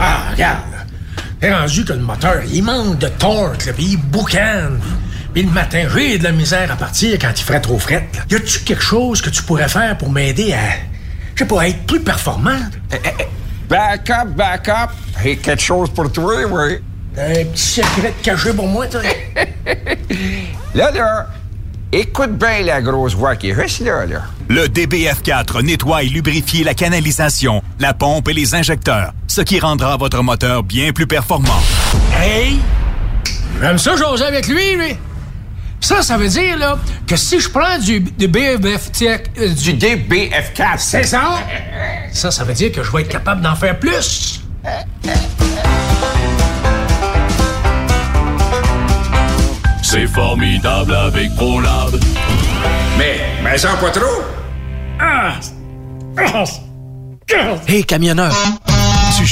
Ah, regarde. T'es rendu que le moteur, il manque de torque, là, puis il boucane. Puis le matin, j'ai de la misère à partir quand il ferait trop fret. là. Y a-tu quelque chose que tu pourrais faire pour m'aider à, je sais pas, à être plus performant? Back up, back up. Quelque chose pour toi, oui. Un petit secret caché pour moi, toi? Là, là, écoute bien la grosse voix qui reste là, là. Le DBF4 nettoie et lubrifie la canalisation, la pompe et les injecteurs, ce qui rendra votre moteur bien plus performant. Hey! J'aime ça jaser avec lui, lui. Ça, ça veut dire, là, que si je prends du, euh, Du DBF4. C'est ça? Ça, ça veut dire que je vais être capable d'en faire plus. C'est formidable avec ProLab. Mais, mais sans pas trop. Hey, camionneur!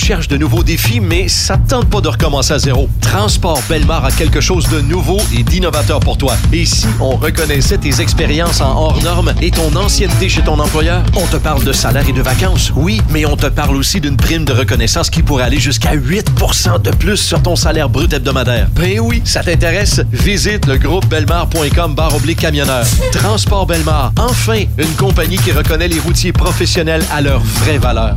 De nouveaux défis, mais ça te tente pas de recommencer à zéro. Transport Belmar a quelque chose de nouveau et d'innovateur pour toi. Et si on reconnaissait tes expériences en hors normes et ton ancienneté chez ton employeur? On te parle de salaire et de vacances, oui, mais on te parle aussi d'une prime de reconnaissance qui pourrait aller jusqu'à 8% de plus sur ton salaire brut hebdomadaire. Ben oui, ça t'intéresse? Visite le groupe belmar.com barre oblique camionneur. Transport Belmar, enfin, une compagnie qui reconnaît les routiers professionnels à leur vraie valeur.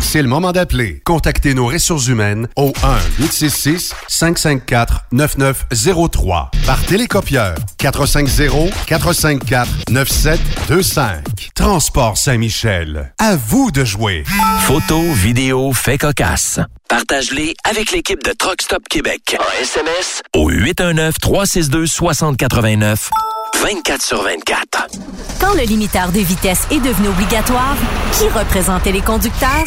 C'est le moment d'appeler. Contactez nos ressources humaines au 1-866-554-9903 par télécopieur 450-454-9725. Transport Saint-Michel. À vous de jouer. Photos, vidéos, faits cocasse. Partage-les avec l'équipe de Truck Stop Québec. En SMS au 819-362-6089. 24 sur 24. Quand le limiteur de vitesse est devenu obligatoire, qui représentait les conducteurs?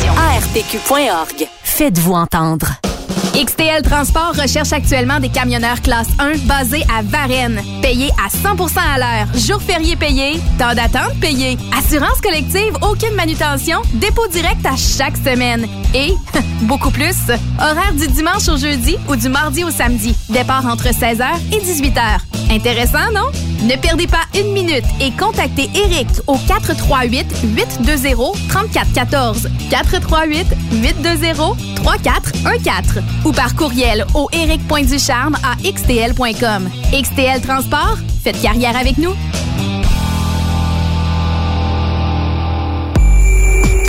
ARPQ.org. Faites-vous entendre. XTL Transport recherche actuellement des camionneurs classe 1 basés à Varennes, payés à 100% à l'heure, jours fériés payés, temps d'attente payé, assurance collective, aucune manutention, dépôt direct à chaque semaine et beaucoup plus, horaire du dimanche au jeudi ou du mardi au samedi, départ entre 16h et 18h. Intéressant, non? Ne perdez pas une minute et contactez Eric au 438 820 3414 438 820 3414 ou par courriel au eric.ducharme à xtl.com. XTL Transport, faites carrière avec nous.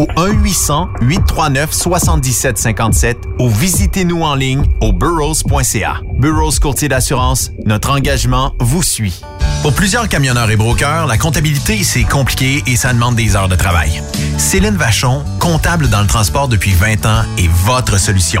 au 1-800-839-7757 ou visitez-nous en ligne au burrows.ca. Burrows Courtier d'assurance, notre engagement vous suit. Pour plusieurs camionneurs et brokers, la comptabilité, c'est compliqué et ça demande des heures de travail. Céline Vachon, comptable dans le transport depuis 20 ans, est votre solution.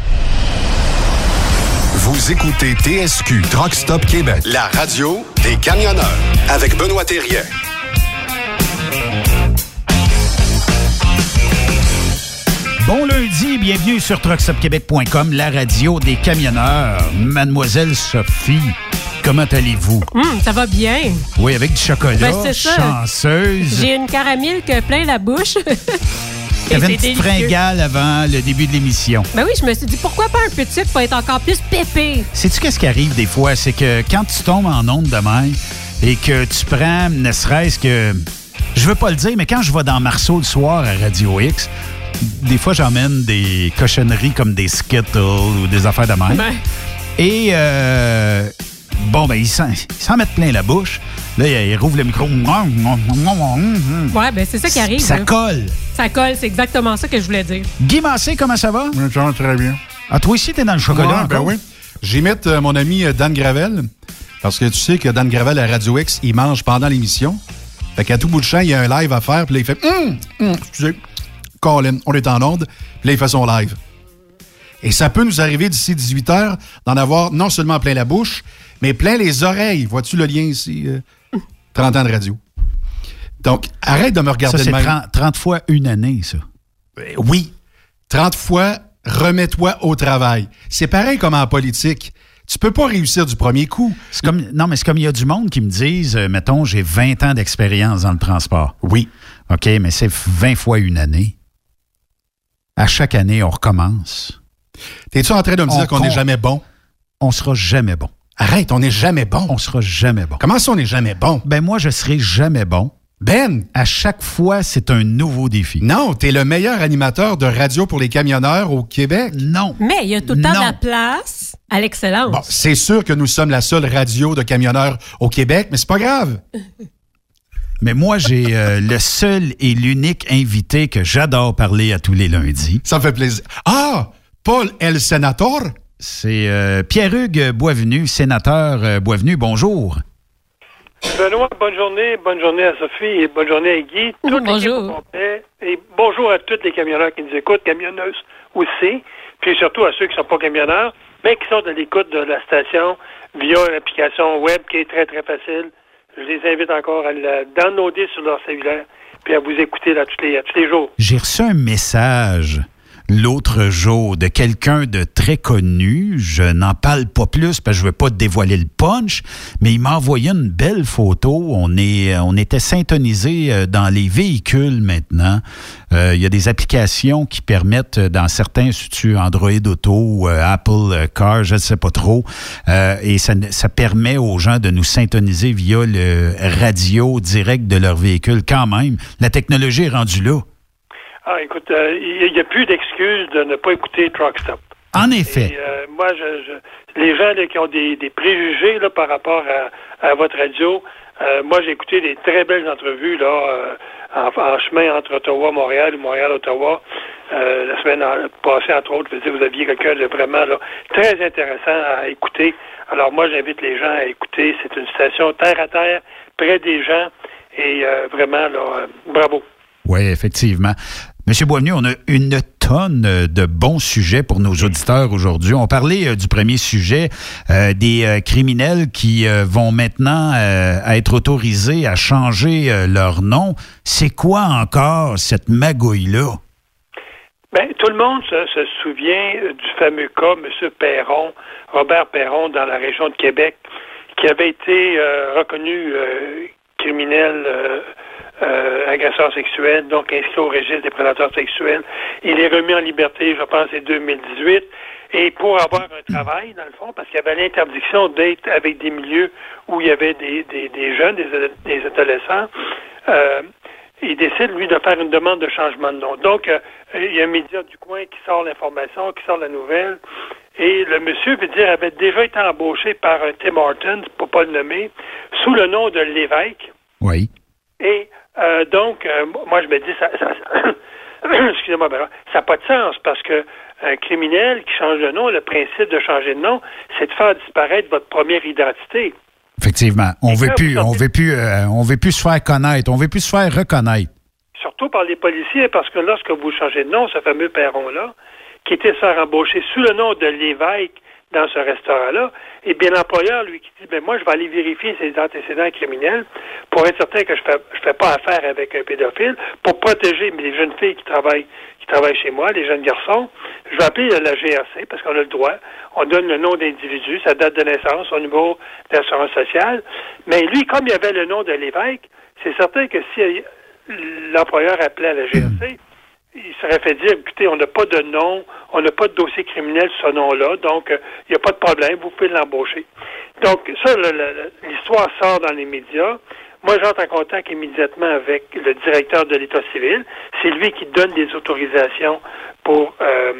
Vous écoutez TSQ Truck Stop Québec, la radio des camionneurs avec Benoît Thérien. Bon lundi, bienvenue sur truckstopquebec.com, la radio des camionneurs. Mademoiselle Sophie, comment allez-vous? Hum, ça va bien. Oui, avec du chocolat, Ben, c'est ça. chanceuse. J'ai une caramel que plein la bouche. T'avais c'est une petite fringale avant le début de l'émission. Ben oui, je me suis dit, pourquoi pas un peu de sucre pour être encore plus pépé? Sais-tu qu'est-ce qui arrive des fois? C'est que quand tu tombes en onde de et que tu prends, ne serait-ce que. Je veux pas le dire, mais quand je vais dans Marceau le soir à Radio X, des fois j'emmène des cochonneries comme des Skittles ou des affaires de même. Ben. Et euh, bon, ben ils s'en mettent plein la bouche. Là, ils rouvrent le micro. Ouais, ben c'est ça qui arrive. Ça hein. colle. Ça colle, c'est exactement ça que je voulais dire. Guy Massé, comment ça va? Ça va très bien. Ah, toi aussi, t'es dans le chocolat Ouais, ben oui. J'imite euh, mon ami euh, Dan Gravel, parce que tu sais que Dan Gravel à Radio X, il mange pendant l'émission. Fait qu'à tout bout de champ, il y a un live à faire, puis là, il fait Hum, hum, excusez, Colin, on est en onde, puis là, il fait son live. Et ça peut nous arriver d'ici 18 heures d'en avoir non seulement plein la bouche, mais plein les oreilles. Vois-tu le lien ici? euh, 30 ans de radio. Donc, arrête de me regarder Ça, c'est de même. 30, 30 fois une année, ça. Euh, Oui. 30 fois, remets-toi au travail. C'est pareil comme en politique. Tu peux pas réussir du premier coup. C'est comme, non, mais c'est comme il y a du monde qui me disent, euh, mettons, j'ai 20 ans d'expérience dans le transport. Oui. OK, mais c'est 20 fois une année. À chaque année, on recommence. T'es-tu en train de me dire qu'on n'est jamais bon? On sera jamais bon. Arrête, on n'est jamais bon. On sera jamais bon. Comment ça, on n'est jamais bon? Ben, moi, je serai jamais bon. Ben! À chaque fois, c'est un nouveau défi. Non, t'es le meilleur animateur de radio pour les camionneurs au Québec. Non. Mais il y a tout le temps de la place à l'excellence. Bon, c'est sûr que nous sommes la seule radio de camionneurs au Québec, mais c'est pas grave. Mais moi, j'ai euh, le seul et l'unique invité que j'adore parler à tous les lundis. Ça me fait plaisir. Ah! Paul El Senator? C'est euh, Pierre-Hugues Boisvenu, sénateur euh, Boisvenu. Bonjour. Benoît, bonne journée. Bonne journée à Sophie et bonne journée à Guy. Toute Bonjour. Et bonjour à tous les camionneurs qui nous écoutent, camionneuses aussi, puis surtout à ceux qui ne sont pas camionneurs, mais qui sont à l'écoute de la station via l'application web qui est très, très facile. Je les invite encore à la downloader sur leur cellulaire puis à vous écouter là, tous, les, à tous les jours. J'ai reçu un message l'autre jour de quelqu'un de très connu. Je n'en parle pas plus parce que je veux pas dévoiler le punch, mais il m'a envoyé une belle photo. On est, on était syntonisé euh, dans les véhicules maintenant. Euh, Il y a des applications qui permettent, euh, dans certains, si Android Auto Apple Car, je ne sais pas trop, et ça, ça permet aux gens de nous syntoniser via le radio direct de leur véhicule. Quand même, la technologie est rendue là. Ah, écoute, euh, il n'y a plus d'excuses de ne pas écouter Truck Stop. En effet. Et, euh, moi, je, je- les gens là, qui ont des, des préjugés là, par rapport à, à votre radio, euh, moi, j'ai écouté des très belles entrevues là, euh, en, en chemin entre Ottawa et Montréal ou Montréal-Ottawa. Euh, la semaine passée, entre autres, vous aviez quelqu'un de vraiment là, très intéressant à écouter. Alors moi, j'invite les gens à écouter. C'est une station terre à terre, près des gens. Et euh, vraiment, là, euh, bravo. Oui, effectivement. Monsieur Boisvenu, on a une tonne de bons sujets pour nos auditeurs aujourd'hui. On parlait euh, du premier sujet, euh, des euh, criminels qui vont maintenant être autorisés à changer leur nom. C'est quoi encore cette magouille-là? Ben, tout le monde se, se souvient du fameux cas, M. Perron, Robert Perron, dans la région de Québec, qui avait été reconnu criminel euh, agresseur sexuel, donc inscrit au registre des prédateurs sexuels. Il est remis en liberté, je pense, en 2018. Et pour avoir un travail, dans le fond, parce qu'il y avait l'interdiction d'être avec des milieux où il y avait des, des, des jeunes, des, des adolescents, euh, il décide, lui, de faire une demande de changement de nom. Donc, euh, il y a un média du coin qui sort l'information, qui sort la nouvelle, et le monsieur, veut dire, avait déjà été embauché par un Tim Hortons, pour pas le nommer, sous le nom de l'évêque. Oui. Et euh, donc, euh, moi, je me dis, ça, ça, ça- excusez-moi, ça n'a pas de sens parce que un criminel qui change de nom, le principe de changer de nom, c'est de faire disparaître votre première identité. Effectivement. On veut là, plus, on veut plus, euh, on veut plus se faire connaître, on veut plus se faire reconnaître. Surtout par les policiers, parce que lorsque vous changez de nom, ce fameux Perron-là, qui était faire embaucher sous le nom de l'évêque dans ce restaurant-là, et bien l'employeur, lui, qui dit, ben moi, je vais aller vérifier ses antécédents criminels pour être certain que je fais, je fais pas affaire avec un pédophile, pour protéger les jeunes filles qui travaillent, qui travaillent chez moi, les jeunes garçons. Je vais appeler la GRC, parce qu'on a le droit. On donne le nom d'individu, sa date de naissance, au niveau d'assurance sociale. Mais lui, comme il avait le nom de l'évêque, c'est certain que si l'employeur appelait la GRC, il serait fait dire, écoutez, on n'a pas de nom, on n'a pas de dossier criminel ce nom-là, donc euh, il n'y a pas de problème, vous pouvez l'embaucher. Donc, ça, l'histoire sort dans les médias. Moi, j'entre en contact immédiatement avec le directeur de l'État civil. C'est lui qui donne des autorisations pour euh,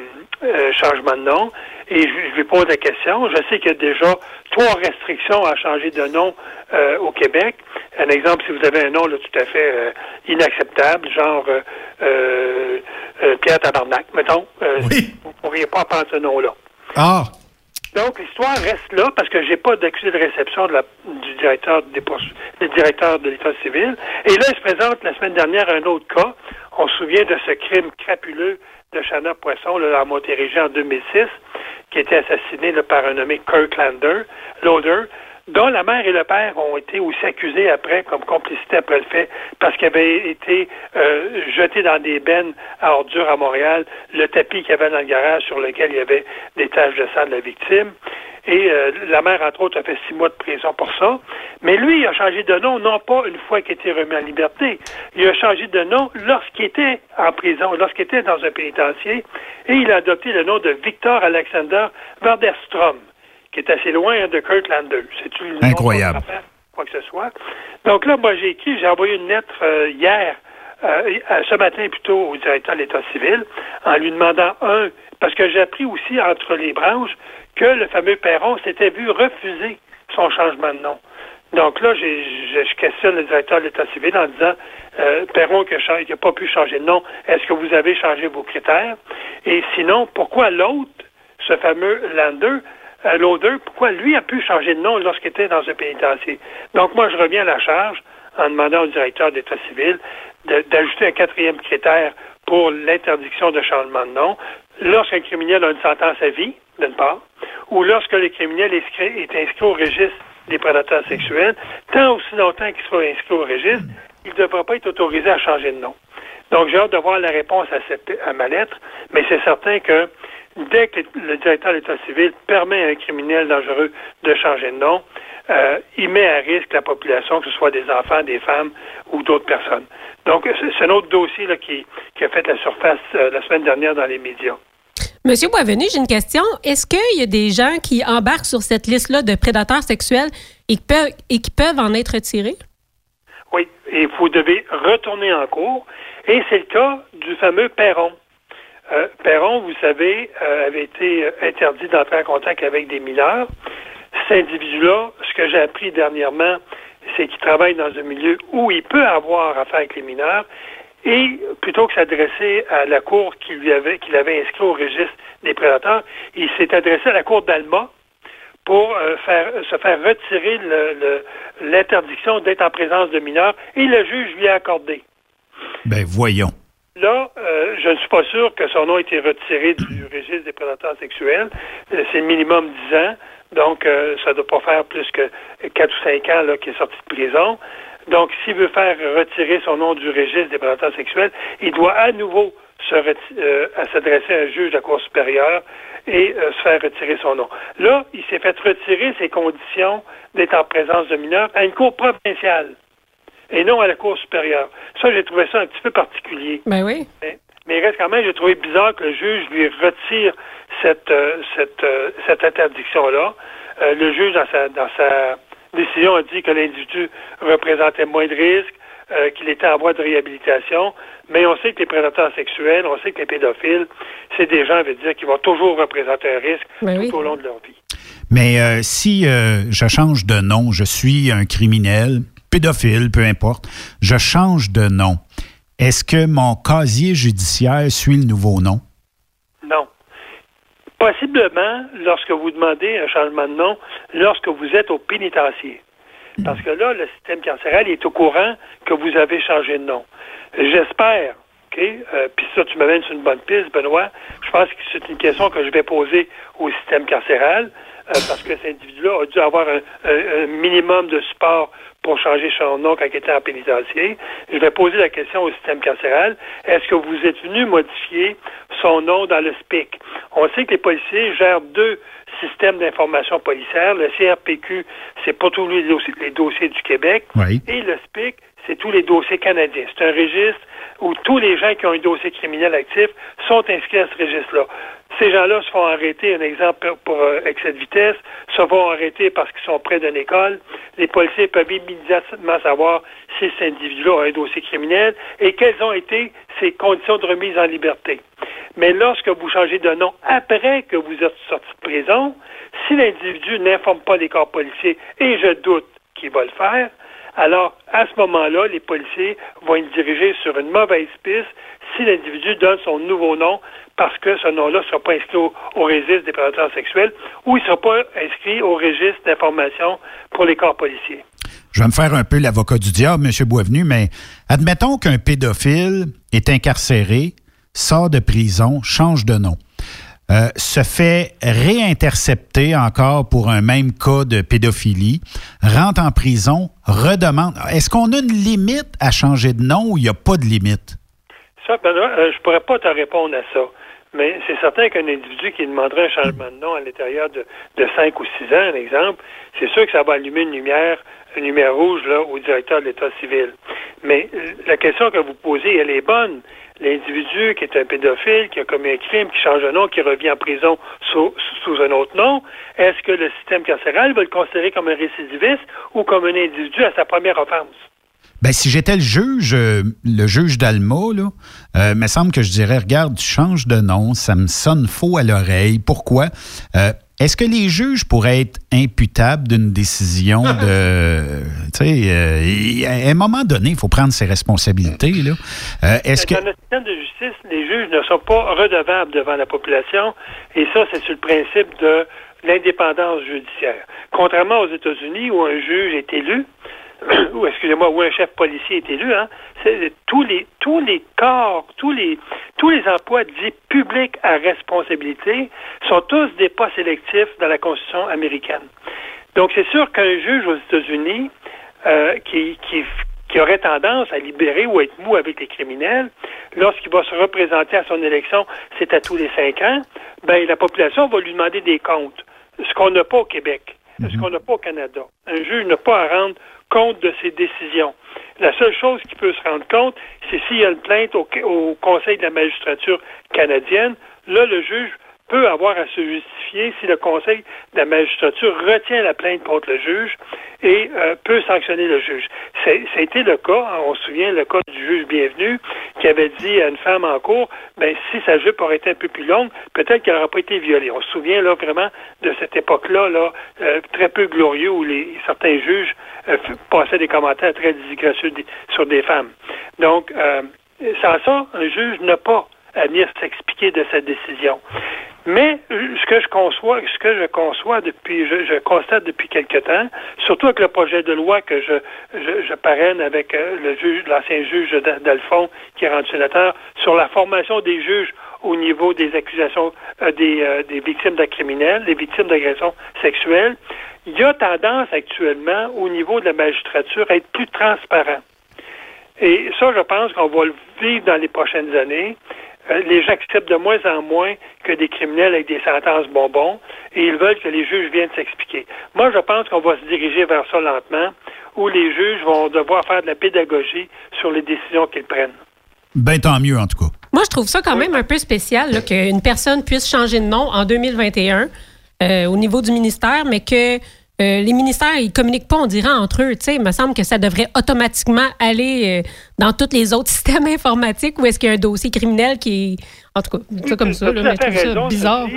euh, changement de nom. Et je, lui pose la question. Je sais qu'il y a déjà trois restrictions à changer de nom euh, au Québec. Un exemple, si vous avez un nom là, tout à fait euh, inacceptable, genre euh, Pierre Tabarnak, mettons, vous ne pourriez pas prendre ce nom-là. Ah! Donc, l'histoire reste là parce que j'ai pas d'accusé de réception de la- du directeur des poursu- du directeur de l'État civil. Et là, il se présente la semaine dernière un autre cas. On se souvient de ce crime crapuleux de Shanna Poisson, là, à Montérégie en 2006, qui a été assassiné là, par un nommé Kirk Lander, Lauder, dont la mère et le père ont été aussi accusés après comme complicité après le fait parce qu'ils avaient été euh, jetés dans des bennes à ordures à Montréal, le tapis qu'il y avait dans le garage sur lequel il y avait des taches de sang de la victime. Et euh, la mère, entre autres, a fait six mois de prison pour ça. Mais lui, il a changé de nom, non pas une fois qu'il était remis en liberté. Il a changé de nom lorsqu'il était en prison, lorsqu'il était dans un pénitencier. Et il a adopté le nom de Victor Alexander Vanderstrom, qui est assez loin hein, de Kurt Lander. C'est le nom de Incroyable. quoi que ce soit. Donc là, moi, j'ai écrit, j'ai envoyé une lettre euh, hier, euh, euh, ce matin plutôt, au directeur de l'État civil, en lui demandant, un, parce que j'ai appris aussi entre les branches que le fameux Perron s'était vu refuser son changement de nom. Donc là, j'ai, je, je questionne le directeur de l'État civil en disant, euh, Perron qui n'a pas pu changer de nom, est-ce que vous avez changé vos critères? Et sinon, pourquoi l'autre, ce fameux Lander, euh, Lauder, pourquoi lui a pu changer de nom lorsqu'il était dans un pénitencier? Donc moi, je reviens à la charge en demandant au directeur d'État civil d'ajouter un quatrième critère pour l'interdiction de changement de nom lorsqu'un criminel a une sentence à vie, d'une part, ou lorsque le criminel est inscrit, est inscrit au registre des prédateurs sexuels, tant aussi longtemps qu'il soit inscrit au registre, il ne devra pas être autorisé à changer de nom. Donc, j'ai hâte de voir la réponse à, cette, à ma lettre, mais c'est certain que dès que le directeur de l'État civil permet à un criminel dangereux de changer de nom, euh, il met à risque la population, que ce soit des enfants, des femmes ou d'autres personnes. Donc, c'est un autre dossier là, qui, qui a fait la surface euh, la semaine dernière dans les médias. Monsieur Boisvenu, j'ai une question. Est-ce qu'il y a des gens qui embarquent sur cette liste-là de prédateurs sexuels et qui peuvent, et qui peuvent en être tirés? Oui, et vous devez retourner en cours. Et c'est le cas du fameux Perron. Euh, Perron, vous savez, euh, avait été euh, interdit d'entrer en contact avec des mineurs. Cet individu-là, ce que j'ai appris dernièrement, c'est qu'il travaille dans un milieu où il peut avoir affaire avec les mineurs. Et plutôt que s'adresser à la cour qui lui avait, qu'il avait inscrit au registre des prédateurs, il s'est adressé à la cour d'Alma pour faire, se faire retirer le- le- l'interdiction d'être en présence de mineurs et le juge lui a accordé. Ben, voyons. Là, euh, je ne suis pas sûr que son nom ait été retiré du registre des prédateurs sexuels. Euh, C'est minimum 10 ans, donc euh, ça ne doit pas faire plus que 4 ou 5 ans qu'il est sorti de prison. Donc, s'il veut faire retirer son nom du registre des prédateurs sexuels, il doit à nouveau s'adresser à un juge de la Cour supérieure et se faire retirer son nom. Là, il s'est fait retirer ses conditions d'être en présence de mineurs à une cour provinciale et non à la Cour supérieure. Ça, j'ai trouvé ça un petit peu particulier. Ben oui. Mais, mais il reste quand même, j'ai trouvé bizarre que le juge lui retire cette, euh, cette, euh, cette interdiction-là. Euh, le juge, dans sa, dans sa décision, a dit que l'individu représentait moins de risques, euh, qu'il était en voie de réhabilitation. Mais on sait que les prédateurs sexuels, on sait que les pédophiles, c'est des gens, veut dire, qui vont toujours représenter un risque Ben tout oui. au long de leur vie. Mais euh, si euh, je change de nom, je suis un criminel, pédophile, peu importe, je change de nom. Est-ce que mon casier judiciaire suit le nouveau nom? Non. Possiblement, lorsque vous demandez un changement de nom, lorsque vous êtes au pénitencier. Parce que là, le système carcéral est au courant que vous avez changé de nom. J'espère, OK? euh, Puis ça, tu m'amènes sur une bonne piste, Benoît. Je pense que c'est une question que je vais poser au système carcéral, euh, parce que cet individu-là a dû avoir un, un- un minimum de support pour changer son nom quand il était en pénitencier. Je vais poser la question au système carcéral. Est-ce que vous êtes venu modifier son nom dans le SPIC? On sait que les policiers gèrent deux systèmes d'information policière. Le CRPQ, c'est pas tous les dossiers, les dossiers du Québec. Oui. Et le SPIC, c'est tous les dossiers canadiens. C'est un registre où tous les gens qui ont un dossier criminel actif sont inscrits à ce registre-là. Ces gens-là se font arrêter, un exemple pour, euh, excès de vitesse, se font arrêter parce qu'ils sont près d'une école. Les policiers peuvent immédiatement savoir si cet individu-là a un dossier criminel et quelles ont été ses conditions de remise en liberté. Mais lorsque vous changez de nom après que vous êtes sorti de prison, si l'individu n'informe pas les corps policiers, et je doute qu'il va le faire, alors à ce moment-là, les policiers vont être dirigés sur une mauvaise piste si l'individu donne son nouveau nom parce que ce nom-là ne sera pas inscrit au, registre des prédateurs sexuels ou il ne sera pas inscrit au registre d'information pour les corps policiers. Je vais me faire un peu l'avocat du diable, M. Boisvenu, mais admettons qu'un pédophile est incarcéré, sort de prison, change de nom, euh, se fait réintercepter encore pour un même cas de pédophilie, rentre en prison, redemande. Est-ce qu'on a une limite à changer de nom ou il n'y a pas de limite? Ça, euh, je pourrais pas te répondre à ça. Mais c'est certain qu'un individu qui demanderait un changement de nom à l'intérieur de, de 5 ou 6 ans, un exemple, c'est sûr que ça va allumer une lumière, une lumière rouge là, au directeur de l'État civil. Mais euh, la question que vous posez, elle est bonne. L'individu qui est un pédophile, qui a commis un crime, qui change de nom, qui revient en prison sous, sous un autre nom, est-ce que le système carcéral va le considérer comme un récidiviste ou comme un individu à sa première offense? Ben, si j'étais le juge, euh, le juge d'Alma, là, euh, me semble que je dirais, regarde, tu changes de nom, ça me sonne faux à l'oreille. Pourquoi? Euh, est-ce que les juges pourraient être imputables d'une décision de... tu sais, euh, à un moment donné, il faut prendre ses responsabilités, là. Euh, est-ce que... Dans notre système de justice, les juges ne sont pas redevables devant la population, et ça, c'est sur le principe de l'indépendance judiciaire. Contrairement aux États-Unis, où un juge est élu, ou excusez-moi, où un chef policier est élu, hein, c'est tous les tous les corps, tous les tous les emplois dits publics à responsabilité sont tous des pas sélectifs dans la Constitution américaine. Donc c'est sûr qu'un juge aux États-Unis euh, qui, qui qui aurait tendance à libérer ou à être mou avec les criminels, lorsqu'il va se représenter à son élection, c'est à tous les cinq ans, ben la population va lui demander des comptes. Ce qu'on n'a pas au Québec, ce qu'on n'a pas au Canada. Un juge n'a pas à rendre compte de ses décisions. La seule chose qu'il peut se rendre compte, c'est s'il y a une plainte au, au Conseil de la magistrature canadienne. Là, le juge peut avoir à se justifier si le Conseil de la magistrature retient la plainte contre le juge et euh, peut sanctionner le juge. Été le cas, hein, on se souvient, le cas du juge bienvenu qui avait dit à une femme en cours, ben si sa jupe aurait été un peu plus longue, peut-être qu'elle n'aurait pas été violée. On se souvient là vraiment de cette époque-là, là, euh, très peu glorieux où les, certains juges euh, passaient des commentaires très disgracieux sur des femmes. Donc, sans ça, un juge n'a pas à venir s'expliquer de sa décision. Mais ce que je conçois, ce que je conçois depuis, je, constate depuis quelque temps, surtout avec le projet de loi que je, je, parraine avec euh, le juge, l'ancien juge d'Alphon, qui est rendu sénateur, sur la formation des juges au niveau des accusations euh, des, euh, des victimes de criminels, des victimes d'agressions sexuelles, il y a tendance actuellement au niveau de la magistrature à être plus transparent. Et ça, je pense qu'on va le vivre dans les prochaines années. Euh, les gens acceptent de moins en moins que des criminels avec des sentences bonbons et ils veulent que les juges viennent s'expliquer. Moi, je pense qu'on va se diriger vers ça lentement, où les juges vont devoir faire de la pédagogie sur les décisions qu'ils prennent. Ben, tant mieux, en tout cas. Moi, je trouve ça quand même un peu spécial qu'une personne puisse changer de nom en 2021 euh, au niveau du ministère, mais que euh, les ministères, ils communiquent pas, on dirait, entre eux. il me semble que ça devrait automatiquement aller euh, dans tous les autres systèmes informatiques ou est-ce qu'il y a un dossier criminel qui est. En tout cas, ça comme ça, là, mais je trouve ça bizarre.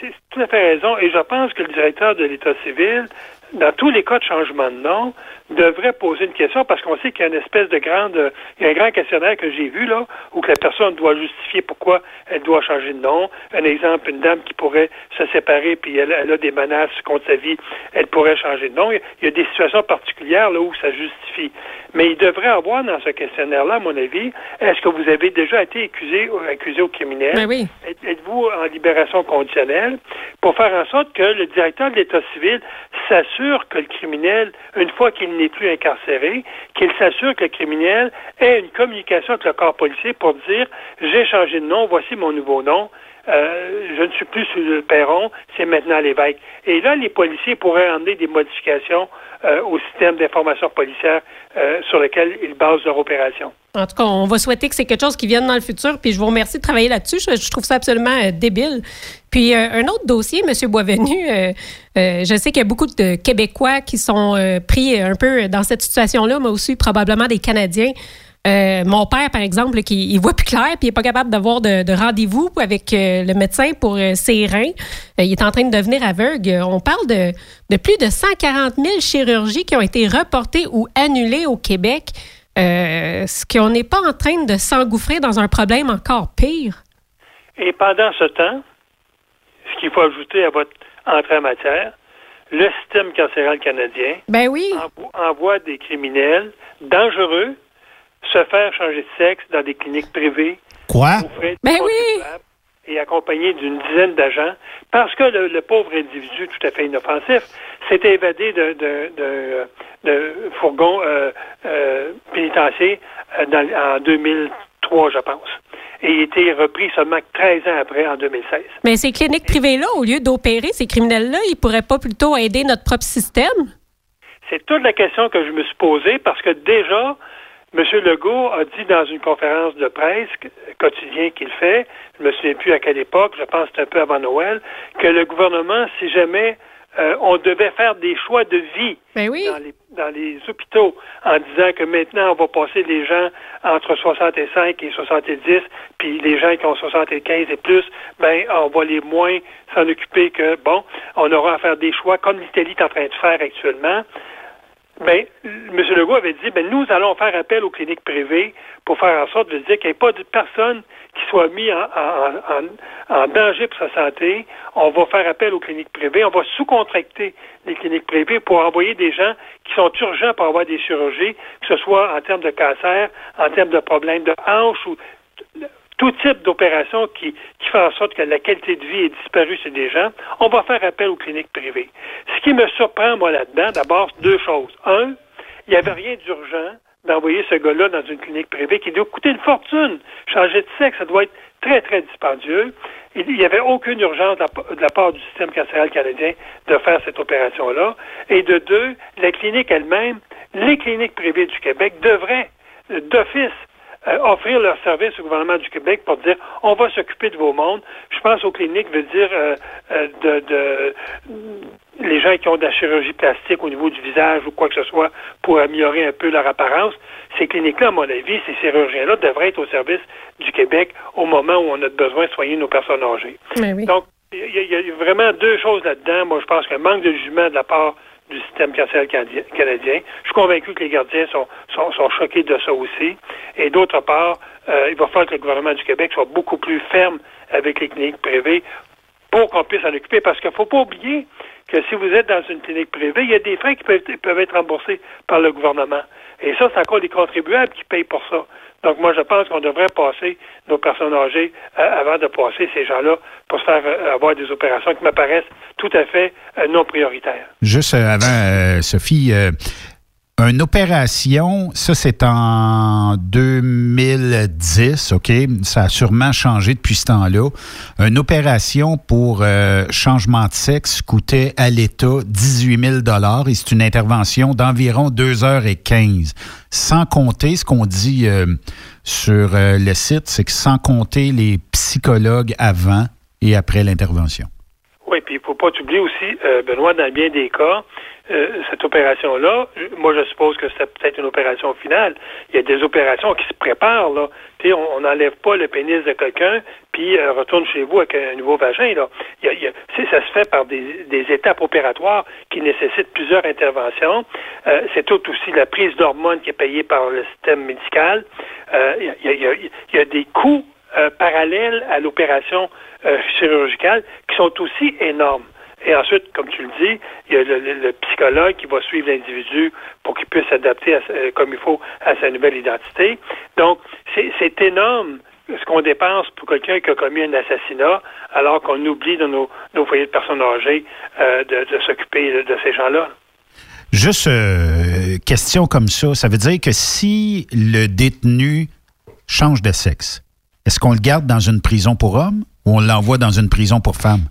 C'est tout à fait raison. Et je pense que le directeur de l'État civil, dans tous les cas de changement de nom, devrait poser une question parce qu'on sait qu'il y a une espèce de grande, il y a un grand questionnaire que j'ai vu là où que la personne doit justifier pourquoi elle doit changer de nom. Un exemple, une dame qui pourrait se séparer puis elle, a des menaces contre sa vie, elle pourrait changer de nom. Il y a des situations particulières là où ça justifie. Mais il devrait avoir dans ce questionnaire-là, à mon avis, est-ce que vous avez déjà été accusé, accusé au criminel? Ben oui. Êtes-vous en libération conditionnelle? Pour faire en sorte que le directeur de l'État civil s'assure que le criminel, une fois qu'il n'est plus incarcéré, qu'il s'assure que le criminel ait une communication avec le corps policier pour dire j'ai changé de nom, voici mon nouveau nom. Euh, je ne suis plus sur le perron, c'est maintenant l'évêque. Et là, les policiers pourraient emmener des modifications euh, au système d'information policière euh, sur lequel ils basent leur opération. En tout cas, on va souhaiter que c'est quelque chose qui vienne dans le futur. Puis je vous remercie de travailler là-dessus. Je, trouve ça absolument débile. Puis un autre dossier, M. Boisvenu, je sais qu'il y a beaucoup de Québécois qui sont pris un peu dans cette situation-là, mais aussi probablement des Canadiens. Euh, mon père, par exemple, qui il voit plus clair, puis il est pas capable d'avoir de, rendez-vous avec euh, le médecin pour euh, ses reins. il est en train de devenir aveugle. On parle de, de, plus de 140 000 chirurgies qui ont été reportées ou annulées au Québec. ce qu'on n'est pas en train de s'engouffrer dans un problème encore pire. Et pendant ce temps, ce qu'il faut ajouter à votre entrée en matière, le système carcéral canadien ben oui. envoie des criminels dangereux se faire changer de sexe dans des cliniques privées. Quoi? Ben oui! Et accompagné d'une dizaine d'agents, parce que le, pauvre individu tout à fait inoffensif s'était évadé de, de, de, fourgon euh, euh, pénitentiaire euh, en 2003, je pense. Et il était repris seulement 13 ans après, en 2016. Mais ces cliniques privées-là, au lieu d'opérer ces criminels-là, ils pourraient pas plutôt aider notre propre système? C'est toute la question que je me suis posée parce que déjà, M. Legault a dit dans une conférence de presse quotidien qu'il fait, je ne me souviens plus à quelle époque, je pense que un peu avant Noël, que le gouvernement, si jamais euh, on devait faire des choix de vie ben dans, les, hôpitaux en disant que maintenant on va passer les gens entre 65 et 70, puis les gens qui ont 75 et plus, ben on va les moins s'en occuper que bon, on aura à faire des choix comme l'Italie est en train de faire actuellement. Ben, M. Legault avait dit, ben, nous allons faire appel aux cliniques privées pour faire en sorte de dire qu'il n'y ait pas de personne qui soit mis en, en, danger pour sa santé. On va faire appel aux cliniques privées. On va sous-contracter les cliniques privées pour envoyer des gens qui sont urgents pour avoir des chirurgies, que ce soit en termes de cancer, en termes de problèmes de hanche ou tout type d'opération qui, qui fait en sorte que la qualité de vie est disparue chez des gens, on va faire appel aux cliniques privées. Ce qui me surprend, moi, là-dedans, d'abord, deux choses. Un, il n'y avait rien d'urgent d'envoyer ce gars-là dans une clinique privée qui doit coûter une fortune. Changer de sexe, ça doit être très, très dispendieux. Il n'y avait aucune urgence de la, part du système carcéral canadien de faire cette opération-là. Et de deux, la clinique elle-même, les cliniques privées du Québec devraient, d'office, euh, offrir leur service au gouvernement du Québec pour dire on va s'occuper de vos mondes. Je pense aux cliniques veut dire euh, euh, de, de les gens qui ont de la chirurgie plastique au niveau du visage ou quoi que ce soit pour améliorer un peu leur apparence. Ces cliniques-là, à mon avis, ces chirurgiens-là devraient être au service du Québec au moment où on a besoin de soigner nos personnes âgées. Donc, il y, a vraiment deux choses là-dedans. Moi, je pense qu'un manque de jugement de la part du système carcéral canadien. Je suis convaincu que les gardiens sont, sont, sont choqués de ça aussi. Et d'autre part, euh, il va falloir que le gouvernement du Québec soit beaucoup plus ferme avec les cliniques privées pour qu'on puisse s'en occuper. Parce qu'il ne faut pas oublier que si vous êtes dans une clinique privée, il y a des frais qui peuvent, peuvent être remboursés par le gouvernement. Et ça, c'est encore les contribuables qui payent pour ça. Donc, moi, je pense qu'on devrait passer nos personnes âgées euh, avant de passer ces gens-là pour faire euh, avoir des opérations qui me paraissent tout à fait euh, non prioritaires. Juste avant, Sophie, une opération, ça c'est en 2010, OK? Ça a sûrement changé depuis ce temps-là. Une opération pour euh, changement de sexe coûtait à l'État 18 000 et c'est une intervention d'environ 2 heures et 15 Sans compter ce qu'on dit euh, sur euh, le site, c'est que sans compter les psychologues avant et après l'intervention. Oui, puis il ne faut pas oublier aussi, Benoît, dans bien des cas, euh, cette opération-là, moi je suppose que c'est peut-être une opération finale. Il y a des opérations qui se préparent là. on n'enlève pas le pénis de quelqu'un puis euh, retourne chez vous avec un nouveau vagin là. Il y a, ça se fait par des, des, étapes opératoires qui nécessitent plusieurs interventions. Euh, c'est tout aussi la prise d'hormones qui est payée par le système médical. il, y a, il, y a, des coûts parallèles à l'opération chirurgicale qui sont aussi énormes. Et ensuite, comme tu le dis, il y a le, psychologue qui va suivre l'individu pour qu'il puisse s'adapter euh, comme il faut à sa nouvelle identité. Donc, c'est énorme ce qu'on dépense pour quelqu'un qui a commis un assassinat, alors qu'on oublie dans nos, foyers de personnes âgées euh, de, s'occuper de, ces gens-là. Juste euh, question comme ça, ça veut dire que si le détenu change de sexe, est-ce qu'on le garde dans une prison pour hommes ou on l'envoie dans une prison pour femmes?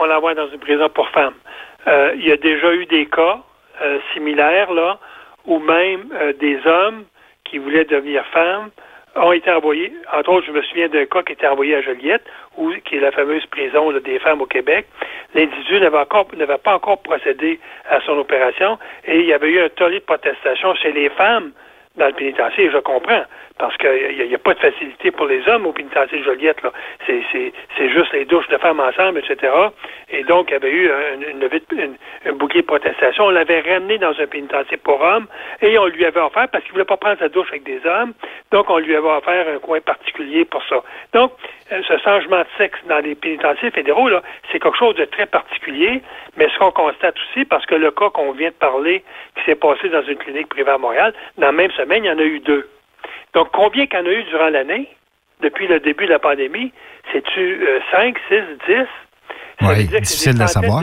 On l'envoie dans une prison pour femmes. Euh, il y a déjà eu des cas euh, similaires, là, où même euh, des hommes qui voulaient devenir femmes ont été envoyés. Entre autres, je me souviens d'un cas qui était envoyé à Joliette, où, qui est la fameuse prison des femmes au Québec. L'individu n'avait pas encore procédé à son opération et il y avait eu un tollé de protestation chez les femmes dans le pénitencier, je comprends parce qu'il n'y a, pas de facilité pour les hommes au pénitencier Joliette. C'est juste les douches de femmes ensemble, etc. Et donc, il y avait eu un, bouquet de protestation. On l'avait ramené dans un pénitencier pour hommes et on lui avait offert, parce qu'il ne voulait pas prendre sa douche avec des hommes, donc on lui avait offert un coin particulier pour ça. Donc, ce changement de sexe dans les pénitenciers fédéraux, c'est quelque chose de très particulier, mais ce qu'on constate aussi, parce que le cas qu'on vient de parler, qui s'est passé dans une clinique privée à Montréal, dans même semaine, il y en a eu deux. Donc, combien qu'il y en a eu durant l'année, depuis le début de la pandémie? C'est-tu 5, 6, 10? Oui, difficile de savoir.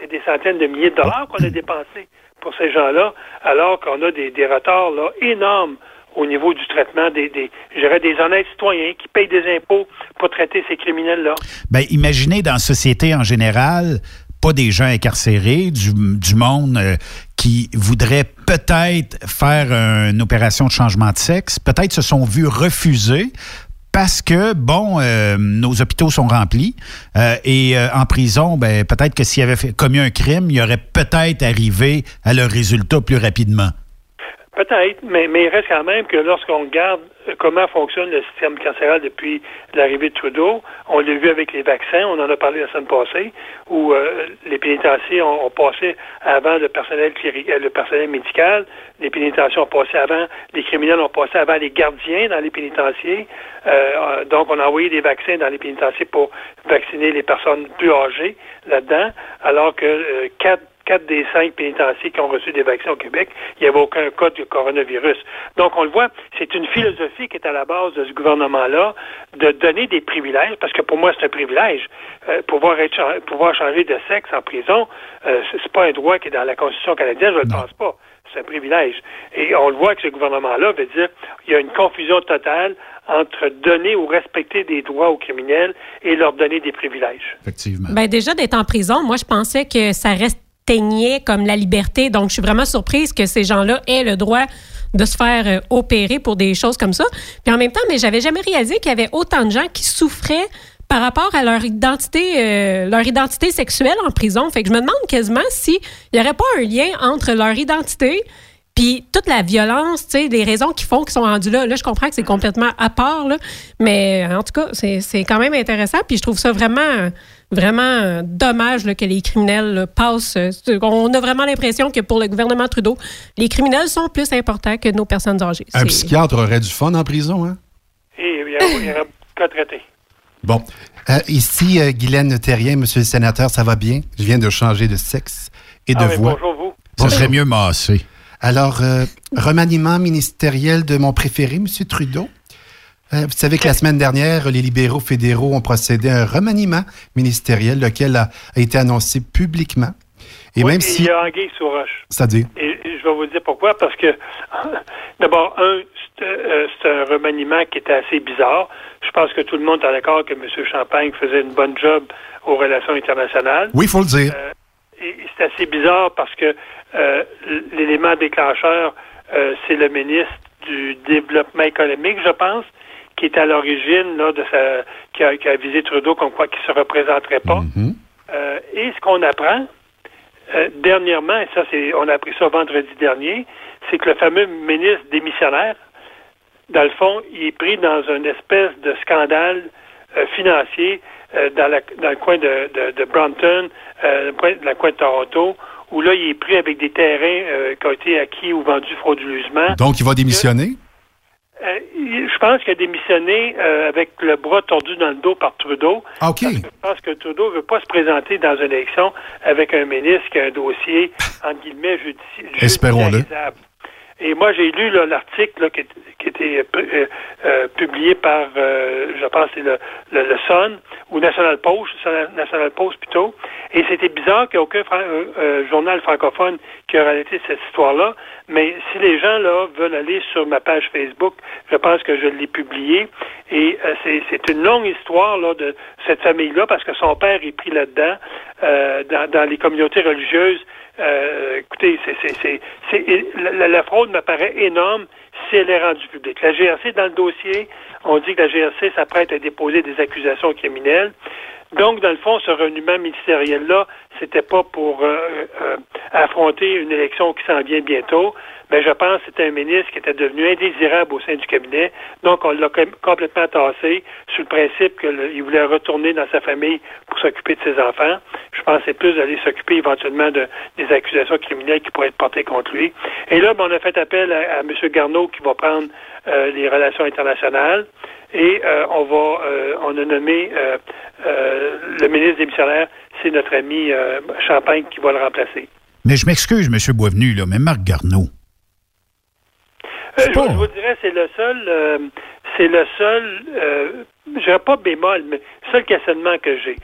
C'est des centaines de milliers de dollars qu'on a dépensés pour ces gens-là, alors qu'on a des, des retards là, énormes au niveau du traitement des, des, des honnêtes citoyens qui payent des impôts pour traiter ces criminels-là. Bien, imaginez dans la société en général, pas des gens incarcérés, du, monde euh, qui voudraient peut-être faire une opération de changement de sexe, peut-être se sont vus refuser parce que, bon, euh, nos hôpitaux sont remplis euh, et en prison, ben, peut-être que s'ils avaient commis un crime, il aurait peut-être arrivé à leur résultat plus rapidement. Mais, mais il reste quand même que lorsqu'on regarde comment fonctionne le système carcéral depuis l'arrivée de Trudeau, on l'a vu avec les vaccins, on en a parlé la semaine passée, où euh, les pénitenciers ont, passé avant le personnel euh, le personnel médical, les pénitenciers ont passé avant, les criminels ont passé avant les gardiens dans les pénitenciers. Euh, donc, on a envoyé des vaccins dans les pénitenciers pour vacciner les personnes plus âgées là-dedans, alors que quatre quatre des cinq pénitenciers qui ont reçu des vaccins au Québec, il n'y avait aucun cas de coronavirus. Donc, on le voit, c'est une philosophie qui est à la base de ce gouvernement-là, de donner des privilèges, parce que pour moi, c'est un privilège. Euh, pouvoir, être, pouvoir changer de sexe en prison, euh, c'est pas un droit qui est dans la Constitution canadienne, je ne le pense pas. C'est un privilège. Et on le voit que ce gouvernement-là veut dire il y a une confusion totale entre donner ou respecter des droits aux criminels et leur donner des privilèges. Effectivement. Ben déjà d'être en prison, moi je pensais que ça reste comme la liberté. Donc, je suis vraiment surprise que ces gens-là aient le droit de se faire euh, opérer pour des choses comme ça. Puis en même temps, mais j'avais jamais réalisé qu'il y avait autant de gens qui souffraient par rapport à leur identité, euh, leur identité sexuelle en prison. Fait que je me demande quasiment s'il n'y aurait pas un lien entre leur identité puis toute la violence, tu sais, les raisons qui font qu'ils sont rendus là. Là, je comprends que c'est complètement à part, là, mais en tout cas, c'est quand même intéressant. Puis je trouve ça vraiment, vraiment euh, dommage là, que les criminels là, passent. euh, On a vraiment l'impression que pour le gouvernement Trudeau, les criminels sont plus importants que nos personnes âgées. Un psychiatre aurait du fun en prison, hein? Et il y a- il y aura beaucoup à traiter. Bon. Euh, ici, euh, Guylaine Terrien, monsieur le sénateur, ça va bien? Je viens de changer de sexe et de Ah, voix. bonjour, vous. Ça serait mieux massé. Alors, euh, remaniement ministériel de mon préféré, monsieur Trudeau? Euh, vous savez que la semaine dernière, les libéraux fédéraux ont procédé à un remaniement ministériel, lequel a, a été annoncé publiquement. Et Oui, même il si... y a Anguille sur roche. C'est-à-dire? Et, et je vais vous dire pourquoi. Parce que, d'abord, un, c'est euh, c'est un remaniement qui était assez bizarre. Je pense que tout le monde est d'accord que M. Champagne faisait une bonne job aux relations internationales. Oui, il faut le dire. Euh, et c'est assez bizarre parce que euh, l'élément déclencheur, c'est le ministre du Développement économique, je pense, qui est à l'origine là, de sa qui a, qui a visé Trudeau comme quoi qu'il ne se représenterait pas. Euh, et ce qu'on apprend euh, dernièrement, et ça c'est on a appris ça vendredi dernier, c'est que le fameux ministre démissionnaire, dans le fond, il est pris dans une espèce de scandale euh, financier dans, la- dans le coin de, de, de Brampton, dans le coin de Toronto, où là, il est pris avec des terrains qui ont été acquis ou vendus frauduleusement. Donc, il va démissionner? Euh, je pense qu'il a démissionné euh, avec le bras tordu dans le dos par Trudeau. Ah, OK. Parce que je pense que Trudeau ne veut pas se présenter dans une élection avec un ministre qui a un dossier, entre guillemets, judici- Espérons-le. Et moi, j'ai lu l'article qui, qui était euh, euh, euh, publié par, euh, je pense, c'est le, le, le Sun ou National Post, National Post plutôt. Et c'était bizarre qu'il n'y ait aucun fran- euh, euh, journal francophone qui a relaté cette histoire-là. Mais si les gens là veulent aller sur ma page Facebook, je pense que je l'ai publié. Et c'est, une longue histoire là, de cette famille-là parce que son père est pris là-dedans dans, dans les communautés religieuses. Euh, écoutez, la, la fraude me paraît énorme si elle est rendue publique. La GRC, dans le dossier, on dit que la GRC s'apprête à déposer des accusations criminelles. Donc, dans le fond, ce reniement ministériel-là, c'était pas pour euh, euh, affronter une élection qui s'en vient bientôt, mais je pense que c'était un ministre qui était devenu indésirable au sein du cabinet. Donc, on l'a com- complètement tassé sur le principe qu'il voulait retourner dans sa famille pour s'occuper de ses enfants. Je pense c'est plus d'aller s'occuper éventuellement de, des accusations criminelles qui pourraient être portées contre lui. Et là, ben, on a fait appel à, à M. Garneau qui va prendre euh, les relations internationales. Et euh, on va, euh, on a nommé euh, le ministre démissionnaire, c'est notre ami Champagne qui va le remplacer. Mais je m'excuse, M. Boisvenu, là, mais Marc Garneau. Je, je vous dirais, c'est le seul, c'est le seul, je dirais pas bémol, mais le seul questionnement que j'ai.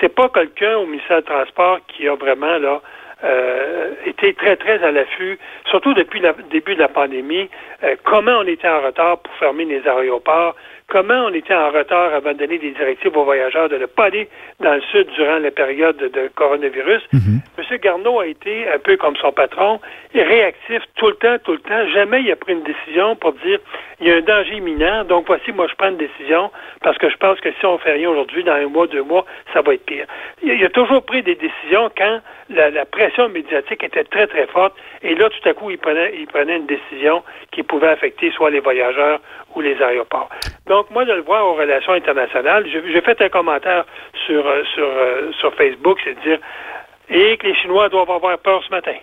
C'est, pas quelqu'un au ministère du Transport qui a vraiment là euh, très très à l'affût, surtout depuis le début de la pandémie. euh, comment on était en retard pour fermer les aéroports, comment on était en retard avant de donner des directives aux voyageurs de ne pas aller dans le sud durant la période de, coronavirus? M. Garneau a été, un peu comme son patron, réactif tout le temps, tout le temps. Jamais il a pris une décision pour dire il y a un danger imminent, donc voici, moi, je prends une décision parce que je pense que si on fait rien aujourd'hui, dans un mois, deux mois, ça va être pire. Il, il a toujours pris des décisions quand la, la pression médiatique était très, très forte et là, tout à coup, il prenait, il prenait une décision qui pouvait affecter soit les voyageurs ou les aéroports. Donc, moi, de le voir aux relations internationales, j'ai j'ai fait un commentaire sur, euh, sur, euh, sur Facebook, c'est de dire et que les Chinois doivent avoir peur ce matin.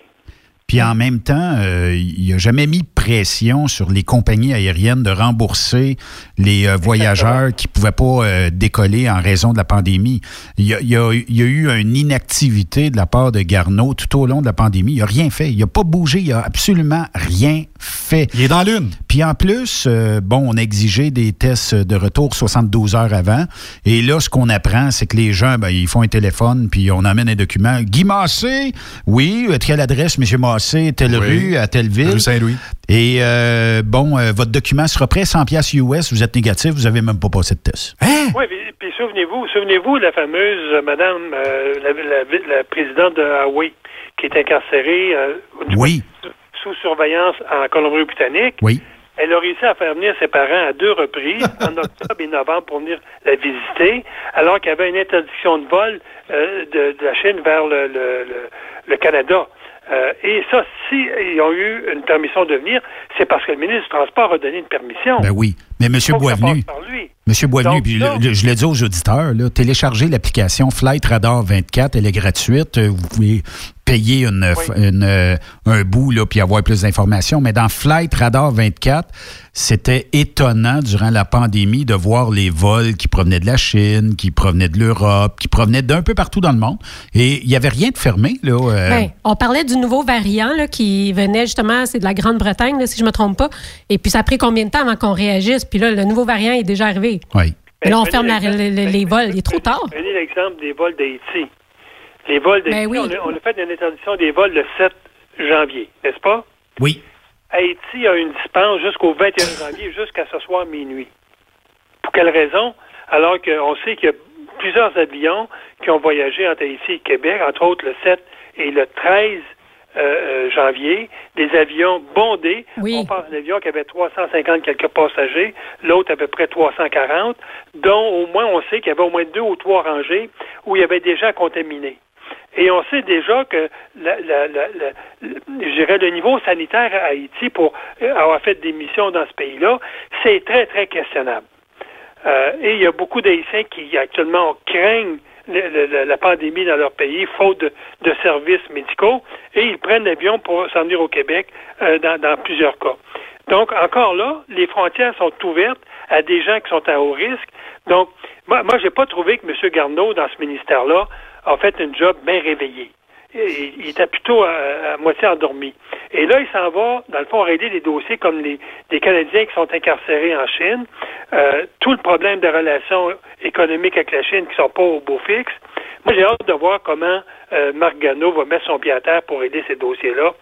Puis en même temps, euh, il n'a jamais mis pression sur les compagnies aériennes de rembourser les euh, voyageurs qui ne pouvaient pas euh, décoller en raison de la pandémie. Il y, a, il y a- il y a eu une inactivité de la part de Garneau tout au long de la pandémie. Il n'a rien fait. Il n'a pas bougé. Il n'a absolument rien fait. Il est dans l'une. Puis en plus, euh, bon, on a exigé des tests de retour 72 heures avant. Et là, ce qu'on apprend, c'est que les gens, ben, ils font un téléphone, puis on amène un document. Guy Massé, oui, euh, quelle adresse, M. Massé, telle Oui. rue, à telle ville. Rue Saint-Louis. Et euh, bon, euh, votre document sera prêt, 100 pièces US, vous êtes négatif, vous n'avez même pas passé de test. Oui, puis, puis souvenez-vous, souvenez-vous de la fameuse euh, Madame, euh, la, la- la présidente de Huawei, qui est incarcérée. euh, Oui. sous surveillance en Colombie-Britannique. Oui. Elle a réussi à faire venir ses parents à deux reprises, en octobre et novembre, pour venir la visiter, alors qu'il y avait une interdiction de vol euh, de, de la Chine vers le, le, le, le Canada. Euh, et ça, si ils ont eu une permission de venir, c'est parce que le ministre du Transport a donné une permission. Ben oui. Mais M. Boisvenu, passe par lui. Monsieur Boisvenu, Donc, puis là- le- le- je l'ai dit aux auditeurs, là, téléchargez l'application Flight Radar 24, elle est gratuite. Euh, Vous pouvez payer une, f- une, euh, un bout là, puis avoir plus d'informations. Mais dans Flight Radar 24, c'était étonnant durant la pandémie de voir les vols qui provenaient de la Chine, qui provenaient de l'Europe, qui provenaient d'un peu partout dans le monde. Et il n'y avait rien de fermé. Là, euh, Ben, on parlait du nouveau variant là, qui venait justement, c'est de la Grande-Bretagne, si je ne me trompe pas. Et puis, ça a pris combien de temps avant qu'on réagisse? Puis là, le nouveau variant est déjà arrivé. Oui. Et là, on prenez ferme la- les, les- les vols. Il est trop tard. Prenez l'exemple des vols d'Haïti. Les vols d'Haïti, Ben oui. on, a, on a fait une interdiction des vols le 7 janvier, n'est-ce pas? Oui. Haïti a une dispense jusqu'au 21 janvier, jusqu'à ce soir minuit. Pour quelle raison? Alors qu'on sait qu'il y a plusieurs avions qui ont voyagé entre Haïti et Québec, entre autres le 7 et le 13 euh, euh, janvier, des avions bondés. On parle d'un avion qui avait 350 quelques passagers, l'autre à peu près 340, dont au moins on sait qu'il y avait au moins deux ou trois rangées où il y avait des gens contaminés. Et on sait déjà que la, la, la, le niveau sanitaire à Haïti pour euh, avoir fait des missions dans ce pays-là, c'est très, très questionnable. Euh, et il y a beaucoup d'Haïtiens qui actuellement craignent la pandémie dans leur pays, faute de, de services médicaux, et ils prennent l'avion pour s'en venir au Québec euh, dans, dans plusieurs cas. Donc, encore là, les frontières sont ouvertes à des gens qui sont à haut risque. Donc, moi, moi j'ai pas trouvé que M. Garneau, dans ce ministère-là, a fait un job bien réveillé. Il, était plutôt à, à moitié endormi. Et là, il s'en va, dans le fond, régler des dossiers comme les, les Canadiens qui sont incarcérés en Chine, euh, tout le problème de relations économiques avec la Chine qui sont pas au beau fixe. Moi, j'ai hâte de voir comment euh, Marc Gano va mettre son pied à terre pour aider ces dossiers-là,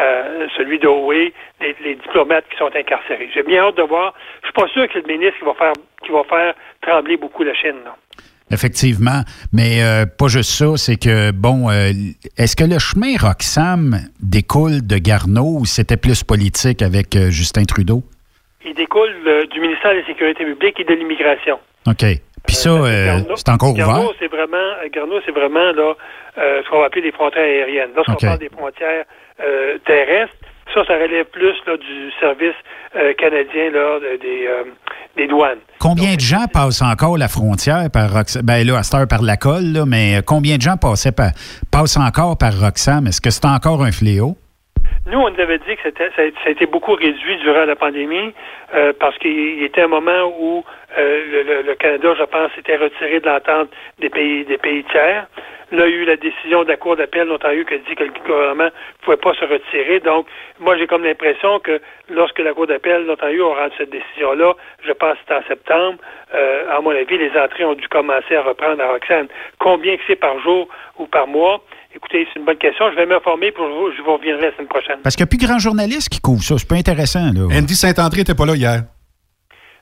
euh, celui Huawei, les, les diplomates qui sont incarcérés. J'ai bien hâte de voir. Je suis pas sûr que le ministre qui va faire qui va faire trembler beaucoup la Chine. là. Effectivement, mais euh, pas juste ça, c'est que, bon, euh, est-ce que le chemin Roxham découle de Garneau ou c'était plus politique avec euh, Justin Trudeau? Il découle du ministère de la Sécurité publique et de l'immigration. OK. Puis ça, c'est encore Garneau, ouvert? c'est vraiment, Garneau, c'est vraiment là, ce qu'on va appeler les frontières aériennes. Lorsqu'on OK. parle des frontières terrestres, ça, ça relève plus là, du service euh, canadien là, de- des, euh, des douanes. Combien de gens passent encore la frontière par Roxham? Ben là, à cette heure, par la colle, là, mais combien de gens passaient par, passent encore par Roxham? Est-ce que c'est encore un fléau? Nous, on nous avait dit que c'était, ça, a, été beaucoup réduit durant la pandémie euh, parce qu'il il était un moment où euh, le, le- le Canada, je pense, s'était retiré de l'entente des pays des pays tiers. Là, il y a eu la décision de la Cour d'appel d'Ontario qui a dit que le gouvernement ne pouvait pas se retirer. Donc, moi, j'ai comme l'impression que lorsque la Cour d'appel d'Ontario a rendu cette décision-là, je pense que c'était en septembre, euh, à mon avis, les entrées ont dû commencer à reprendre à Roxane. Combien que c'est par jour ou par mois? Écoutez, c'est une bonne question. Je vais m'informer pour vous. Je vous reviendrai la semaine prochaine. Parce qu'il n'y a plus grand journaliste qui couvre ça. C'est pas intéressant, là. Andy Saint-André n'était pas là hier.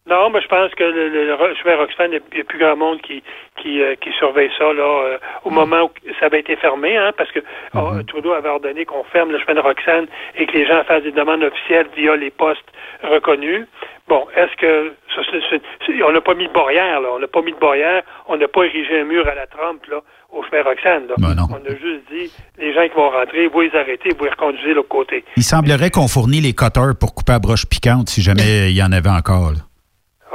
Non, mais je pense que le, le, chemin Roxane, il n'y a plus grand monde qui, qui, euh, qui surveille ça là, euh, au moment où ça avait été fermé, hein, parce que oh, Trudeau avait ordonné qu'on ferme le chemin de Roxane et que les gens fassent des demandes officielles via les postes reconnus. Bon, est-ce que ça, c'est- c'est- c'est- on n'a pas mis de barrière, là, on n'a pas mis de barrière, on n'a pas érigé un mur à la Trump là, au chemin Roxane. Là. On a juste dit les gens qui vont rentrer, vous les arrêter, vous les reconduisez de l'autre côté. Il semblerait qu'on fournit les cutters pour couper à broche piquante si jamais il y en avait encore. là.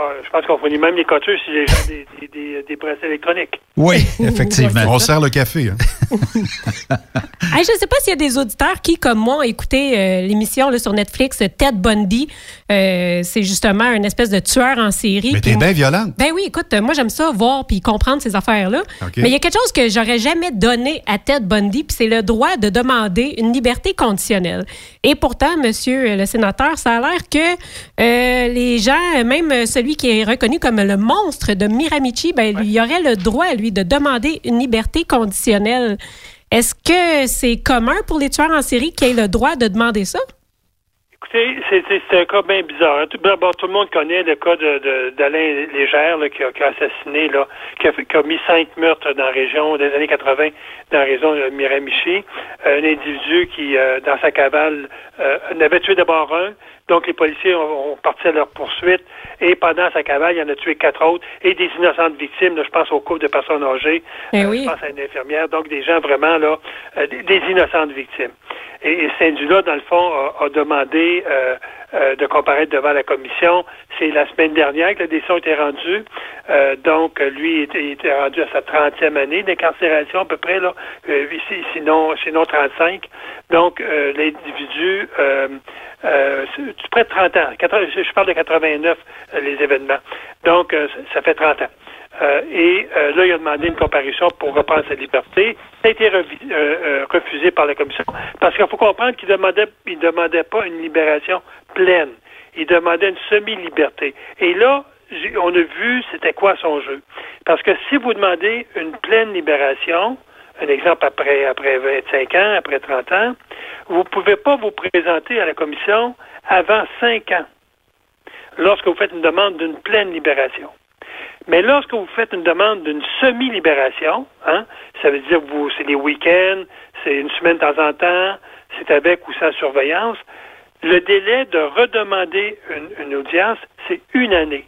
Ah, je pense qu'on fournit même les cotures si les gens ont des, des, des, des brasses électroniques. Oui, effectivement. On sert le café. hein. Hey, je ne sais pas s'il y a des auditeurs qui, comme moi, ont écouté euh, l'émission sur Netflix Ted Bundy. Euh, c'est justement une espèce de tueur en série. Mais t'es bien violente. Ben oui, écoute, moi j'aime ça voir puis comprendre ces affaires-là. Mais il y a quelque chose que j'aurais jamais donné à Ted Bundy, puis c'est le droit de demander une liberté conditionnelle. Et pourtant, Monsieur le sénateur, ça a l'air que euh, les gens, même celui qui est reconnu comme le monstre de Miramichi, ben il y aurait le droit lui de demander une liberté conditionnelle. Est-ce que c'est commun pour les tueurs en série qui aient le droit de demander ça? Écoutez, c'est un cas bien bizarre. Tout, d'abord, tout le monde connaît le cas de- de- d'Alain Légère là, qui, a, qui a assassiné, là, qui a, fait- qui a mis cinq meurtres dans la région des années 80, dans la région de Miramichi. Un individu qui, euh, dans sa cavale, euh, en avait tué d'abord un. Donc, les policiers ont, ont parti à leur poursuite. Et pendant sa cavale, il en a tué quatre autres. Et des innocentes victimes. là, je pense au couple de personnes âgées. Eh Euh, oui. Je pense à une infirmière. Donc, des gens vraiment, là, euh, des, des innocentes victimes. Et, et individu-là, dans le fond, a, a demandé euh, euh, de comparaître devant la commission. C'est la semaine dernière que la décision a été rendue. Euh, donc, euh, lui, il était, rendu à sa 30e année d'incarcération, à peu près, là, euh, ici, sinon, sinon 35. Donc, euh, l'individu, euh, euh, près de 30 ans. Je parle de 89, euh, les événements. Donc, euh, ça fait 30 ans. Euh, et euh, là, il a demandé une comparution pour reprendre sa liberté. Ça a été euh, euh, refusé par la commission. Parce qu'il faut comprendre qu'il demandait, il demandait pas une libération pleine. Il demandait une semi-liberté. Et là, on a vu c'était quoi son jeu. Parce que si vous demandez une pleine libération, un exemple après, après 25 ans, après 30 ans, vous ne pouvez pas vous présenter à la commission avant 5 ans lorsque vous faites une demande d'une pleine libération. Mais lorsque vous faites une demande d'une semi-libération, hein, ça veut dire que vous, c'est des week-ends, c'est une semaine de temps en temps, c'est avec ou sans surveillance, le délai de redemander une, une audience, c'est une année.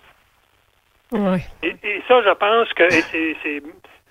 Ouais. Et, et ça, je pense que c'est, c'est-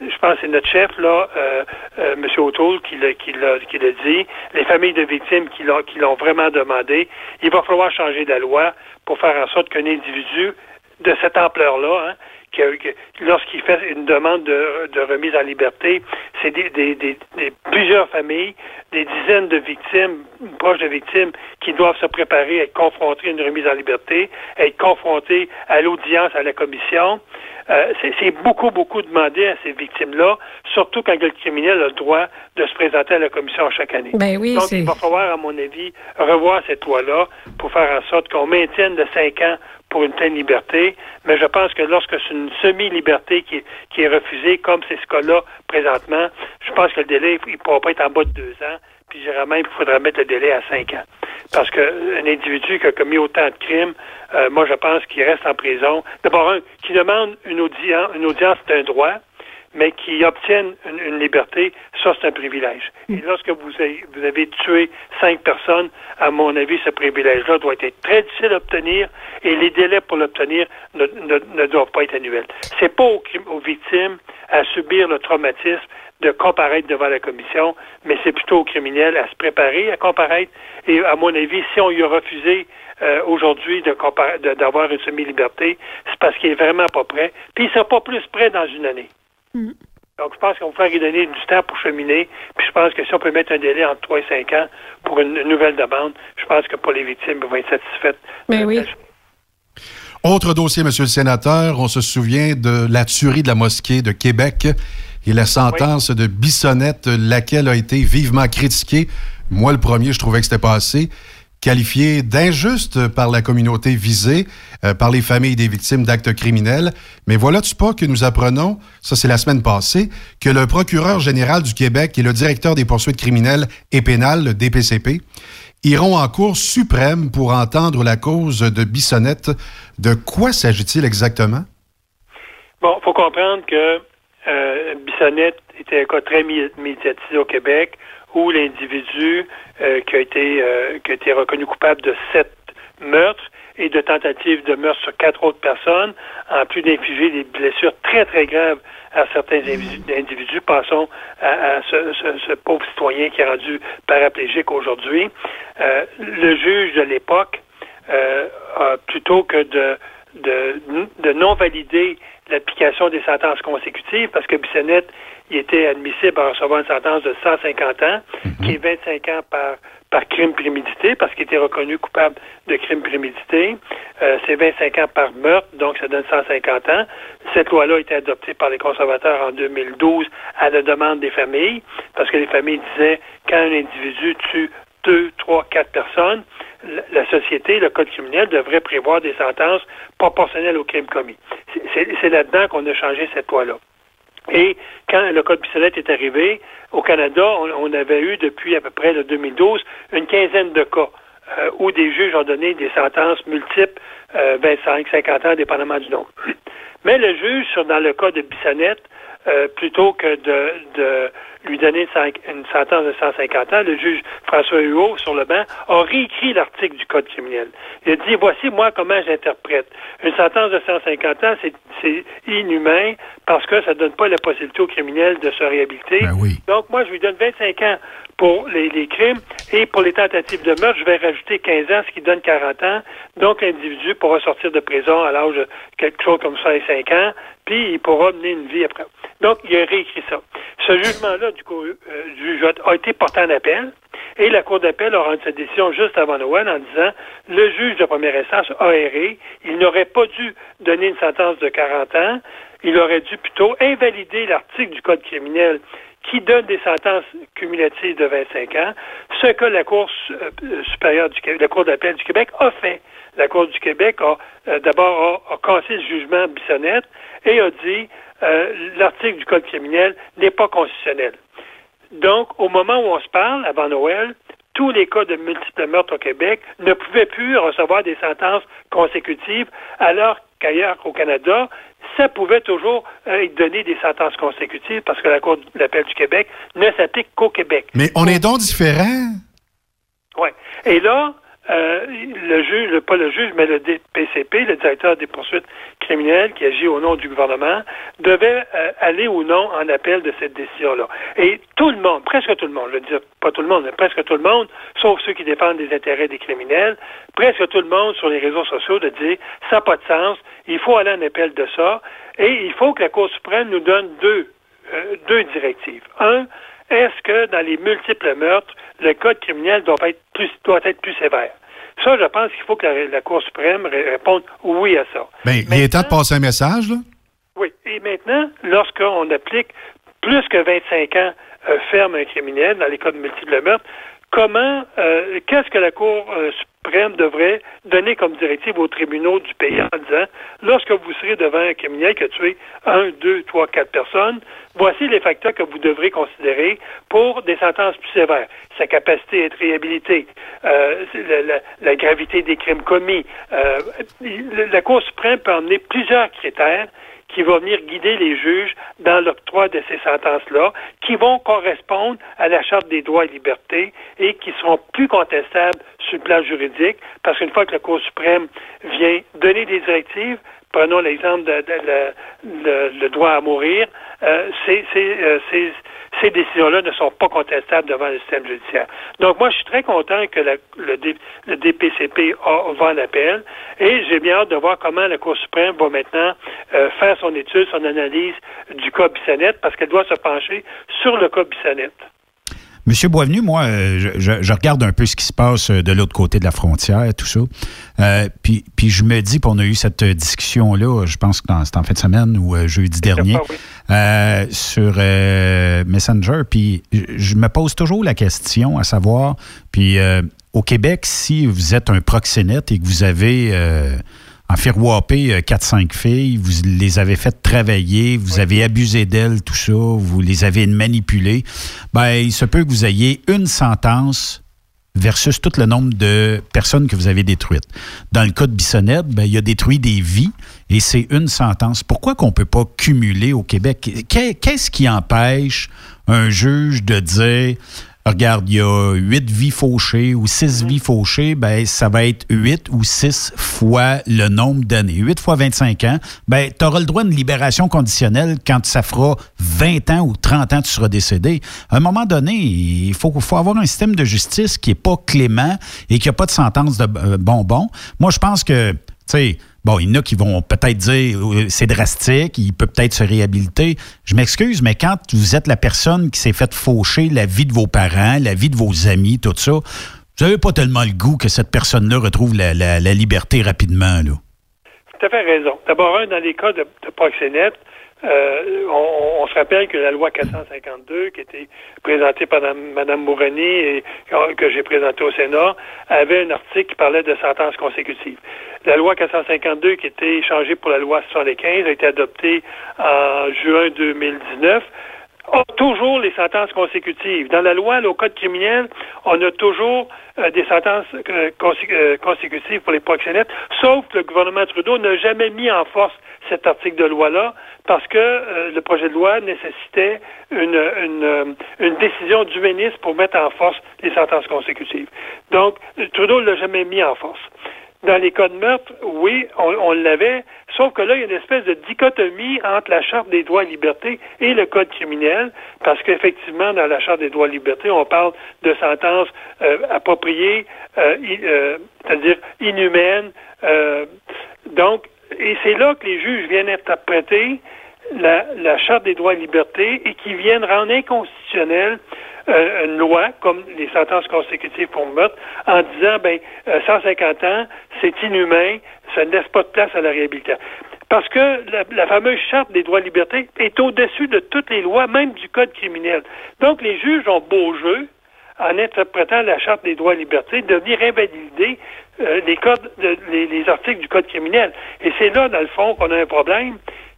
je pense que c'est notre chef, là, euh, euh, M. O'Toole, qui l'a, qui, l'a, qui l'a dit, les familles de victimes qui l'ont, qui l'ont vraiment demandé. Il va falloir changer la loi pour faire en sorte qu'un individu de cette ampleur-là, hein, que- que- lorsqu'il fait une demande de, de remise en liberté, c'est des, des- des- des- plusieurs familles, des dizaines de victimes, proches de victimes, qui doivent se préparer à être confrontées à une remise en liberté, à être confrontées à l'audience, à la commission. Euh, c'est, c'est beaucoup, beaucoup demandé à ces victimes-là, surtout quand le criminel a le droit de se présenter à la commission chaque année. Ben oui, Donc, il va falloir, à mon avis, revoir cette loi-là pour faire en sorte qu'on maintienne le 5 ans pour une pleine liberté. Mais je pense que lorsque c'est une semi-liberté qui, qui est refusée, comme c'est ce cas-là présentement, je pense que le délai, il ne pourra pas être en bas de deux ans. Puis, je dirais même qu'il faudrait mettre le délai à cinq ans. Parce qu'un individu qui a commis autant de crimes, euh, moi, je pense qu'il reste en prison. D'abord, un, qui demande une audience, une audience, c'est un droit mais qui obtiennent une, une liberté, ça c'est un privilège. Et lorsque vous avez, vous avez tué cinq personnes, à mon avis, ce privilège-là doit être très difficile à obtenir et les délais pour l'obtenir ne, ne, ne doivent pas être annuels. C'est pas aux, aux victimes à subir le traumatisme de comparaître devant la commission, mais c'est plutôt aux criminels à se préparer à comparaître. Et à mon avis, si on lui a refusé euh, aujourd'hui de compara- de- d'avoir une semi-liberté, c'est parce qu'il est vraiment pas prêt. Puis il sera pas plus prêt dans une année. Donc, je pense qu'on va falloir lui donner du temps pour cheminer. Puis je pense que si on peut mettre un délai entre 3 et 5 ans pour une, une nouvelle demande, je pense que pour les victimes, ils vont être satisfaites. Ben oui. Autre dossier, Monsieur le Sénateur, on se souvient de la tuerie de la mosquée de Québec et la sentence de Bissonnette, laquelle a été vivement critiquée. Moi, le premier, je trouvais que c'était pas assez. Qualifié d'injuste par la communauté visée, euh, par les familles des victimes d'actes criminels. Mais voilà-tu pas que nous apprenons, ça c'est la semaine passée, que le procureur général du Québec et le directeur des poursuites criminelles et pénales, le DPCP, iront en Cour suprême pour entendre la cause de Bissonnette. De quoi s'agit-il exactement? Bon, faut comprendre que euh, Bissonnette était un cas très médiatisé au Québec où l'individu euh, qui, a été, euh, qui a été reconnu coupable de sept meurtres et de tentatives de meurtre sur quatre autres personnes, en plus d'infliger des blessures très, très graves à certains individus. individus. Passons à, à ce, ce- ce pauvre citoyen qui est rendu paraplégique aujourd'hui. Euh, le juge de l'époque, euh, a- plutôt que de, de, de non valider l'application des sentences consécutives, parce que Bissonnette, il était admissible à recevoir une sentence de 150 ans, qui est 25 ans par, par crime prémédité, parce qu'il était reconnu coupable de crime prémédité. Euh, c'est 25 ans par meurtre, donc ça donne 150 ans. Cette loi-là a été adoptée par les conservateurs en 2012 à la demande des familles, parce que les familles disaient quand un individu tue deux, trois, quatre personnes, la- société, le code criminel devrait prévoir des sentences proportionnelles au crime commis. C'est là-dedans qu'on a changé cette loi-là. Et quand le code Bissonnette est arrivé, au Canada, on, avait eu depuis à peu près le 2012 une quinzaine de cas euh, où des juges ont donné des sentences multiples, euh, 25, 50 ans, dépendamment du nombre. Mais le juge, dans le cas de Bissonnette, euh, plutôt que de, de lui donner une sentence de 150 ans, le juge François Huot, sur le banc, a réécrit l'article du Code criminel. Il a dit, voici moi comment j'interprète. Une sentence de 150 ans, c'est inhumain parce que ça ne donne pas la possibilité au criminel de se réhabiliter. Donc, moi, je lui donne 25 ans pour les, les, crimes et pour les tentatives de meurtre, je vais rajouter 15 ans, ce qui donne 40 ans. Donc, l'individu pourra sortir de prison à l'âge de quelque chose comme ça et 5 ans, il pourra mener une vie après. Donc, il a réécrit ça. Ce jugement-là, du euh, a été porté en appel. Et la Cour d'appel a rendu sa décision juste avant Noël en disant le juge de première instance a erré. Il n'aurait pas dû donner une sentence de 40 ans. Il aurait dû plutôt invalider l'article du Code criminel qui donne des sentences cumulatives de 25 ans, ce que la Cour euh, supérieure du la Cour d'appel du Québec a fait. La Cour du Québec a euh, d'abord a, cassé le jugement Bissonnette et a dit euh, l'article du Code criminel n'est pas constitutionnel. Donc, au moment où on se parle, avant Noël, tous les cas de multiples meurtres au Québec ne pouvaient plus recevoir des sentences consécutives, alors qu'ailleurs au Canada, ça pouvait toujours euh, donner des sentences consécutives parce que la Cour d'appel du Québec ne s'applique qu'au Québec. Mais on est donc différents? Oui. Et là, euh, le juge, pas le juge, mais le DPCP, le directeur des poursuites criminelles qui agit au nom du gouvernement, devait euh, aller ou non en appel de cette décision-là. Et tout le monde, presque tout le monde, je veux dire pas tout le monde, mais presque tout le monde, sauf ceux qui défendent des intérêts des criminels, presque tout le monde sur les réseaux sociaux de dire ça n'a pas de sens, il faut aller en appel de ça, et il faut que la Cour suprême nous donne deux, euh, deux directives. Un, est-ce que dans les multiples meurtres, le code criminel doit être plus, doit être plus sévère? Ça, je pense qu'il faut que la, Cour suprême réponde oui à ça. Bien, il est temps de passer un message, là? Oui. Et maintenant, lorsqu'on applique plus que 25 ans euh, ferme un criminel dans les cas de multiples meurtres, comment, euh, qu'est-ce que la Cour euh, suprême devrait donner comme directive aux tribunaux du pays en disant, lorsque vous serez devant un criminel qui a tué un, deux, trois, quatre personnes, voici les facteurs que vous devrez considérer pour des sentences plus sévères. Sa capacité à être réhabilité, euh, la, la, gravité des crimes commis. la Cour suprême peut emmener plusieurs critères qui va venir guider les juges dans l'octroi de ces sentences-là, qui vont correspondre à la Charte des droits et libertés et qui seront plus contestables sur le plan juridique, parce qu'une fois que la Cour suprême vient donner des directives, prenons l'exemple de, le, droit à mourir, euh, c'est euh, ces décisions-là ne sont pas contestables devant le système judiciaire. Donc, moi, je suis très content que le, DPCP va en appel et j'ai bien hâte de voir comment la Cour suprême va maintenant euh, faire son étude, son analyse du cas Bissonnette parce qu'elle doit se pencher sur le cas Bissonnette. Monsieur Boisvenu, moi, euh, je, regarde un peu ce qui se passe euh, de l'autre côté de la frontière, tout ça. Euh, puis, puis je me dis, puis on a eu cette discussion-là, je pense que c'était en fin de semaine ou jeudi dernier, sur Messenger. Puis je me pose toujours la question à savoir, puis au Québec, si vous êtes un proxénète et que vous avez en faire wapper 4-5 filles, vous les avez fait travailler, vous avez abusé d'elles, tout ça, vous les avez manipulées, ben, il se peut que vous ayez une sentence versus tout le nombre de personnes que vous avez détruites. Dans le cas de Bissonnette, ben, il a détruit des vies et c'est une sentence. Pourquoi qu'on ne peut pas cumuler au Québec? Qu'est-ce qui empêche un juge de dire regarde, il y a huit vies fauchées ou six vies fauchées, ben, ça va être huit ou six fois le nombre d'années. Huit fois 25 ans, ben, tu auras le droit à une libération conditionnelle quand ça fera 20 ans ou 30 ans tu seras décédé. À un moment donné, il faut, faut avoir un système de justice qui n'est pas clément et qui n'a pas de sentence de euh, bonbon. Moi, je pense que, tu sais, Bon, il y en a qui vont peut-être dire euh, c'est drastique, il peut peut-être se réhabiliter. Je m'excuse, mais quand vous êtes la personne qui s'est fait faucher la vie de vos parents, la vie de vos amis, tout ça, vous n'avez pas tellement le goût que cette personne-là retrouve la, liberté rapidement. Là. Tout à fait raison. D'abord, un, dans les cas de, de euh, on, se rappelle que la loi 452, qui était présentée par Mme Mourani et que j'ai présentée au Sénat, avait un article qui parlait de sentences consécutives. La loi 452, qui était changée pour la loi 75, a été adoptée en juin 2019 a toujours les sentences consécutives. Dans la loi, au code criminel, on a toujours euh, des sentences euh, euh, consécutives pour les proxénètes, sauf que le gouvernement Trudeau n'a jamais mis en force cet article de loi-là parce que le projet de loi nécessitait une, une, une décision du ministre pour mettre en force les sentences consécutives. Donc, Trudeau ne l'a jamais mis en force. Dans les cas de meurtre, oui, on, on l'avait, sauf que là, il y a une espèce de dichotomie entre la Charte des droits et libertés et le Code criminel, parce qu'effectivement, dans la Charte des droits et libertés, on parle de sentences euh, appropriées, euh, euh, c'est-à-dire inhumaines. euh, donc, et c'est là que les juges viennent interpréter la, la Charte des droits et libertés et qui viennent rendre inconstitutionnelle euh, une loi comme les sentences consécutives pour meurtre en disant ben euh, 150 ans c'est inhumain ça ne laisse pas de place à la réhabilitation parce que la, la fameuse charte des droits et libertés est au-dessus de toutes les lois même du code criminel donc les juges ont beau jeu en interprétant la Charte des droits et libertés, de venir invalider euh, les, codes, de- les, les articles du Code criminel. Et c'est là, dans le fond, qu'on a un problème,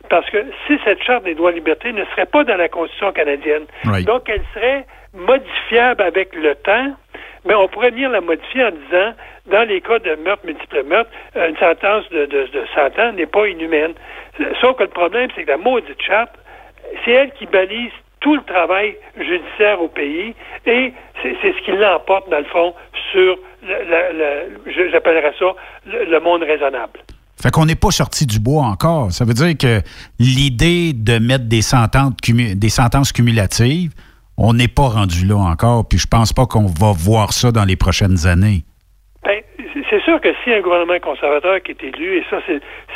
parce que si cette Charte des droits et libertés ne serait pas dans la Constitution canadienne, Right. donc elle serait modifiable avec le temps, mais on pourrait venir la modifier en disant, dans les cas de meurtre, multiple meurtre, euh, une sentence de, de, de 100 ans n'est pas inhumaine. Sauf que le problème, c'est que la maudite charte, c'est elle qui balise tout le travail judiciaire au pays et c'est ce qui l'emporte, dans le fond, sur, j'appellerais ça, le, monde raisonnable. Fait qu'on n'est pas sorti du bois encore. Ça veut dire que l'idée de mettre des sentences, des sentences cumulatives, on n'est pas rendu là encore, puis je pense pas qu'on va voir ça dans les prochaines années. Ben, c'est- sûr que si un gouvernement conservateur qui est élu, et ça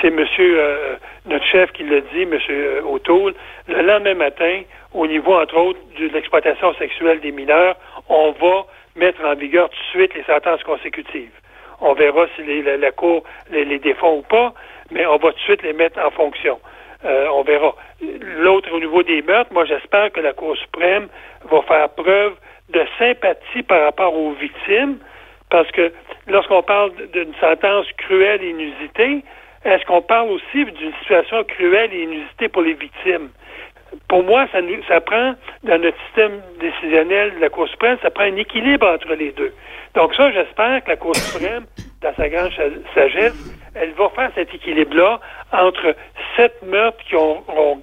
c'est monsieur euh, notre chef qui l'a dit, monsieur euh, O'Toole, le lendemain matin, au niveau entre autres de l'exploitation sexuelle des mineurs, on va mettre en vigueur tout de suite les sentences consécutives. On verra si les- la, Cour les défend ou pas, mais on va tout de suite les mettre en fonction. Euh, on verra. L'autre, au niveau des meurtres, moi j'espère que la Cour suprême va faire preuve de sympathie par rapport aux victimes, parce que lorsqu'on parle d'une sentence cruelle et inusitée, est-ce qu'on parle aussi d'une situation cruelle et inusitée pour les victimes? Pour moi, ça, nous, ça prend, dans notre système décisionnel de la Cour suprême, ça prend un équilibre entre les deux. Donc ça, j'espère que la Cour suprême, dans sa grande sagesse, elle va faire cet équilibre-là entre sept meurtres qui ont, ont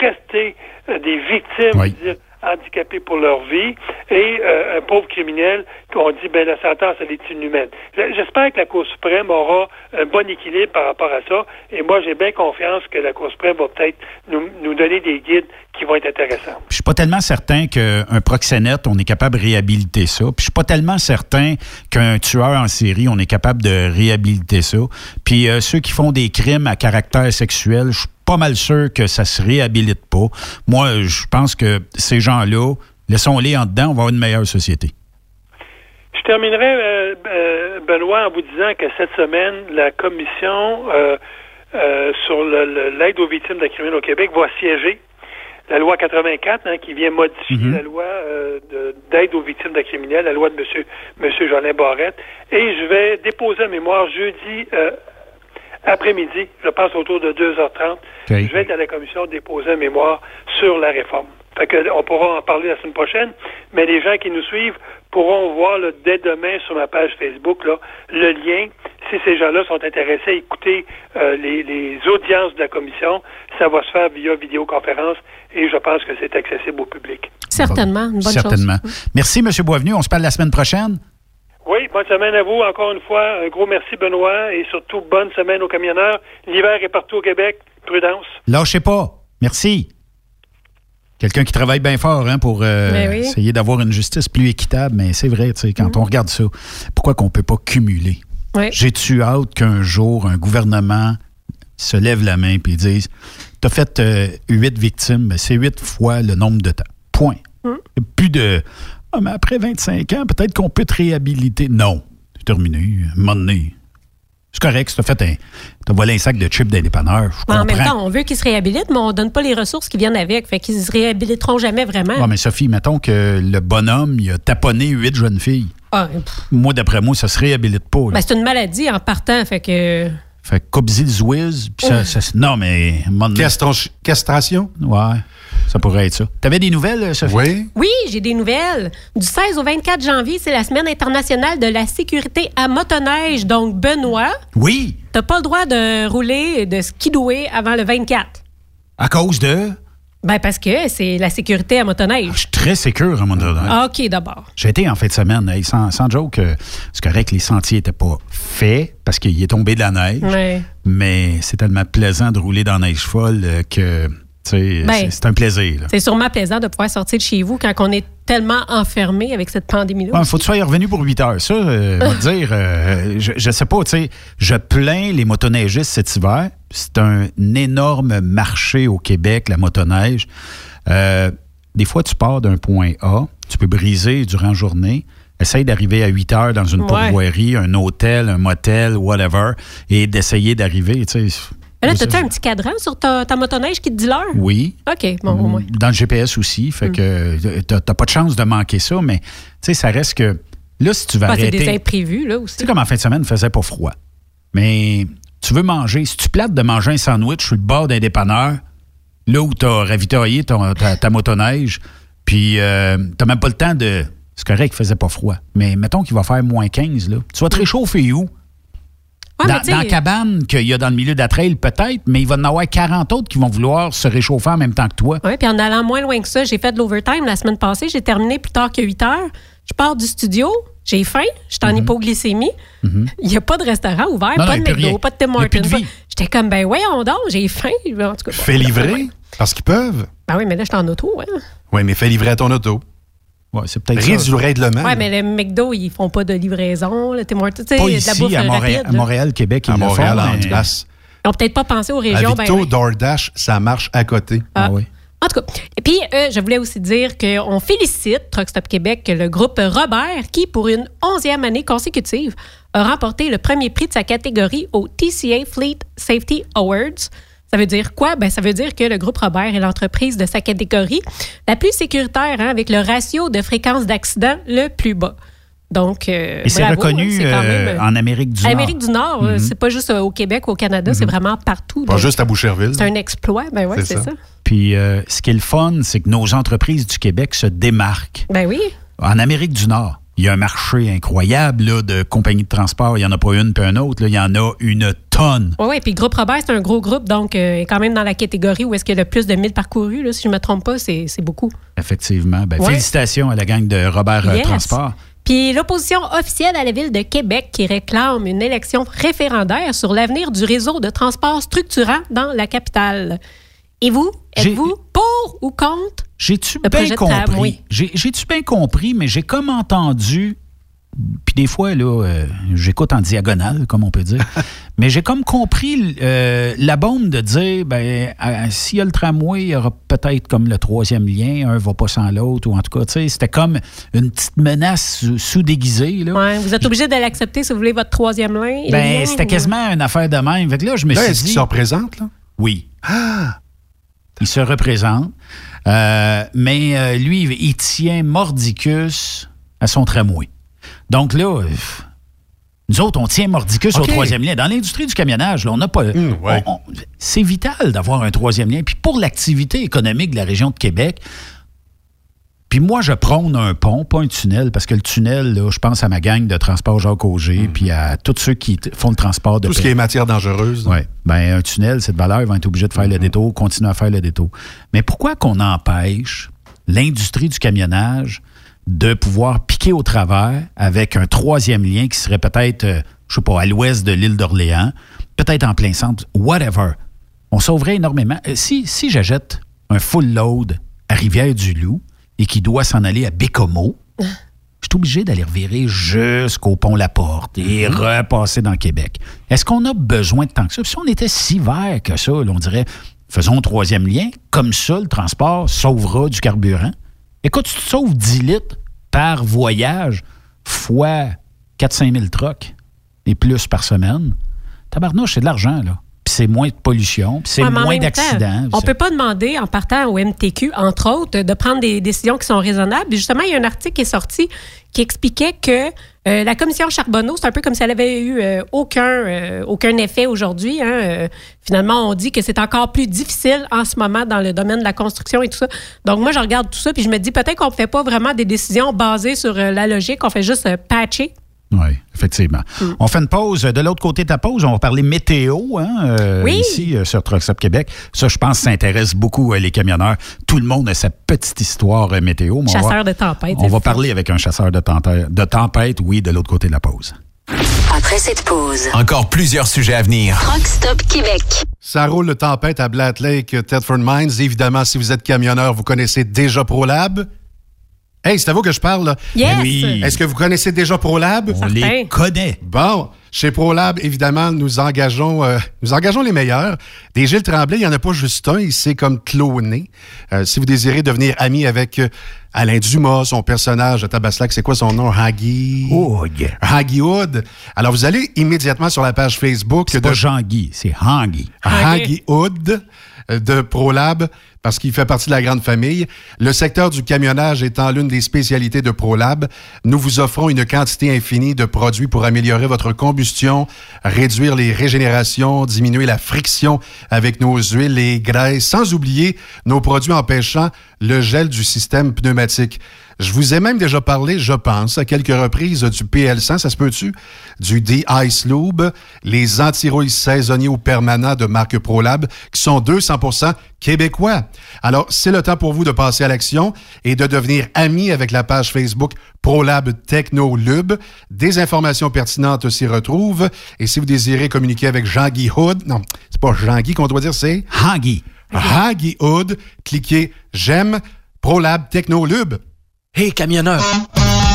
euh, des victimes, handicapées pour leur vie, et euh, un pauvre criminel qu'on dit, ben la sentence, elle est inhumaine. J'espère que la Cour suprême aura un bon équilibre par rapport à ça, et moi, j'ai bien confiance que la Cour suprême va peut-être nous, nous donner des guides qui vont être intéressants. Je suis pas tellement certain qu'un proxénète, on est capable de réhabiliter ça. Puis je suis pas tellement certain qu'un tueur en série, on est capable de réhabiliter ça. Puis euh, ceux qui font des crimes à caractère sexuel, je suis pas mal sûr que ça se réhabilite pas. Moi, je pense que ces gens-là, laissons-les en dedans, on va avoir une meilleure société. Je terminerai, euh, euh, Benoît, en vous disant que cette semaine, la commission euh, sur l'aide aux victimes de criminels au Québec va siéger la loi 84 hein, qui vient modifier Mhm. la loi de- d'aide aux victimes de criminels, la loi de Monsieur Monsieur Jolin Barrette, et je vais déposer un mémoire jeudi après-midi, je pense autour de 2h30. Je vais être à la commission déposer un mémoire sur la réforme. Fait que on pourra en parler la semaine prochaine, mais les gens qui nous suivent pourront voir là, dès demain sur ma page Facebook là, le lien. Si ces gens-là sont intéressés à écouter euh, les, les audiences de la commission, ça va se faire via vidéoconférence et je pense que c'est accessible au public. Certainement, une bonne Certainement. chose. Merci, M. Boisvenu. On se parle la semaine prochaine. Oui, bonne semaine à vous. Encore une fois, un gros merci Benoît et surtout bonne semaine aux camionneurs. L'hiver est partout au Québec. Prudence. Lâchez pas. Merci. Quelqu'un qui travaille bien fort hein, pour euh, Ben oui. essayer d'avoir une justice plus équitable, mais c'est vrai, tu sais, quand on regarde ça, pourquoi qu'on peut pas cumuler? Oui. J'ai-tu hâte qu'un jour, un gouvernement se lève la main et dise T'as fait euh, huit victimes, ben, c'est huit fois le nombre de temps. Point. Mm. Plus de Ah, mais après 25 ans, peut-être qu'on peut te réhabiliter. Non. C'est terminé. Un moment donné. C'est correct, si t'as fait un. T'as volé un sac de chips d'un dépanneur. Mais en même temps, on veut qu'ils se réhabilitent, mais on donne pas les ressources qui viennent avec. Fait qu'ils se réhabiliteront jamais vraiment. Ouais, mais Sophie, mettons que le bonhomme, il a taponné huit jeunes filles. Ah, Moi, d'après moi, ça se réhabilite pas. ben, c'est une maladie en partant. Fait que. Fait que coupe-y le puis ça, ça- Non, mais... Castration? Ouais. Ça pourrait être ça. T'avais des nouvelles, euh, Sophie? Oui. Oui, j'ai des nouvelles. Du 16 au 24 janvier, c'est la semaine internationale de la sécurité à motoneige. Donc, Benoît, Oui. t'as pas le droit de rouler, de skidouer avant le 24. À cause de? Ben, parce que c'est la sécurité à motoneige. Très sécure à mon avis. Ah, OK, d'abord. J'ai été en fin de semaine, hey, sans, sans joke, euh, c'est correct, les sentiers n'étaient pas faits parce qu'il est tombé de la neige, Ouais. mais c'est tellement plaisant de rouler dans la neige folle euh, que, tu Ben, c'est- un plaisir. C'est sûrement plaisant de pouvoir sortir de chez vous quand on est tellement enfermé avec cette pandémie-là. Il faut que tu sois revenu pour 8 heures. Ça, euh, on va te dire, euh, je, je sais pas, tu sais, je plains les motoneigistes cet hiver. C'est un énorme marché au Québec, la motoneige. Euh, des fois, tu pars d'un point A, tu peux briser durant la journée. Essaye d'arriver à 8 heures dans une Ouais. pourvoirie, un hôtel, un motel, whatever, et d'essayer d'arriver, tu sais. Mais là, t'as-tu un petit cadran sur ta, ta motoneige qui te dit l'heure? Oui. OK, bon, au moins. Dans le GPS aussi. Fait Mm. que t'as t'as pas de chance de manquer ça, mais tu sais, ça reste que là, si tu vas Ah, c'est arrêter. des imprévus, là aussi. Tu sais, comme en fin de semaine, il faisait pas froid. Mais tu veux manger. Si tu plates de manger un sandwich sur le bord d'un dépanneur, là où tu as ravitaillé ton- ta, ta motoneige, puis euh, t'as même pas le temps de. C'est correct qu'il faisait pas froid. Mais mettons qu'il va faire moins 15, là. Tu vas te réchauffer où? Ouais, dans, dans la cabane qu'il y a dans le milieu de la trail, peut-être, mais il va y en avoir 40 autres qui vont vouloir se réchauffer en même temps que toi. Oui, puis en allant moins loin que ça, j'ai fait de l'overtime la semaine passée. J'ai terminé plus tard que 8 heures. Je pars du studio, j'ai faim, je suis en hypoglycémie. Il n'y a pas de restaurant ouvert, Mhm. Non, pas de McDo, pas de Tim Hortons. J'étais comme, ben voyons donc, j'ai faim. En tout cas, Fais livrer, parce qu'ils peuvent. Ben oui, mais là, je suis en auto. Hein. Oui, mais fais livrer à ton auto. Ouais, c'est peut-être du règlement. Ouais, mais le McDo, ils font pas de livraison. Le Tim Hortons, tu sais, Pas de la bouffe à Montréal, rapide. à. Montréal, Québec, À ils le Montréal, font, en mais- place. Ils n'ont peut-être pas pensé aux À régions. ben Victo, oui. DoorDash, ça marche à côté. Ah. En tout cas, et puis euh, je voulais aussi dire qu'on félicite Truck Stop Québec, le groupe Robert, qui, pour une onzième année consécutive, a remporté le premier prix de sa catégorie au TCA Fleet Safety Awards. Ça veut dire quoi? Ben, ça veut dire que le groupe Robert est l'entreprise de sa catégorie la plus sécuritaire, hein, avec le ratio de fréquence d'accident le plus bas. Donc, euh, Et c'est bravo, reconnu hein, c'est quand euh, en Amérique du en Nord. Amérique du Nord, euh, Mhm. c'est pas juste euh, au Québec ou au Canada, c'est vraiment partout. Pas Donc, juste à Boucherville. C'est un exploit, ben oui, c'est ça. Puis euh, ce qui est le fun, c'est que nos entreprises du Québec se démarquent. Ben oui. En Amérique du Nord, il y a un marché incroyable là, de compagnies de transport. Il n'y en a pas une puis un autre. là. Il y en a une Oui, oui. Puis le groupe Robert, c'est un gros groupe, donc euh, est quand même dans la catégorie où est-ce qu'il y a le plus de 1000 parcourus. Là, si je ne me trompe pas, c'est beaucoup. Effectivement. Ben, Ouais. Félicitations à la gang de Robert euh, Yes. Transport. Puis l'opposition officielle à la ville de Québec qui réclame une élection référendaire sur l'avenir du réseau de transport structurant dans la capitale. Et vous, êtes-vous pour ou contre? J'ai-tu bien compris? J'ai- J'ai-tu bien compris, mais j'ai comme entendu, puis des fois, là, euh, j'écoute en diagonale, comme on peut dire, mais j'ai comme compris euh, la bombe de dire, ben, euh, s'il y a le tramway, il y aura peut-être comme le troisième lien, un va pas sans l'autre, ou en tout cas, tu sais, c'était comme une petite menace sous- sous-déguisée, là. Ouais, vous êtes obligé de l'accepter si vous voulez votre troisième lien. Ben, lien, c'était ou- quasiment une affaire de même. Fait que là, je me Là, suis est-ce dit... qu'il se représente, là? Oui. Il se représente. Euh, mais euh, lui, il tient Mordicus à son tramway. Donc là, euh, nous autres, on tient Mordicus au troisième lien. Dans l'industrie du camionnage, là, on n'a pas. on- c'est vital d'avoir un troisième lien. Puis pour l'activité économique de la région de Québec, puis moi, je prône un pont, pas un tunnel, parce que le tunnel, là, je pense à ma gang de transport Jacques Auger, puis à tous ceux qui font le transport de Tout ce qui est matière dangereuse. oui. Ben, un tunnel, cette valeur, ils vont être obligés de faire le détour, continuer à faire le détour. Mais pourquoi qu'on empêche l'industrie du camionnage de pouvoir piquer au travers avec un troisième lien qui serait peut-être, euh, je sais pas, à l'ouest de l'île d'Orléans, peut-être en plein centre, whatever. On sauverait énormément. Euh, Si, si j'achète un full load à Rivière-du-Loup et qui doit s'en aller à Bécomo, je suis obligé d'aller revirer jusqu'au pont La Porte et repasser dans Québec. Est-ce qu'on a besoin de tant que ça? Si on était si vert que ça, là, on dirait, faisons un troisième lien, comme ça, le transport sauvera du carburant. Écoute, tu te sauves 10 litres par voyage fois 4-5 000 trucks et plus par semaine. Tabarnouche, c'est de l'argent, là. Puis c'est moins de pollution, puis c'est Ouais, moins d'accidents. On C'est- peut pas demander, en partant au MTQ, entre autres, de prendre des décisions qui sont raisonnables. Justement, il y a un article qui est sorti qui expliquait que Euh, la commission Charbonneau, c'est un peu comme si elle avait eu euh, aucun, euh, aucun effet aujourd'hui. Hein. Finalement, on dit que c'est encore plus difficile en ce moment dans le domaine de la construction et tout ça. Donc, moi, je regarde tout ça, puis je me dis peut-être qu'on fait pas vraiment des décisions basées sur la logique, on fait juste patcher. Oui, effectivement. On fait une pause. De l'autre côté de ta pause, on va parler météo hein, euh, Oui. ici euh, sur Truck Stop Québec. Ça, je pense, ça intéresse beaucoup euh, les camionneurs. Tout le monde a sa petite histoire euh, météo. mais Chasseur va- de tempête. On va parler avec un chasseur de, tempête- de tempête, oui, de l'autre côté de la pause. Après cette pause, Encore plusieurs sujets à venir. Truck Stop Québec. Ça roule le tempête à Blatt Lake, Thetford Mines. Évidemment, si vous êtes camionneur, vous connaissez déjà ProLab. Hey, c'est à vous que je parle. là. Yes! Oui. Est-ce que vous connaissez déjà ProLab? On les connaît. Bon, chez ProLab, évidemment, nous engageons, euh, nous engageons les meilleurs. Des Gilles Tremblay, il n'y en a pas juste un, il s'est comme cloné. Euh, si vous désirez devenir ami avec euh, Alain Dumas, son personnage de Tabaslac, c'est quoi son nom? Haggy... Hood. Haggy Hood. Alors, vous allez immédiatement sur la page Facebook C'est de pas Jean-Guy, c'est Hangui. Haggy Hood de ProLab parce qu'il fait partie de la grande famille. Le secteur du camionnage étant l'une des spécialités de ProLab, nous vous offrons une quantité infinie de produits pour améliorer votre combustion, réduire les régénérations, diminuer la friction avec nos huiles et graisses, sans oublier nos produits empêchant le gel du système pneumatique. Je vous ai même déjà parlé, je pense, à quelques reprises du PL100, ça se peut-tu? Du D-Ice Lube, les anti-rouilles saisonniers ou permanents de marque ProLab, qui sont 200% québécois. Alors, c'est le temps pour vous de passer à l'action et de devenir ami avec la page Facebook ProLab Techno Lube. Des informations pertinentes s'y retrouvent. Et si vous désirez communiquer avec Jean-Guy Hood, non, c'est pas Jean-Guy qu'on doit dire, c'est Hangui. Haggy Hood. Cliquez J'aime ProLab Techno Lube. Hey camionneur,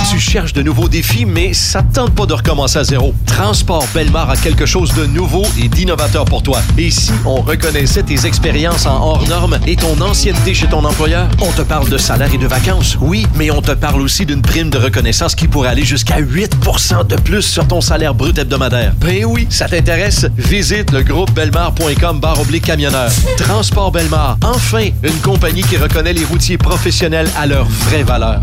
tu cherches de nouveaux défis, mais ça te tente pas de recommencer à zéro. Transport Belmar a quelque chose de nouveau et d'innovateur pour toi. Et si on reconnaissait tes expériences en hors normes et ton ancienneté chez ton employeur, on te parle de salaire et de vacances, oui, mais on te parle aussi d'une prime de reconnaissance qui pourrait aller jusqu'à 8 de plus sur ton salaire brut hebdomadaire. Ben oui, ça t'intéresse? Visite le groupe belmar.com barre oblique camionneur. Transport Belmar, enfin, une compagnie qui reconnaît les routiers professionnels à leur vraie valeur.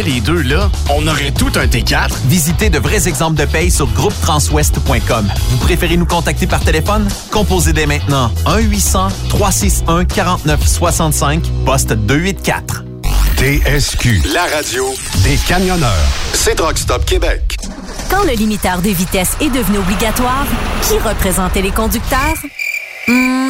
les deux là, on aurait tout un T4. Visitez de vrais exemples de paye sur groupetranswest.com. Vous préférez nous contacter par téléphone? Composez dès maintenant 1-800-361-4965, poste 284. TSQ, la radio des camionneurs. C'est Truck Stop Québec. Quand le limiteur de vitesse est devenu obligatoire, qui représentait les conducteurs? Hmm,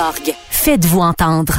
Faites-vous entendre.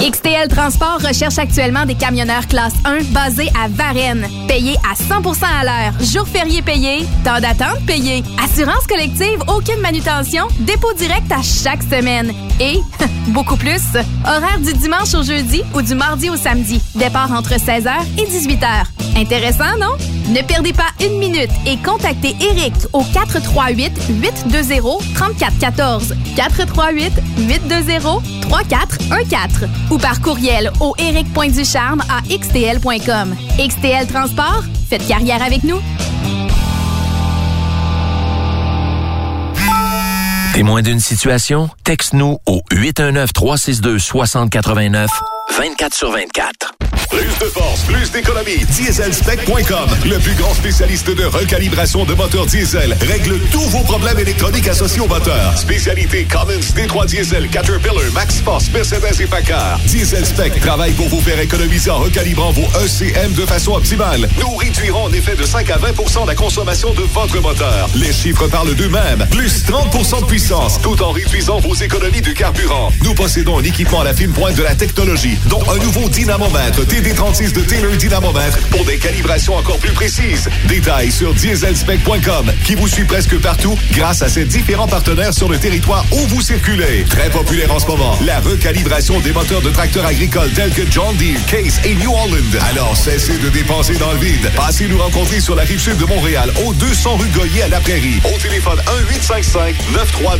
XTL Transport recherche actuellement des camionneurs classe 1 basés à Varennes. Payés à 100% à l'heure. Jour férié payé. Temps d'attente payé. Assurance collective, aucune manutention. Dépôt direct à chaque semaine. Et, beaucoup plus, horaire du dimanche au jeudi ou du mardi au samedi. Départ entre 16h et 18h. Intéressant, non? Ne perdez pas une minute et contactez Eric au 438 820 3414 438 820 3414 ou par courriel au eric.ducharme à xtl.com. XTL Transport, faites carrière avec nous. Témoin d'une situation? Texte-nous au 819-362-6089, 24 sur 24. Plus de force, plus d'économie. Dieselspec.com, le plus grand spécialiste de recalibration de moteurs diesel, règle tous vos problèmes électroniques associés au moteur. Spécialité Cummins, D3 Diesel, Caterpillar, Max Force, Mercedes et Packard. Dieselspec travaille pour vous faire économiser en recalibrant vos ECM de façon optimale. Nous réduirons en effet de 5 à 20% la consommation de votre moteur. Les chiffres parlent d'eux-mêmes. Plus 30 de puissance, tout en réduisant vos économies de carburant. Nous possédons un équipement à la fine pointe de la technologie, dont un nouveau dynamomètre TD36 de Taylor Dynamomètre pour des calibrations encore plus précises. Détails sur dieselspec.com qui vous suit presque partout grâce à ses différents partenaires sur le territoire où vous circulez. Très populaire en ce moment, la recalibration des moteurs de tracteurs agricoles tels que John Deere, Case et New Holland. Alors cessez de dépenser dans le vide. Passez nous rencontrer sur la rive sud de Montréal, au 200 rue Goyer à La Prairie. Au téléphone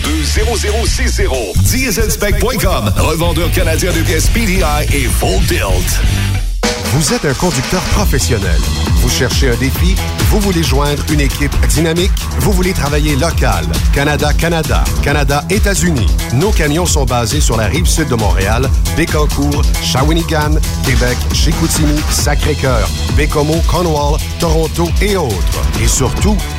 1-855-932-0060. Dieselspec.com, revendeur canadien de pièces PDI et Full Tilt. Vous êtes un conducteur professionnel. Vous cherchez un défi? Vous voulez joindre une équipe dynamique? Vous voulez travailler local? Canada-Canada, Canada-États-Unis. Nos camions sont basés sur la rive sud de Montréal, Bécancour, Shawinigan, Québec, Chicoutimi, Sacré-Cœur, Bécomo, Cornwall, Toronto et autres. Et surtout,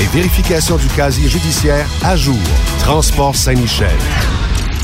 et vérification du casier judiciaire à jour. Transport Saint-Michel.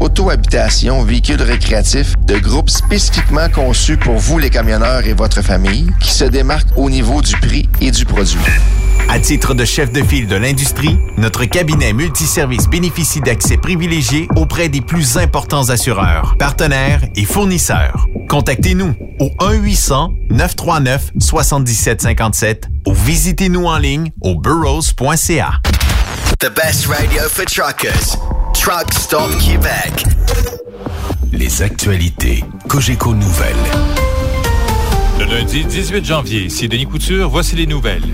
auto-habitation, véhicules récréatifs de groupe spécifiquement conçu pour vous les camionneurs et votre famille, qui se démarque au niveau du prix et du produit. À titre de chef de file de l'industrie, notre cabinet multiservice bénéficie d'accès privilégié auprès des plus importants assureurs, partenaires et fournisseurs. Contactez-nous au 1-800-939-7757 ou visitez-nous en ligne au burrows.ca. The best radio for truckers. Truck Stop Québec. Les actualités Cogeco Nouvelles. Le lundi 18 janvier, ici Denis Couture, voici les nouvelles.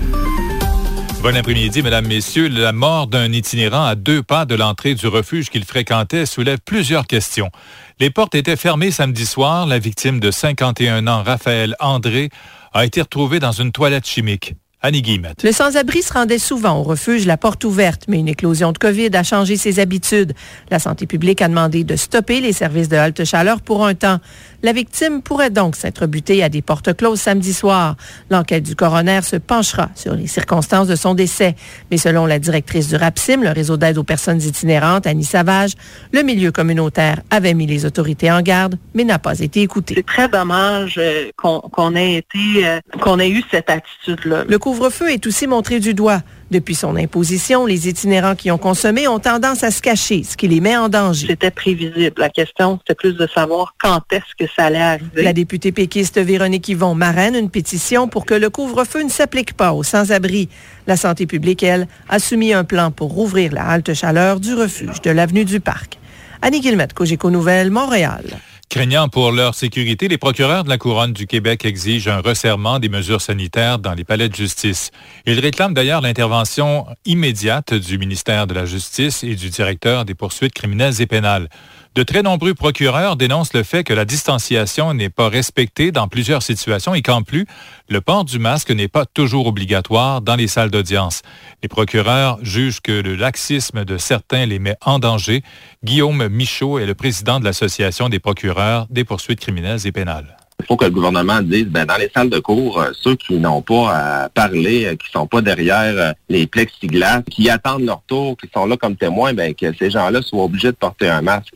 Bon après-midi, mesdames, messieurs. La mort d'un itinérant à deux pas de l'entrée du refuge qu'il fréquentait soulève plusieurs questions. Les portes étaient fermées samedi soir. La victime de 51 ans, Raphaël André, a été retrouvée dans une toilette chimique. Annie Guillemette. Le sans-abri se rendait souvent au refuge la porte ouverte, mais une éclosion de COVID a changé ses habitudes. La santé publique a demandé de stopper les services de halte chaleur pour un temps. La victime pourrait donc s'être butée à des portes closes samedi soir. L'enquête du coroner se penchera sur les circonstances de son décès. Mais selon la directrice du RAPSIM, le réseau d'aide aux personnes itinérantes, Annie Savage, le milieu communautaire avait mis les autorités en garde, mais n'a pas été écouté. C'est très dommage euh, qu'on ait été, euh, qu'on ait eu cette attitude-là. Le couvre-feu est aussi montré du doigt. Depuis son imposition, les itinérants qui ont consommé ont tendance à se cacher, ce qui les met en danger. C'était prévisible. La question, c'était plus de savoir quand est-ce que ça allait arriver. La députée péquiste Véronique Yvon marraine une pétition pour que le couvre-feu ne s'applique pas aux sans-abri. La santé publique, elle, a soumis un plan pour rouvrir la halte chaleur du refuge de l'avenue du Parc. Annie Guillemette, Cogeco Nouvelles, Montréal. Craignant pour leur sécurité, les procureurs de la Couronne du Québec exigent un resserrement des mesures sanitaires dans les palais de justice. Ils réclament d'ailleurs l'intervention immédiate du ministère de la Justice et du directeur des poursuites criminelles et pénales. De très nombreux procureurs dénoncent le fait que la distanciation n'est pas respectée dans plusieurs situations et qu'en plus, le port du masque n'est pas toujours obligatoire dans les salles d'audience. Les procureurs jugent que le laxisme de certains les met en danger. Guillaume Michaud est le président de l'Association des procureurs des poursuites criminelles et pénales. Il faut que le gouvernement dise, ben, dans les salles de cours, euh, ceux qui n'ont pas à parler, euh, qui sont pas derrière euh, les plexiglas, qui attendent leur tour, qui sont là comme témoins, ben, que ces gens-là soient obligés de porter un masque.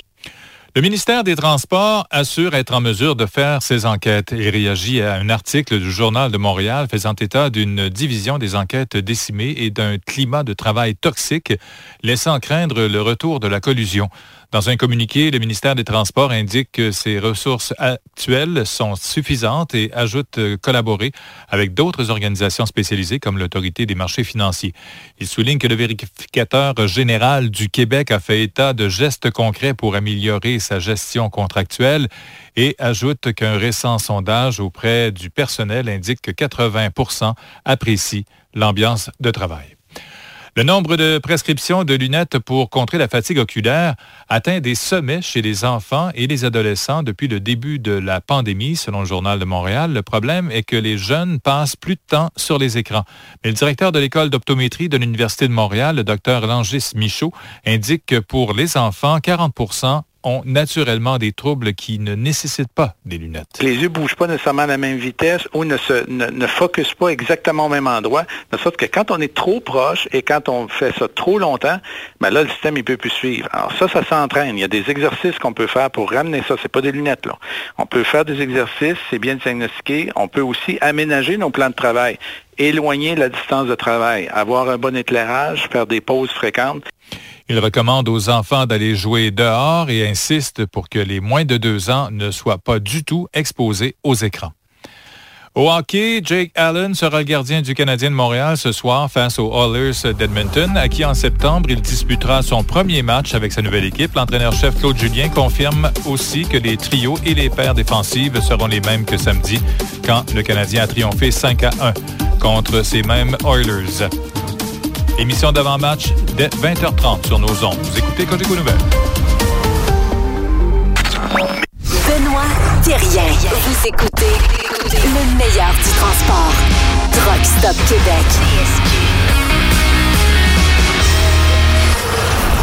Le ministère des Transports assure être en mesure de faire ces enquêtes et réagit à un article du Journal de Montréal faisant état d'une division des enquêtes décimées et d'un climat de travail toxique, laissant craindre le retour de la collusion. Dans un communiqué, le ministère des Transports indique que ses ressources actuelles sont suffisantes et ajoute euh, collaborer avec d'autres organisations spécialisées comme l'Autorité des marchés financiers. Il souligne que le vérificateur général du Québec a fait état de gestes concrets pour améliorer sa gestion contractuelle et ajoute qu'un récent sondage auprès du personnel indique que 80% apprécient l'ambiance de travail. Le nombre de prescriptions de lunettes pour contrer la fatigue oculaire atteint des sommets chez les enfants et les adolescents depuis le début de la pandémie, selon le Journal de Montréal. Le problème est que les jeunes passent plus de temps sur les écrans. Mais le directeur de l'école d'optométrie de l'Université de Montréal, le docteur Langis Michaud, indique que pour les enfants, 40 ont naturellement des troubles qui ne nécessitent pas des lunettes. Les yeux ne bougent pas nécessairement à la même vitesse ou ne se ne, ne focusent pas exactement au même endroit, de sorte que quand on est trop proche et quand on fait ça trop longtemps, ben là, le système, il peut plus suivre. Alors ça, ça s'entraîne. Il y a des exercices qu'on peut faire pour ramener ça. C'est pas des lunettes, là. On peut faire des exercices, c'est bien diagnostiqué. On peut aussi aménager nos plans de travail éloigner la distance de travail, avoir un bon éclairage, faire des pauses fréquentes. Il recommande aux enfants d'aller jouer dehors et insiste pour que les moins de deux ans ne soient pas du tout exposés aux écrans. Au hockey, Jake Allen sera le gardien du Canadien de Montréal ce soir face aux Oilers d'Edmonton, à qui en septembre il disputera son premier match avec sa nouvelle équipe. L'entraîneur-chef Claude Julien confirme aussi que les trios et les paires défensives seront les mêmes que samedi, quand le Canadien a triomphé 5 à 1 contre ces mêmes Oilers. Émission d'avant-match dès 20h30 sur nos ondes. Vous écoutez Cogeco Nouvelles. Benoît Thérien. Vous écoutez le meilleur du transport. Truck Stop Québec.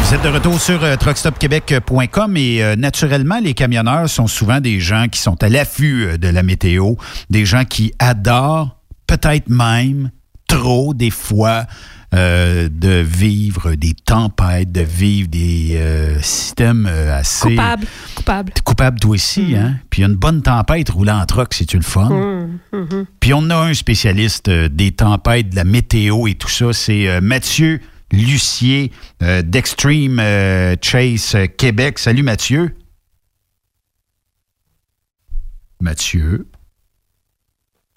Vous êtes de retour sur euh, truckstopquebec.com et euh, naturellement, les camionneurs sont souvent des gens qui sont à l'affût euh, de la météo, des gens qui adorent, peut-être même trop des fois, euh, de vivre des tempêtes, de vivre des euh, systèmes euh, assez... Coupable. Coupable. Coupable toi aussi, hein? Puis une bonne tempête roulant en truck, c'est-tu le fun? Hum, hum. Puis on a un spécialiste des tempêtes, de la météo et tout ça, c'est Mathieu Lucier d'Extreme Chase Québec. Salut Mathieu. Mathieu.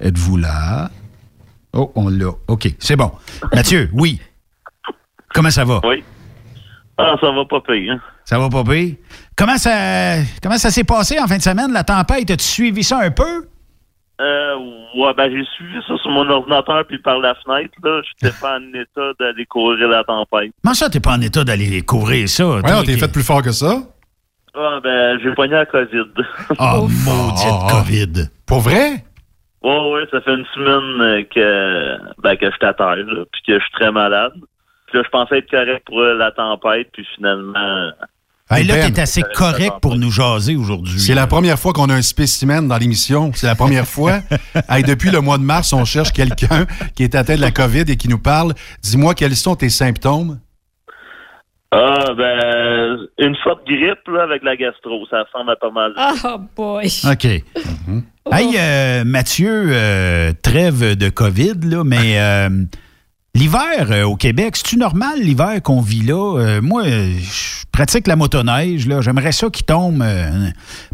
Êtes-vous là? Oh, on l'a. OK, c'est bon. Mathieu, oui. Comment ça va? Oui. Ah, ça va pas payer. Hein? Ça va pas pire? Comment ça, comment ça s'est passé en fin de semaine, la tempête? As-tu suivi ça un peu? Euh, ouais, ben j'ai suivi ça sur mon ordinateur puis par la fenêtre. là. J'étais pas en état d'aller courir la tempête. Comment ça, t'es pas en état d'aller couvrir ça? Ouais, on t'es fait plus fort que ça. Ah, ben j'ai pogné la COVID. Oh, maudite COVID. Pour vrai? Ouais, ouais, ça fait une semaine euh, que, ben, que je suis à terre, là, puis que je suis très malade. Puis là, je pensais être correct pour euh, la tempête, puis finalement... Hey, là, Ben, t'es assez correct pour nous jaser aujourd'hui. C'est la première fois qu'on a un spécimen dans l'émission. C'est la première fois. Hey, depuis le mois de mars, on cherche quelqu'un qui est atteint de la COVID et qui nous parle. Dis-moi, quels sont tes symptômes? Ah, ben, une forte grippe, là, avec la gastro. Ça ressemble à pas mal. Oh boy. OK. Hey, euh, Mathieu, euh, trêve de COVID, là, mais euh, l'hiver au Québec, c'est-tu normal l'hiver qu'on vit là? Moi, je pratique la motoneige, là. J'aimerais ça qu'il tombe,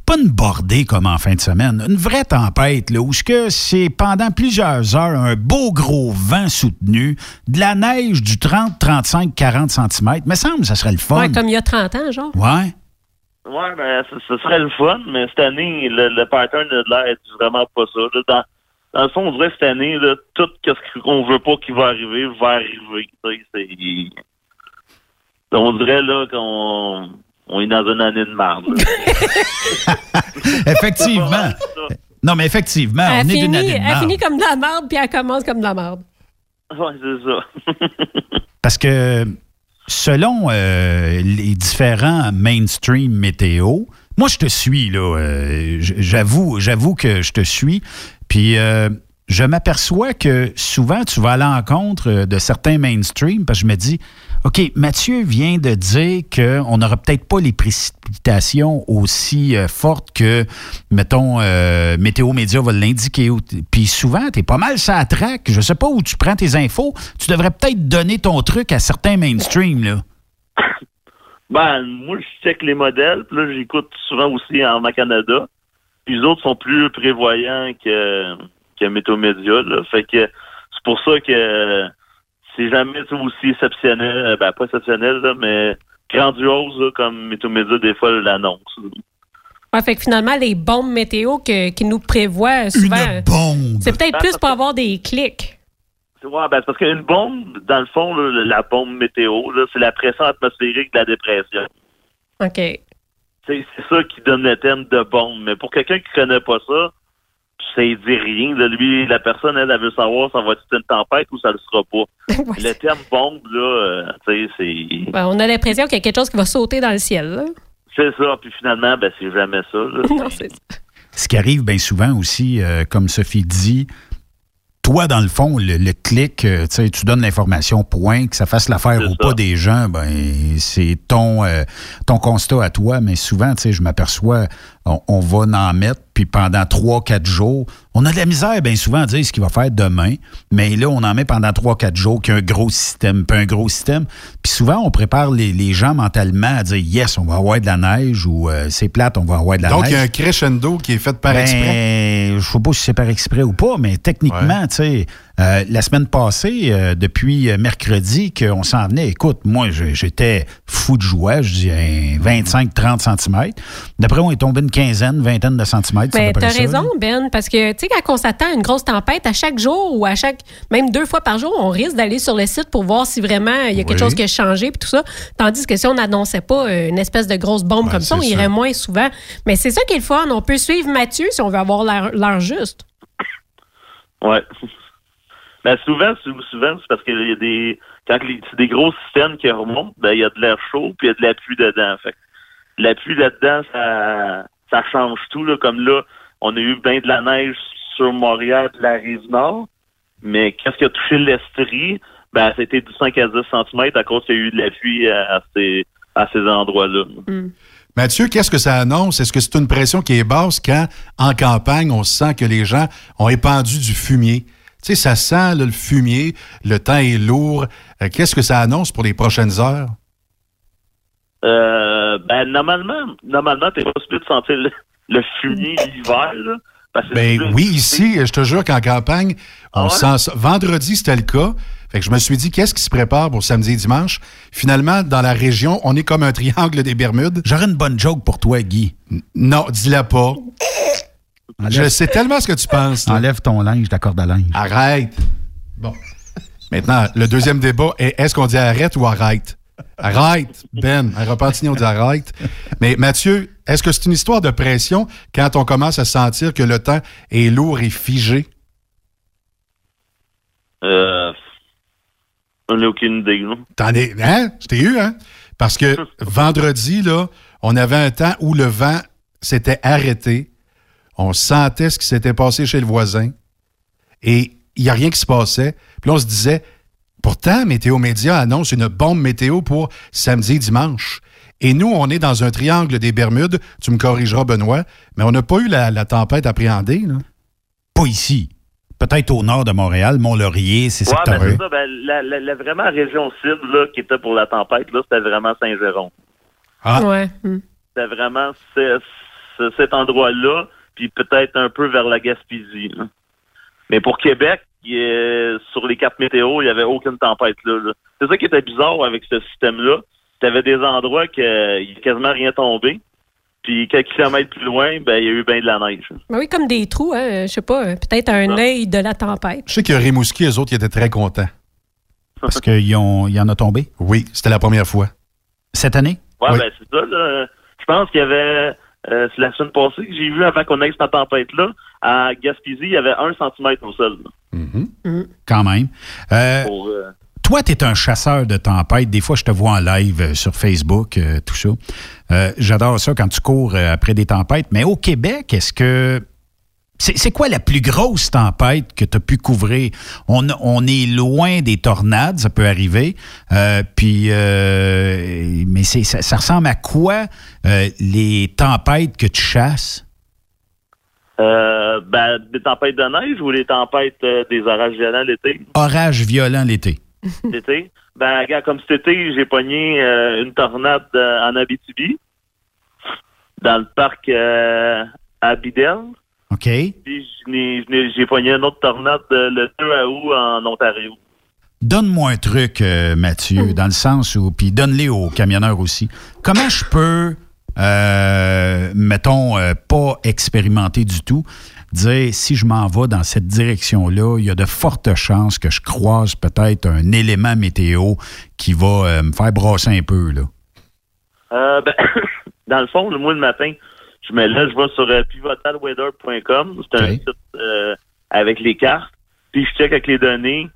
pas une bordée comme en fin de semaine, une vraie tempête, là, où ce que c'est pendant plusieurs heures un beau gros vent soutenu, de la neige du 30, 35, 40 cm. Me semble que ça serait le fun. Ouais, comme il y a 30 ans, genre. Ouais. Ouais, ben, ce, serait le fun, mais cette année, le, le pattern de l'air est vraiment pas ça. là. Dans, dans le fond, on dirait que cette année, là, tout ce qu'on veut pas qui va arriver va arriver. C'est- On dirait là qu'on on est dans une année de marde. effectivement. Non, mais effectivement, on Elle est d'une finit, année de elle marde. finit comme de la merde, puis elle commence comme de la merde. Ouais, c'est ça. Parce que selon euh, les différents mainstream météo, moi je te suis là, euh, j'avoue, j'avoue que je te suis. Puis euh, je m'aperçois que souvent tu vas à l'encontre euh, de certains mainstream parce que je me dis, OK, Mathieu vient de dire qu'on n'aura peut-être pas les précipitations aussi euh, fortes que, mettons, euh, Météo Média va l'indiquer. Puis souvent, tu es pas mal ça track. Je sais pas où tu prends tes infos. Tu devrais peut-être donner ton truc à certains mainstream, là. Ben, moi, je check les modèles, puis là, j'écoute souvent aussi en Canada. Puis les autres sont plus prévoyants que, que Météo Média. Fait que c'est pour ça que c'est jamais aussi exceptionnel, ben pas exceptionnel, là, mais grandiose, là, comme Météo des fois, l'annonce. Ouais, fait que finalement, les bombes météo que, qui nous prévoient souvent. bombe! C'est peut-être plus pour avoir des clics. Ouais, ben, parce qu'une bombe, dans le fond, là, la bombe météo, là, c'est la pression atmosphérique de la dépression. OK. C'est ça qui donne le thème de bombe. Mais pour quelqu'un qui connaît pas ça, ça ne dit rien. Là. Lui, la personne, elle, elle veut savoir ça va être une tempête ou ça le sera pas. le terme bombe, là, euh, tu sais, c'est. Ben, on a l'impression qu'il y a quelque chose qui va sauter dans le ciel. là. C'est ça. Puis finalement, ben, c'est jamais ça. là. non, c'est ça. Ce qui arrive bien souvent aussi, euh, comme Sophie dit, toi, dans le fond, le, le clic, euh, tu sais, tu donnes l'information, point, que ça fasse l'affaire ou pas des gens, ben c'est ton, euh, ton constat à toi. Mais souvent, tu sais, je m'aperçois, on, on va en mettre, puis pendant trois, quatre jours, on a de la misère bien souvent à dire ce qu'il va faire demain, mais là, on en met pendant trois, quatre jours qu'il y a un gros système, puis un gros système. Puis souvent, on prépare les, les gens mentalement à dire, yes, on va avoir de la neige, ou euh, c'est plate, on va avoir de la Donc, neige. il y a un crescendo qui est fait par Ben, exprès. Je sais pas si c'est par exprès ou pas, mais techniquement, tu sais, euh, la semaine passée, euh, depuis euh, mercredi, qu'on s'en venait, écoute, moi, j'étais fou de joie, je dis un 25-30 cm. D'après il est tombé une quinzaine, vingtaine de centimètres. à Mais t'as raison, là. Ben, parce que, tu sais, quand on s'attend à une grosse tempête, à chaque jour ou à chaque, même deux fois par jour, on risque d'aller sur le site pour voir si vraiment il y a quelque Oui. chose qui a changé puis tout ça. Tandis que si on n'annonçait pas une espèce de grosse bombe comme ça, on irait ça. moins souvent. Mais c'est ça qui est le fun. On peut suivre Mathieu si on veut avoir l'heure juste. Ouais. Ben souvent, c'est- souvent c'est parce qu'il y a des quand les- c'est des gros systèmes qui remontent, ben il y a de l'air chaud puis il y a de la pluie dedans. Fait la pluie là-dedans, ça ça change tout là. Comme là, on a eu bien de la neige sur Montréal et la rive nord, mais qu'est-ce qui a touché l'Estrie? Ben c'était du 5 à 10 cm à cause qu'il y a eu de la pluie à, à ces à ces endroits-là. Mathieu, qu'est-ce que ça annonce? Est-ce que c'est une pression qui est basse quand, en campagne, on sent que les gens ont épandu du fumier? Tu sais, ça sent là, le fumier, le temps est lourd. Euh, qu'est-ce que ça annonce pour les prochaines heures? Euh, ben normalement, normalement, t'es pas supposé de sentir le, le fumier l'hiver, là. Ben oui, ici, je te jure qu'en campagne, on Ah ouais? sent ça. Vendredi, c'était le cas. Fait que je me suis dit, qu'est-ce qui se prépare pour samedi et dimanche? Finalement, dans la région, on est comme un triangle des Bermudes. J'aurais une bonne joke pour toi, Guy. non, dis-la pas. Je sais tellement ce que tu penses. là. Enlève ton linge, la corde à linge. Arrête. Bon. Maintenant, le deuxième débat est est-ce qu'on dit arrête ou arrête? Arrête, Ben. À Repentigny, on dit arrête. Mais Mathieu, est-ce que c'est une histoire de pression quand on commence à sentir que le temps est lourd et figé? Euh, on n'a aucune idée. T'en es, hein? Je t'ai eu, hein? Parce que vendredi, là, on avait un temps où le vent s'était arrêté. On sentait ce qui s'était passé chez le voisin. Et il n'y a rien qui se passait. Puis là, on se disait, pourtant, Météo Média annonce une bombe météo pour samedi et dimanche. Et nous, on est dans un triangle des Bermudes. Tu me corrigeras, Benoît, mais on n'a pas eu la, la tempête appréhendée. Là. Pas ici. Peut-être au nord de Montréal, Mont-Laurier, c'est Ouais, ben, secteur c'est ça. Ben, la, la, la vraiment région cible, là, qui était pour la tempête, là, c'était vraiment Saint-Jérôme. Ah. Ouais. C'était vraiment ce- ce- cet endroit-là, puis peut-être un peu vers la Gaspésie. là. Mais pour Québec, il est- sur les cartes météo, il n'y avait aucune tempête là. là. C'est ça qui était bizarre avec ce système-là. Tu avais des endroits qu'il n'y a quasiment rien tombé. Puis quelques kilomètres plus loin, ben il y a eu bien de la neige. Ben oui, comme des trous, hein, je sais pas, peut-être un œil de la tempête. Je sais que Rimouski, eux autres, ils étaient très contents. Parce qu'il y en a tombé? Oui, c'était la première fois. Cette année? Ouais, Oui. ben c'est ça. Là. Je pense qu'il y avait, euh, c'est la semaine passée que j'ai vu avant qu'on ait cette tempête-là, à Gaspésie, il y avait un centimètre au sol. là, Quand même. Euh, pour, euh, Toi, tu es un chasseur de tempêtes. Des fois, je te vois en live sur Facebook, euh, tout ça. Euh, J'adore ça quand tu cours après des tempêtes. Mais au Québec, est-ce que. C'est quoi la plus grosse tempête que tu as pu couvrir? On, on est loin des tornades, ça peut arriver. Euh, puis, euh, mais ça, ça ressemble à quoi euh, les tempêtes que tu chasses? ben, des tempêtes de neige ou les tempêtes des orages violents l'été? Orage violent l'été. L'été? Ben, regarde, comme cet été, j'ai pogné une tornade en Abitibi, dans le parc euh, à Bidel. OK? Puis j'ai pogné une autre tornade euh, le 2 août en Ontario. Donne-moi un truc, euh, Mathieu, dans le sens où, puis donne-les aux camionneurs aussi. Comment je peux, euh, mettons, euh, pas expérimenter du tout, dire si je m'en vais dans cette direction-là, il y a de fortes chances que je croise peut-être un élément météo qui va euh, me faire brasser un peu, là? Euh, ben, dans le fond, le mois le matin, je lève, je vais sur euh, pivotalweather.com. C'est un site euh, avec les cartes. Puis je check avec les données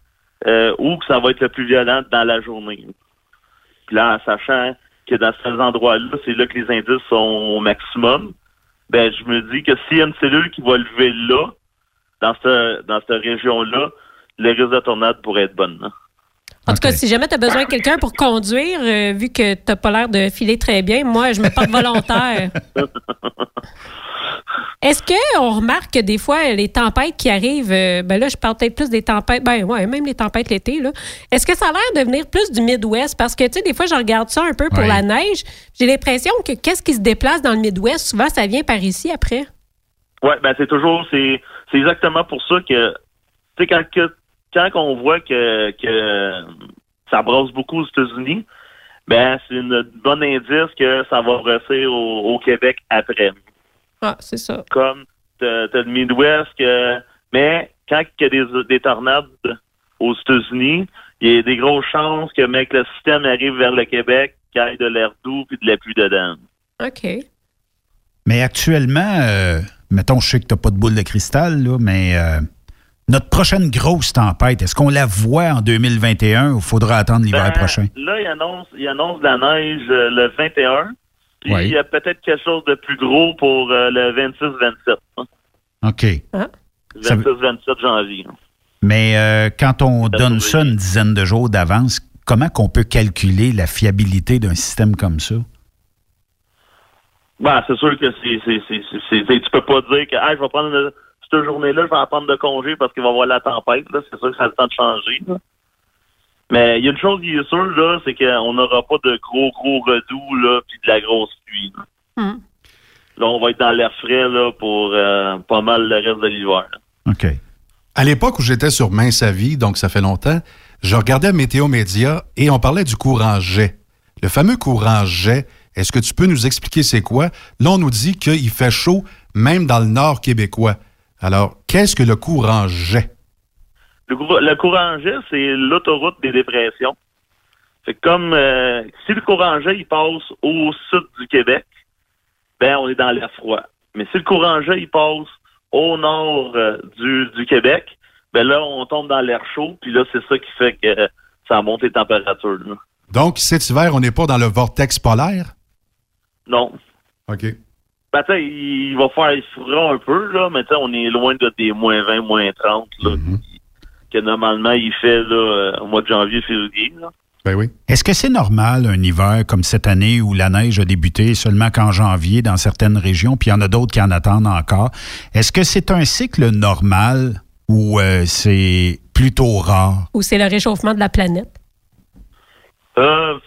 euh, où que ça va être le plus violent dans la journée. Puis là, en sachant que dans ces endroits-là, c'est là que les indices sont au maximum, ben je me dis que s'il y a une cellule qui va lever là, dans cette, dans cette région-là, le risque de tornade pourrait être bonne. hein. En tout cas, si jamais tu as besoin de quelqu'un pour conduire, euh, vu que tu n'as pas l'air de filer très bien, moi, je me porte volontaire. Est-ce qu'on remarque que des fois, les tempêtes qui arrivent, euh, ben là, je parle peut-être plus des tempêtes, ben ouais, même les tempêtes l'été, là. Est-ce que ça a l'air de venir plus du Midwest? Parce que, tu sais, des fois, je regarde ça un peu pour Ouais. la neige. J'ai l'impression que qu'est-ce qui se déplace dans le Midwest, souvent, ça vient par ici après. Ouais, ben c'est toujours c'est c'est exactement pour ça que tu sais quand que quand on voit que que ça brasse beaucoup aux États-Unis, ben c'est une bonne indice que ça va brasser au, au Québec après. Ah, c'est ça. Comme t'as t'as le Midwest que mais quand il y a des, des tornades aux États-Unis, il y a des grosses chances que mec le système arrive vers le Québec, qu'il y ait de l'air doux puis de la pluie dedans. OK. Mais actuellement, euh, mettons, je sais que tu n'as pas de boule de cristal, là, mais euh, notre prochaine grosse tempête, est-ce qu'on la voit en 2021 ou faudra attendre l'hiver Ben, prochain? Là, il annonce, il annonce de la neige euh, le 21. Puis Oui. il y a peut-être quelque chose de plus gros pour euh, le 26-27. hein. OK. Veut- 26-27 janvier. hein. Mais euh, quand on donne ça une dizaine de jours d'avance, comment qu'on peut calculer la fiabilité d'un système comme ça? Ben, c'est sûr que c'est, tu peux pas dire que ah, je vais prendre une- cette journée-là, je vais en prendre de congé parce qu'il va y avoir la tempête. Là. C'est sûr que ça a le temps de changer. là. Mais il y a une chose qui est sûre, là, c'est qu'on n'aura pas de gros, gros redoux, là, puis de la grosse pluie. Là, Hmm. Là, on va être dans l'air frais, là, pour euh, pas mal le reste de l'hiver. OK. À l'époque où j'étais sur Mince à vie, donc ça fait longtemps, je regardais Météo Média et on parlait du courant jet. Le fameux courant jet, est-ce que tu peux nous expliquer c'est quoi? Là, on nous dit qu'il fait chaud même dans le nord québécois. Alors, qu'est-ce que le courant jet? Le, cour- le courant jet, c'est l'autoroute des dépressions. C'est comme euh, si le courant jet il passe au sud du Québec, ben on est dans l'air froid. Mais si le courant jet il passe au nord euh, du, du Québec, ben là on tombe dans l'air chaud, puis là c'est ça qui fait que euh, ça monte les températures. là. Donc, cet hiver, on n'est pas dans le vortex polaire? Non. OK. Ben, tu il va faire il fera un peu, là, mais tu on est loin de des moins 20, moins 30, là, que normalement il fait là, euh, au mois de janvier, février. Là. Ben oui. Est-ce que c'est normal un hiver comme cette année où la neige a débuté seulement qu'en janvier dans certaines régions, puis il y en a d'autres qui en attendent encore? Est-ce que c'est un cycle normal ou euh, c'est plutôt rare? Ou c'est le réchauffement de la planète? Euh,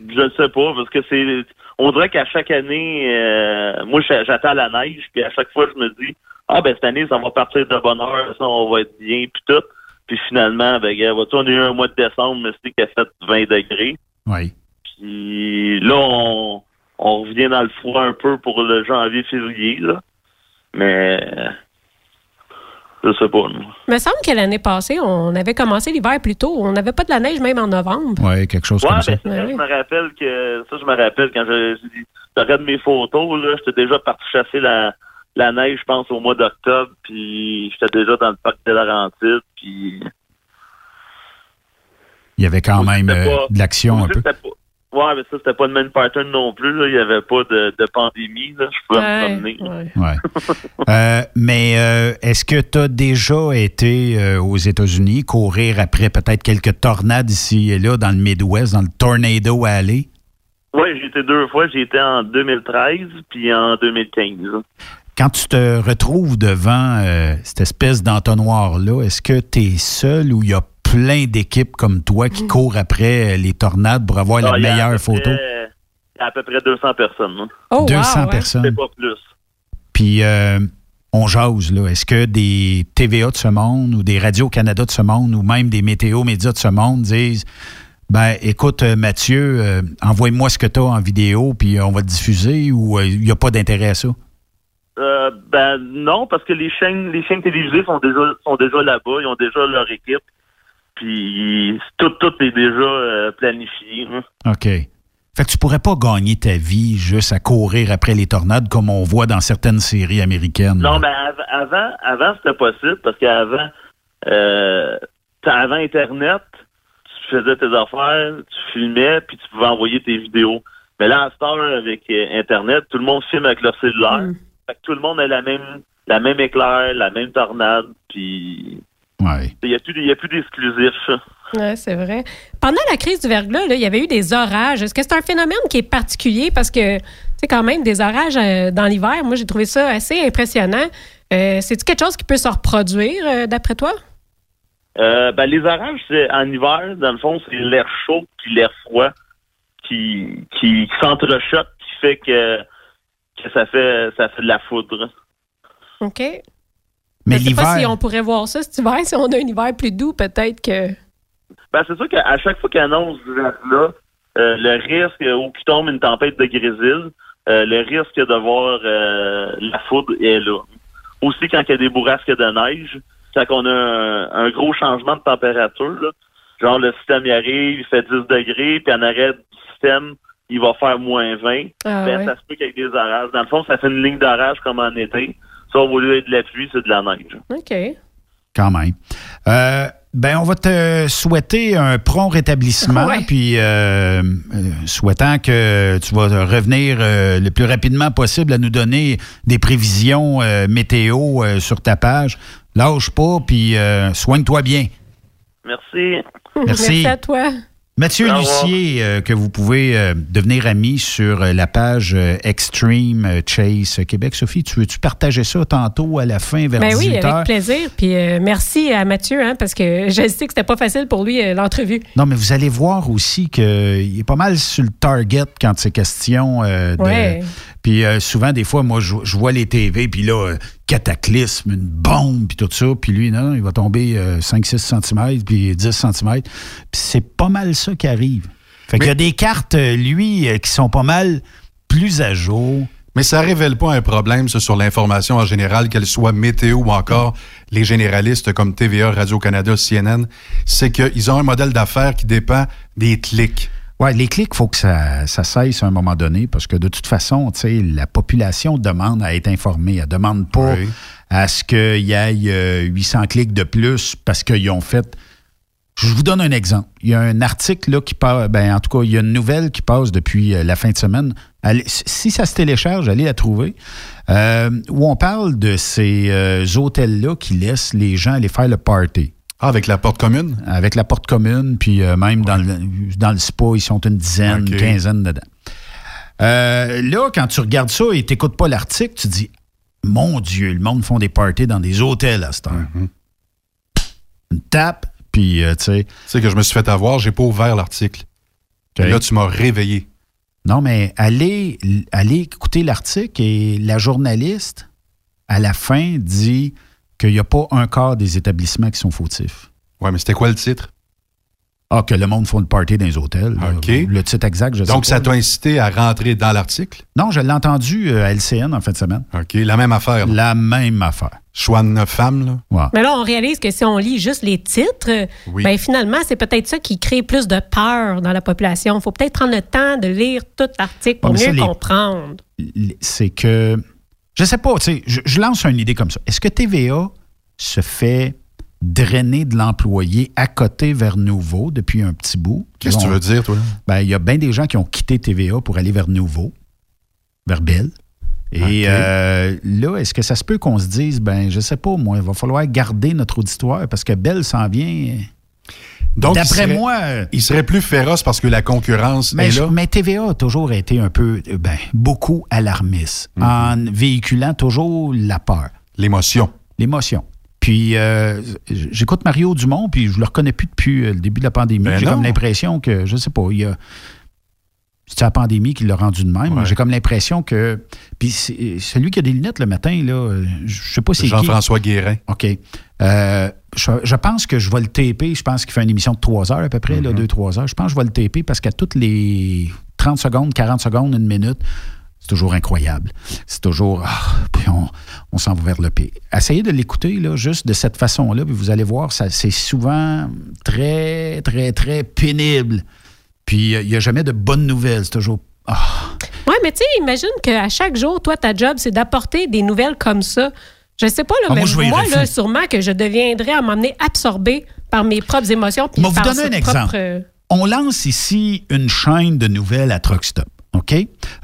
je ne sais pas, parce que c'est. On dirait qu'à chaque année, euh, moi j'a- j'attends la neige, puis à chaque fois je me dis Ah ben cette année, ça va partir de bonne heure, ça, on va être bien, puis tout. Puis finalement, ben vois-tu, on a eu un mois de décembre, mais c'était qui a fait 20 degrés. Oui. Puis là, on, on revient dans le froid un peu pour le janvier-février, là. Mais Je sais pas. non. Il me semble que l'année passée, on avait commencé l'hiver plus tôt. On n'avait pas de la neige même en novembre. Oui, quelque chose Ouais, comme ben, ça. ça, je me rappelle que ça, je me rappelle quand je, regarde mes photos, là, j'étais déjà parti chasser la, la neige, je pense, au mois d'octobre, puis j'étais déjà dans le parc de Laurentides, puis Il y avait quand même euh, pas- de l'action un peu. c'était pas- Ouais, mais ça, c'était pas le même pattern non plus, là. Il y avait pas de, de pandémie, là. Je pouvais Ouais, me promener. Ouais. Euh, mais euh, est-ce que tu as déjà été euh, aux États-Unis courir après peut-être quelques tornades ici et là dans le Midwest, dans le Tornado Alley? J'ai été deux fois. J'ai été en 2013 puis en 2015. Quand tu te retrouves devant euh, cette espèce d'entonnoir-là, est-ce que tu es seul ou il y a plein d'équipes comme toi qui courent après euh, les tornades pour avoir Ah, la meilleure photo? près- Il y a à peu près 200 personnes. hein. Oh, 200 personnes. C'est pas plus. Puis euh, on jase, là. Est-ce que des TVA de ce monde ou des Radio-Canada de ce monde ou même des météo médias de ce monde disent ben écoute, euh, Mathieu, euh, envoie-moi ce que tu as en vidéo, puis on va te diffuser ou il n'y a pas d'intérêt à ça? Euh, ben non, parce que les chaînes, les chaînes télévisées sont déjà sont déjà là-bas, ils ont déjà leur équipe. Puis tout, tout est déjà euh, planifié. hein. OK. Fait que tu pourrais pas gagner ta vie juste à courir après les tornades comme on voit dans certaines séries américaines. Non, mais av- avant, avant c'était possible parce qu'avant, euh, avant Internet, tu faisais tes affaires, tu filmais, puis tu pouvais envoyer tes vidéos. Mais là, à cette heure, avec euh, Internet, tout le monde filme avec leur cellulaire. Fait que tout le monde a la même, la même éclair, la même tornade, puis il n'y a plus, il y a plus d'exclusifs. Oui, c'est vrai. Pendant la crise du verglas, là, il y avait eu des orages. Est-ce que c'est un phénomène qui est particulier? Parce que, c'est quand même des orages euh, dans l'hiver. Moi, j'ai trouvé ça assez impressionnant. Euh, C'est-tu quelque chose qui peut se reproduire, euh, d'après toi? Euh, ben, les orages, c'est en hiver, dans le fond, c'est l'air chaud puis l'air froid qui, qui, qui s'entrechoquent, qui fait que, que ça fait ça fait de la foudre. OK. Mais Je sais pas l'hiver- si on pourrait voir ça cet hiver. Si on a un hiver plus doux, peut-être que. Ben, c'est sûr qu'à chaque fois qu'ils annoncent là, euh, le risque euh, où qu'il tombe une tempête de grésil, euh, le risque de voir euh, la foudre est là. Aussi, quand il y a des bourrasques de neige, quand on a un, un gros changement de température, là, genre le système y arrive, il fait 10 degrés, puis en arrêt du système, il va faire moins 20. Ah ben, ouais. Ça se peut qu'avec des orages. Dans le fond, ça fait une ligne d'orage comme en été. Ça, au lieu d'être de la pluie, c'est de la neige. OK. Quand même. Euh, ben, on va te souhaiter un prompt rétablissement, Ouais. puis euh, euh, souhaitant que tu vas revenir euh, le plus rapidement possible à nous donner des prévisions euh, météo euh, sur ta page. Lâche pas, puis euh, soigne-toi bien. Merci. Merci. Merci à toi. Mathieu. Lucier, euh, que vous pouvez euh, devenir ami sur euh, la page euh, Extreme Chase Québec. Sophie, tu veux-tu partager ça tantôt à la fin vers Ben oui, 18 heures? avec plaisir. Puis euh, merci à Mathieu, hein, parce que je sais que c'était pas facile pour lui, euh, l'entrevue. Non, mais vous allez voir aussi qu'il est pas mal sur le target quand c'est question euh, de. Ouais. Puis euh, souvent, des fois, moi, je, je vois les TV, puis là, euh, cataclysme, une bombe, puis tout ça. Puis lui, non, il va tomber euh, 5-6 cm, puis 10 cm. Puis c'est pas mal ça qui arrive. Fait qu'il y a des cartes, euh, lui, euh, qui sont pas mal plus à jour. Mais ça révèle pas un problème, ça, sur l'information en général, qu'elle soit météo ou encore les généralistes comme TVA, Radio-Canada, CNN. C'est qu'ils ont un modèle d'affaires qui dépend des clics. Oui, les clics, il faut que ça, ça cesse à un moment donné parce que de toute façon, tu sais, la population demande à être informée. Elle demande pas à ce qu'il y ait euh, 800 clics de plus parce qu'ils ont fait. Je vous donne un exemple. Il y a un article là, qui passe, ben, en tout cas, il y a une nouvelle qui passe depuis euh, la fin de semaine. Allez- si ça se télécharge, allez la trouver. euh, où on parle de ces euh, hôtels-là qui laissent les gens aller faire le party. Ah, avec la porte commune? Avec la porte commune, puis euh, même dans, le, dans le spa, ils sont une dizaine, une quinzaine dedans. Euh, là, quand tu regardes ça et tu pas l'article, tu dis Mon Dieu, le monde font des parties dans des hôtels à cette heure. Une tape, puis euh, tu sais. Tu sais que je me suis fait avoir, j'ai pas ouvert l'article. Et Là, tu m'as réveillé. Non, mais allez, allez écouter l'article et la journaliste, à la fin, dit qu'il n'y a pas un quart des établissements qui sont fautifs. Ouais, mais c'était quoi le titre? Ah, que le monde font le party dans les hôtels. là. OK. Le titre exact, je sais Donc, pas, ça t'a incité à rentrer dans l'article? Non, je l'ai entendu euh, à LCN en fin de semaine. OK, la même affaire. La même affaire. choix de neuf femmes. Là. Mais là, on réalise que si on lit juste les titres, Oui. ben finalement, c'est peut-être ça qui crée plus de peur dans la population. Il faut peut-être prendre le temps de lire tout l'article pour Ouais, ça, mieux les- comprendre. c'est que, je sais pas, tu sais, je, je lance une idée comme ça. Est-ce que TVA se fait drainer de l'employé à côté vers Nouveau depuis un petit bout? Qu'est-ce que tu veux dire, toi? Ben, il y a bien des gens qui ont quitté TVA pour aller vers Nouveau, vers Bell. Et euh, là, est-ce que ça se peut qu'on se dise, ben, je sais pas, moi, il va falloir garder notre auditoire parce que Bell s'en vient. Donc, D'après il serait- moi. euh, Il serait plus féroce parce que la concurrence Mais, est je- là. mais TVA a toujours été un peu, euh, ben, beaucoup alarmiste, en véhiculant toujours la peur. L'émotion. L'émotion. Puis, euh, j'écoute Mario Dumont, puis je le reconnais plus depuis le début de la pandémie. Ben J'ai comme l'impression que, je sais pas, il y a. C'est la pandémie qui l'a rendu de même. J'ai comme l'impression que. Puis, c'est- celui qui a des lunettes le matin, là, je sais pas si c'est. Jean-François Guérin. OK. Euh, je, je pense que je vais le TP. Je pense qu'il fait une émission de 3 heures à peu près, Mm-hmm. 2-3 heures. Je pense que je vais le TP parce qu'à toutes les 30 secondes, 40 secondes, une minute, c'est toujours incroyable. C'est toujours. ah, puis on, on s'en va vers le P. Essayez de l'écouter, juste de cette façon-là, puis vous allez voir, c'est souvent très, très, très pénible. Puis euh, il n'y a jamais de bonnes nouvelles. C'est toujours. ah, Oui, mais tu sais, imagine qu'à chaque jour, toi, ta job, c'est d'apporter des nouvelles comme ça. Je sais pas, là, Ah, mais moi, moi, là, sûrement que je deviendrais à m'emmener absorbé par mes propres émotions. puis Je vais vous donner un exemple. euh, On lance ici une chaîne de nouvelles à Truck Stop. OK?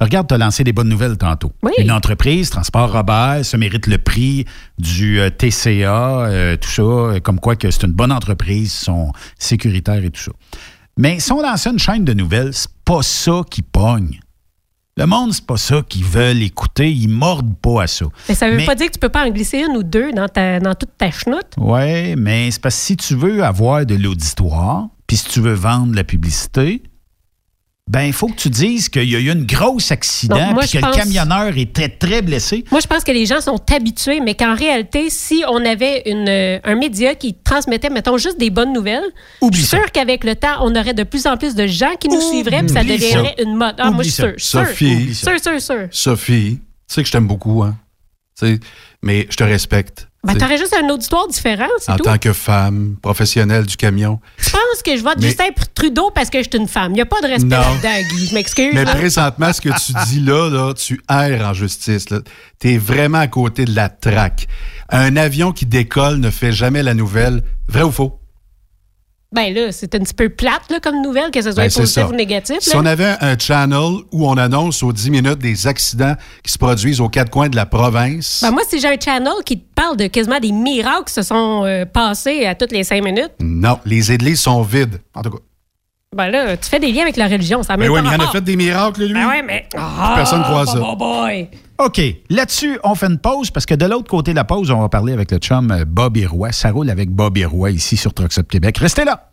Regarde, tu as lancé des bonnes nouvelles tantôt. Une entreprise, Transport Robert, ça mérite le prix du euh, TCA, euh, tout ça, comme quoi que c'est une bonne entreprise, ils sont sécuritaires et tout ça. Mais si on lance une chaîne de nouvelles, c'est pas ça qui pogne. Le monde, c'est pas ça qu'ils veulent écouter. Ils mordent pas à ça. Mais ça veut Mais- pas dire que tu peux pas en glisser une ou deux dans, ta, dans toute ta chenoute. Oui, mais c'est parce que si tu veux avoir de l'auditoire, puis si tu veux vendre la publicité, ben il faut que tu dises qu'il y a eu un gros accident, je que pense- le camionneur était très blessé. Moi, je pense que les gens sont habitués, mais qu'en réalité, si on avait une, euh, un média qui transmettait, mettons, juste des bonnes nouvelles, je suis sûre qu'avec le temps, on aurait de plus en plus de gens qui nous suivraient, puis ça deviendrait une mode. Ah, moi, je suis. Sûre. Sophie. Sûre, sûre. Sophie, tu sais que je t'aime beaucoup, hein? Mais je te respecte. Ben, t'aurais juste un auditoire différent, c'est en tout. tant que femme, professionnelle du camion. Je pense que je vote Mais- Justin Trudeau parce que je suis une femme. Il n'y a pas de respect là-dedans, Guy. Je m'excuse. Mais présentement, ce que tu dis là, là tu erres en justice. Tu es vraiment à côté de la traque. Un avion qui décolle ne fait jamais la nouvelle. Vrai ou faux? Ben là, c'est un petit peu plate là, comme nouvelle, que ce soit Ben, positif ou négatif. Si on avait un channel où on annonce aux 10 minutes des accidents qui se produisent aux quatre coins de la province, Ben, moi, si j'ai un channel qui te parle de quasiment des miracles qui se sont euh, passés à toutes les cinq minutes, non, les églises sont vides. En tout cas. ben là, tu fais des liens avec la religion. Ça a Ben oui, mais il en a fait des miracles, lui. Ben ouais, mais. Ah, Personne croit ça. Oh boy. OK. Là-dessus, on fait une pause parce que de l'autre côté de la pause, on va parler avec le chum euh, Bobby Roy. Ça roule avec Bobby Roy ici sur Truck Stop Québec. Restez là.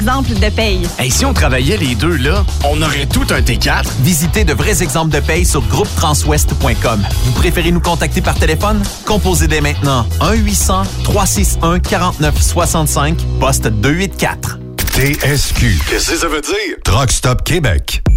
de paye. Hey, si on travaillait les deux, là, on aurait tout un T4. Visitez de vrais exemples de paye sur groupetranswest.com. Vous préférez nous contacter par téléphone? Composez dès maintenant 1-800-361-4965, poste 284. TSQ. Qu'est-ce que ça veut dire? Truck Stop Québec.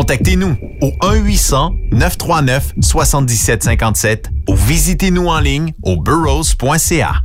Contactez-nous au 1-800-939-7757 ou visitez-nous en ligne au burrows.ca.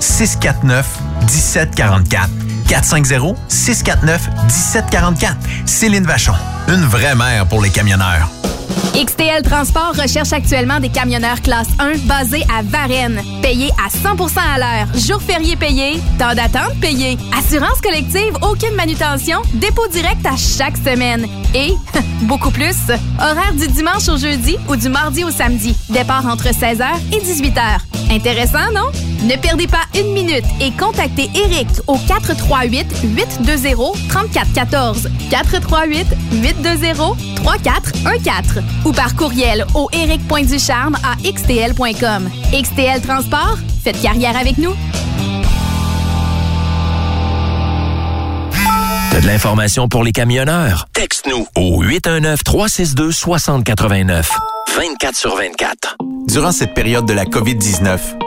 649 1744. 450 649 1744. Céline Vachon, une vraie mère pour les camionneurs. XTL Transport recherche actuellement des camionneurs classe 1 basés à Varennes. Payés à 100% à l'heure. Jour férié payé. Temps d'attente payé. Assurance collective, aucune manutention. Dépôt direct à chaque semaine. Et, beaucoup plus, horaire du dimanche au jeudi ou du mardi au samedi. Départ entre 16h et 18h. Intéressant, non? Ne perdez pas une minute et contactez Eric au 438-820-3414. 438-820-3414 ou par courriel au eric.ducharme à xtl.com. XTL Transport, faites carrière avec nous. T'as de l'information pour les camionneurs? Texte-nous au 819-362-6089. 24 sur 24. Durant cette période de la COVID-19,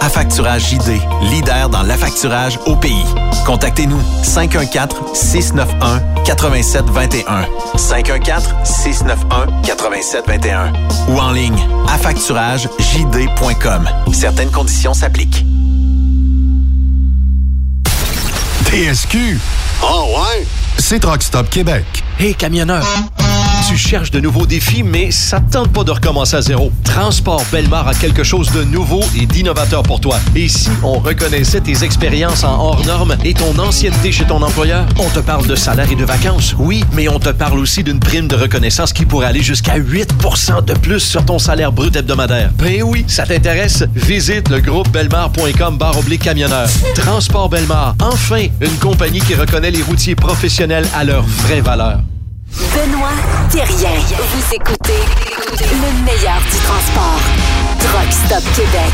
Affacturage JD, leader dans l'affacturage au pays. Contactez-nous 514-691-8721. 514-691-8721. Ou en ligne, affacturagejd.com. Certaines conditions s'appliquent. TSQ. Oh ouais? C'est Truck Stop Québec. Hé, camionneur! Tu cherches de nouveaux défis, mais ça te tente pas de recommencer à zéro. Transport Belmar a quelque chose de nouveau et d'innovateur pour toi. Et si on reconnaissait tes expériences en hors normes et ton ancienneté chez ton employeur, on te parle de salaire et de vacances, oui, mais on te parle aussi d'une prime de reconnaissance qui pourrait aller jusqu'à 8% de plus sur ton salaire brut hebdomadaire. Ben oui, ça t'intéresse? Visite le groupe belmar.com barre oblique camionneur. Transport Belmar, enfin une compagnie qui reconnaît les routiers professionnels à leur vraie valeur. Benoît Thérien. Vous écoutez le meilleur du transport. Truck Stop Québec.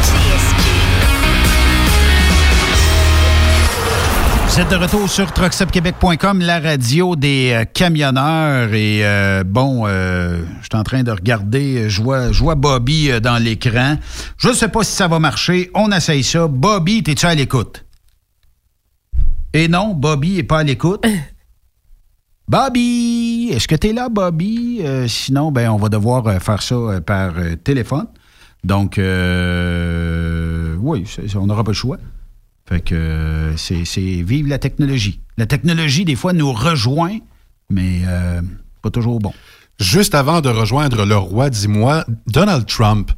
Vous êtes de retour sur truckstopquebec.com, la radio des euh, camionneurs. Et euh, bon, euh, je suis en train de regarder, je vois, je vois Bobby euh, dans l'écran. Je ne sais pas si ça va marcher. On essaye ça. Bobby, es-tu à l'écoute? Et non, Bobby n'est pas à l'écoute? Bobby, est-ce que tu es là, Bobby? Euh, sinon, ben, on va devoir euh, faire ça euh, par téléphone. Donc, oui, on n'aura pas le choix. Fait que c'est vive la technologie. La technologie, des fois, nous rejoint, mais pas toujours bon. Juste avant de rejoindre le roi, dis-moi, Donald Trump,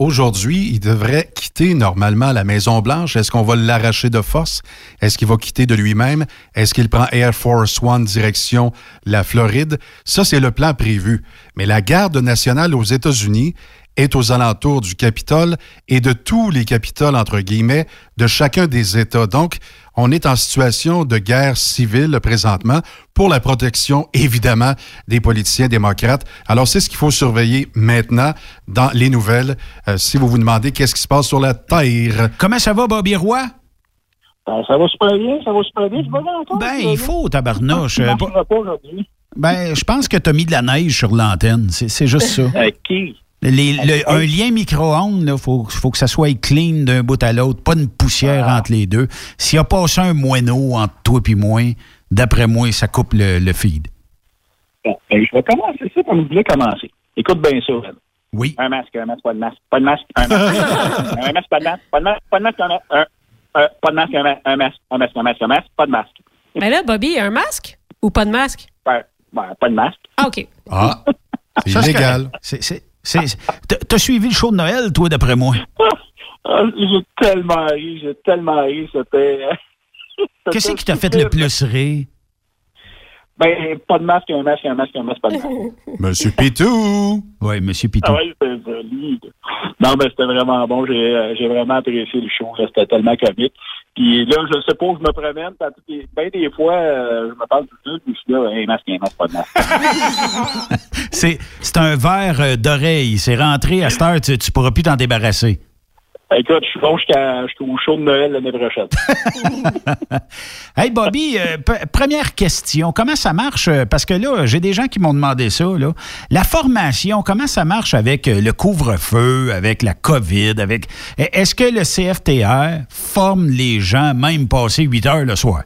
aujourd'hui, il devrait quitter normalement la Maison-Blanche. Est-ce qu'on va l'arracher de force? Est-ce qu'il va quitter de lui-même? Est-ce qu'il prend Air Force One direction la Floride? Ça, c'est le plan prévu. Mais la garde nationale aux États-Unis est aux alentours du Capitole et de tous les capitoles, entre guillemets, de chacun des États. Donc, on est en situation de guerre civile présentement pour la protection, évidemment, des politiciens démocrates. Alors, c'est ce qu'il faut surveiller maintenant dans les nouvelles. Euh, si vous vous demandez qu'est-ce qui se passe sur la Terre. Comment ça va, Bobby Roy? Ben, ça va super bien, ça va super bien. Tu vas bien encore? Ben, il faut, tabarnouche. Pas aujourd'hui. Ben, je pense que tu as mis de la neige sur l'antenne. C'est juste ça. Euh, qui? Les- le- un lien micro-ondes, il faut, faut que ça soit clean d'un bout à l'autre, pas une poussière Ah. entre les deux. S'il y a passé un moineau entre toi et moi, d'après moi, ça coupe le, le feed. Bon, ben, je vais commencer ça comme je voulais commencer. Écoute bien ça, Red. Oui. Un masque, un masque, pas de masque. Pas de masque, un masque. un masque, pas de masque. Pas de masque, pas de masque, un masque. Un, un, pas de masque, un, un masque. Un masque, un masque, un masque. Pas de masque. Mais là, Bobby, un masque ou pas de masque? Ben, ben, pas de masque. Ah, OK. Ah, c'est illégal. c'est- T'as- suivi le show de Noël, toi, d'après moi? Ah, j'ai tellement ri, j'ai tellement ri, c'était... Qu'est-ce qui t'a fait le plus rire? Ben, pas de masque, un masque, un masque, un masque, pas de masque. Monsieur Pitou! Oui, Monsieur Pitou. Ah oui, c'était joli. Non, ben c'était vraiment bon. J'ai euh, j'ai vraiment apprécié le show. C'était tellement comique. Puis là, je sais pas où je me promène. Ben des fois, euh, je me parle tout seul, puis je suis là, un masque, masque, pas de masque. C'est c'est un verre euh, d'oreille. C'est rentré à cette heure, tu, tu pourras plus t'en débarrasser. Écoute, je suis bon jusqu'à- jusqu'au show de Noël l'année prochaine. Hey Bobby, euh, première question, comment ça marche? Euh, Parce que là, j'ai des gens qui m'ont demandé ça. Là. La formation, comment ça marche avec euh, le couvre-feu, avec la COVID, avec. E- Est-ce que le CFTR forme les gens même passé 8 heures le soir?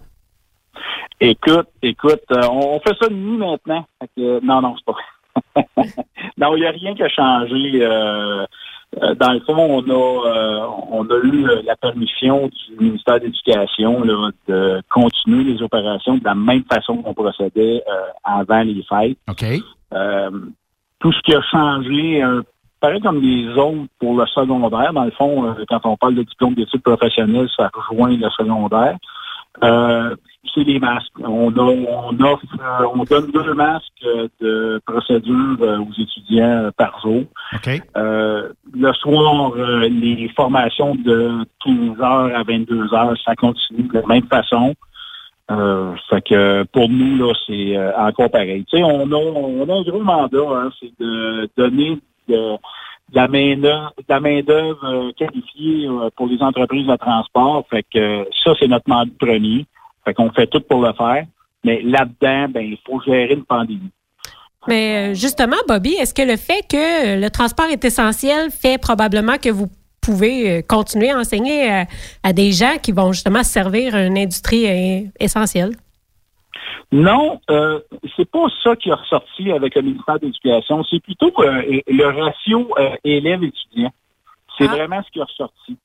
Écoute, écoute, euh, on, fait ça de nuit maintenant. Que, euh, non, non, c'est pas. non, il n'y a rien qui a changé. Euh, dans le fond, on a, euh, on a eu euh, la permission du ministère de l'Éducation là, de continuer les opérations de la même façon qu'on procédait euh, avant les fêtes. OK. Euh, tout ce qui a changé, euh, pareil comme les autres pour le secondaire, dans le fond, quand on parle de diplôme d'études professionnelles, ça rejoint le secondaire. C'est les masques. On, a, on offre, euh, on donne deux masques euh, de procédure euh, aux étudiants par jour. OK. Euh, le soir, euh, les formations de 15 heures à 22 heures, ça continue de la même façon. Euh, fait que pour nous, là, c'est encore pareil. Tu sais, on a, on a un gros mandat, hein, c'est de donner de, de la main-d'œuvre qualifiée pour les entreprises de transport. Fait que ça, c'est notre mandat premier. Fait qu'on fait tout pour le faire. Mais là-dedans, ben, il faut gérer une pandémie. Mais euh, justement, Bobby, est-ce que le fait que euh, le transport est essentiel fait probablement que vous pouvez euh, continuer à enseigner à, à des gens qui vont justement servir une industrie essentielle? Non, euh, c'est pas ça qui est ressorti avec le ministère de l'Éducation. C'est plutôt euh, le ratio euh, élève-étudiant. C'est vraiment ce qui est ressorti.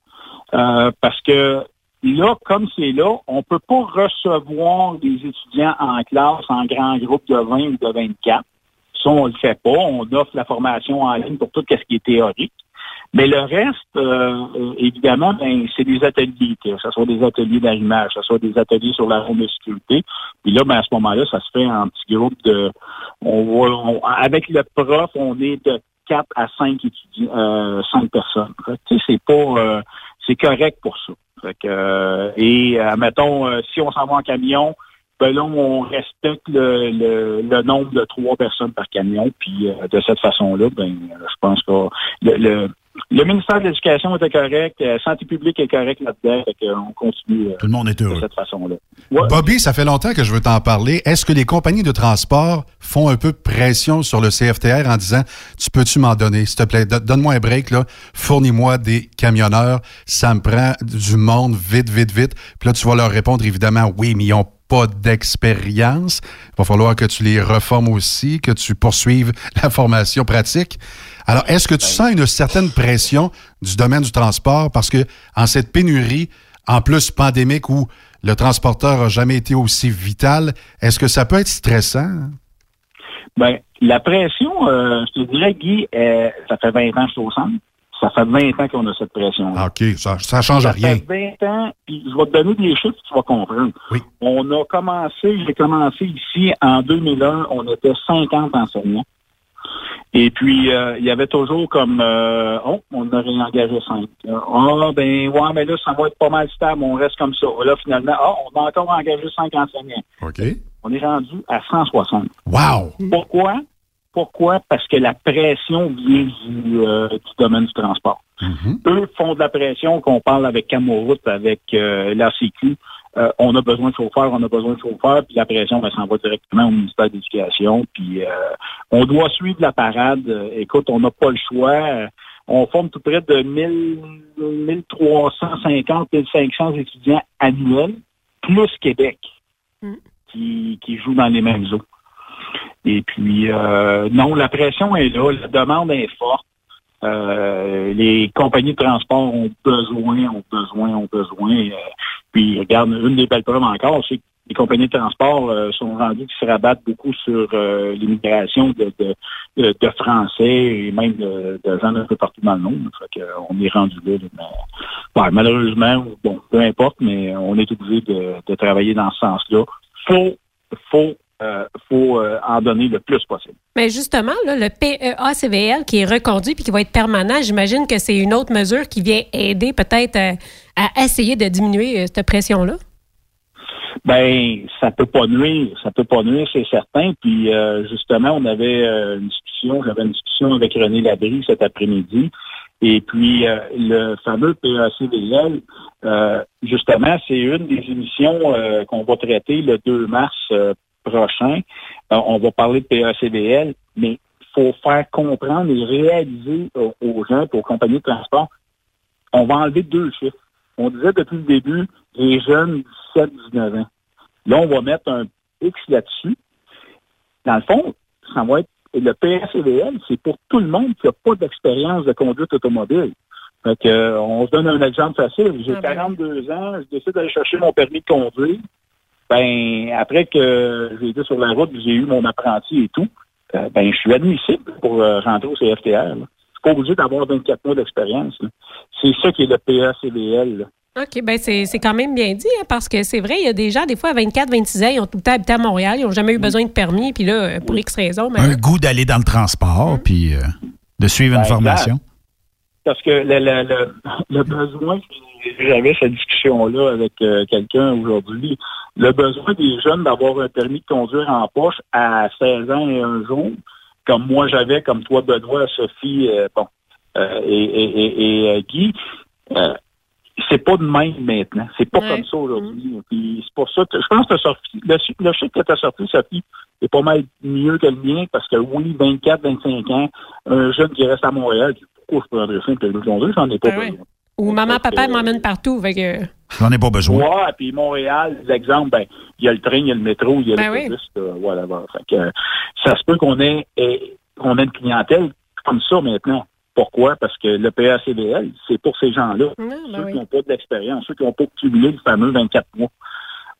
Parce que là, comme c'est là, on peut pas recevoir des étudiants en classe en grand groupe de 20 ou de 24. Ça, on le fait pas. On offre la formation en ligne pour tout ce qui est théorique. Mais le reste, euh, euh, évidemment, ben, c'est des ateliers, que ce soit des ateliers d'arrimage, que ce soit des ateliers sur la de sécurité. Puis là, ben, à ce moment-là, ça se fait en petit groupe de... On, on- avec le prof, on est de 4 à 5 étudiants, euh, 5 personnes. Tu sais, c'est pas... euh, c'est correct pour ça. Fait que, euh, et, euh, mettons, euh, si on s'en va en camion, ben là, on respecte le, le, le nombre de trois personnes par camion. Puis de cette façon-là, ben, je pense que le, le, le ministère de l'Éducation était correct, euh, Santé publique est correct là-dedans. Fait qu'on continue euh, Tout le monde est heureux. de cette façon-là. Bobby, ça fait longtemps que je veux t'en parler. Est-ce que les compagnies de transport font un peu de pression sur le CFTR en disant Tu peux-tu m'en donner, s'il te plaît? Do- Donne-moi un break, là. Fournis-moi des camionneurs. Ça me prend du monde vite, vite, vite. Puis là, tu vas leur répondre évidemment Oui, mais ils n'ont pas d'expérience. Il va falloir que tu les reformes aussi, que tu poursuives la formation pratique. Alors, est-ce que tu sens une certaine pression du domaine du transport? Parce que en cette pénurie, en plus pandémique où le transporteur n'a jamais été aussi vital, est-ce que ça peut être stressant? Ben, la pression, euh, je te dirais, Guy, euh, ça fait 20 ans que je suis au centre. Ça fait 20 ans qu'on a cette pression. Ah, OK, ça, ça change Ça rien. fait 20 ans, puis je vais te donner des chiffres, tu vas comprendre. On a commencé, j'ai commencé ici en 2001, on était 50 enseignants. Et puis, euh, il y avait toujours comme, euh, oh, on a réengagé 5. Ah, ben, ouais, mais là, ça va être pas mal stable, on reste comme ça. Là, finalement, ah, on a encore engagé 5 enseignants. OK. On est rendu à 160. Wow! Pourquoi? Pourquoi? Parce que la pression vient du, euh, du domaine du transport. Eux font de la pression, qu'on parle avec Camoroute, avec euh, l'ACQ. Euh, on a besoin de chauffeurs, on a besoin de chauffeurs, puis la pression ben, s'en va directement au ministère de l'Éducation. Puis euh, on doit suivre la parade. Euh, Écoute, on n'a pas le choix. Euh, On forme tout près de 1000, 1350, 1500 étudiants annuels, plus Québec, qui, qui jouent dans les mêmes eaux. Et puis, euh, non, la pression est là, la demande est forte. Euh, les compagnies de transport ont besoin, ont besoin, ont besoin. Euh, puis, regarde, une des belles preuves encore, c'est que les compagnies de transport euh, sont rendues qui se rabattent beaucoup sur euh, l'immigration de, de, de- de Français et même de, gens un peu partout dans le monde. Fait euh, on est rendu là. mais, malheureusement, bon, peu importe, mais on est obligé de, de travailler dans ce sens-là. Faut, faut, euh, faut euh, en donner le plus possible. Mais justement, là, le PEA-CVL qui est reconduit puis qui va être permanent, j'imagine que c'est une autre mesure qui vient aider peut-être à, à essayer de diminuer euh, cette pression-là? Ben, ça peut pas nuire, ça peut pas nuire, c'est certain. Puis euh, justement, on avait euh, une discussion, j'avais une discussion avec René Labrie cet après-midi. Et puis euh, le fameux PACVL, euh, justement, c'est une des émissions euh, qu'on va traiter le 2 mars euh, prochain. Euh, on va parler de PACVL, mais il faut faire comprendre et réaliser aux, gens, et aux compagnies de transport, on va enlever deux chiffres. On disait depuis le début, les jeunes 17-19 ans. Là, on va mettre un X là-dessus. Dans le fond, ça va être le PSCVL, c'est pour tout le monde qui n'a pas d'expérience de conduite automobile. Fait que, euh, on se donne un exemple facile. J'ai 42 ans, je décide d'aller chercher mon permis de conduire. Ben, après que j'ai été sur la route, j'ai eu mon apprenti et tout, euh, ben, je suis admissible pour euh, rentrer au CFTR. là. Je suis pas obligé d'avoir 24 mois d'expérience. C'est ça qui est le PACVL. là. OK, ben c'est c'est quand même bien dit, hein, parce que c'est vrai, il y a des gens, des fois, à 24, 26 ans, ils ont tout le temps habité à Montréal, ils n'ont jamais eu besoin de permis, puis là, euh, pour X raisons, ben, Un goût d'aller dans le transport, puis euh, de suivre une Ben, formation. Parce que le, le, le, le besoin, j'avais cette discussion-là avec euh, quelqu'un aujourd'hui, le besoin des jeunes d'avoir un permis de conduire en poche à 16 ans et un jour, comme moi j'avais, comme toi Benoît, Sophie, euh, bon, euh, et, et, et, et, euh, Guy, euh, c'est pas de même maintenant. C'est pas comme ça aujourd'hui. Puis c'est pour ça que je pense que sorti, le, le chiffre que tu as sorti, Sophie, est pas mal mieux que le mien parce que oui, 24, 25 ans, un jeune qui reste à Montréal, pourquoi je prendrais ça un permis de conduire? J'en ai pas besoin. Ou maman, papa m'emmène partout, fait que... J'en ai pas besoin. Ouais, puis Montréal, l'exemple, ben, il y a le train, il y a le métro, il y a Ben l'autobus, euh, voilà, voilà. Fait que, euh, ça se peut qu'on ait, eh, qu'on ait une clientèle comme ça maintenant. Pourquoi? Parce que le PACVL, c'est pour ces gens-là. ben ceux qui n'ont pas d'expérience, ceux qui n'ont pas cumulé le fameux 24 mois.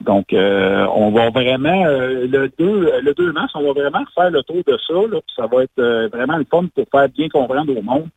Donc, euh, on va vraiment, euh, le 2 le 2 mars, on va vraiment faire le tour de ça. Là, ça va être euh, vraiment le fun pour faire bien comprendre au monde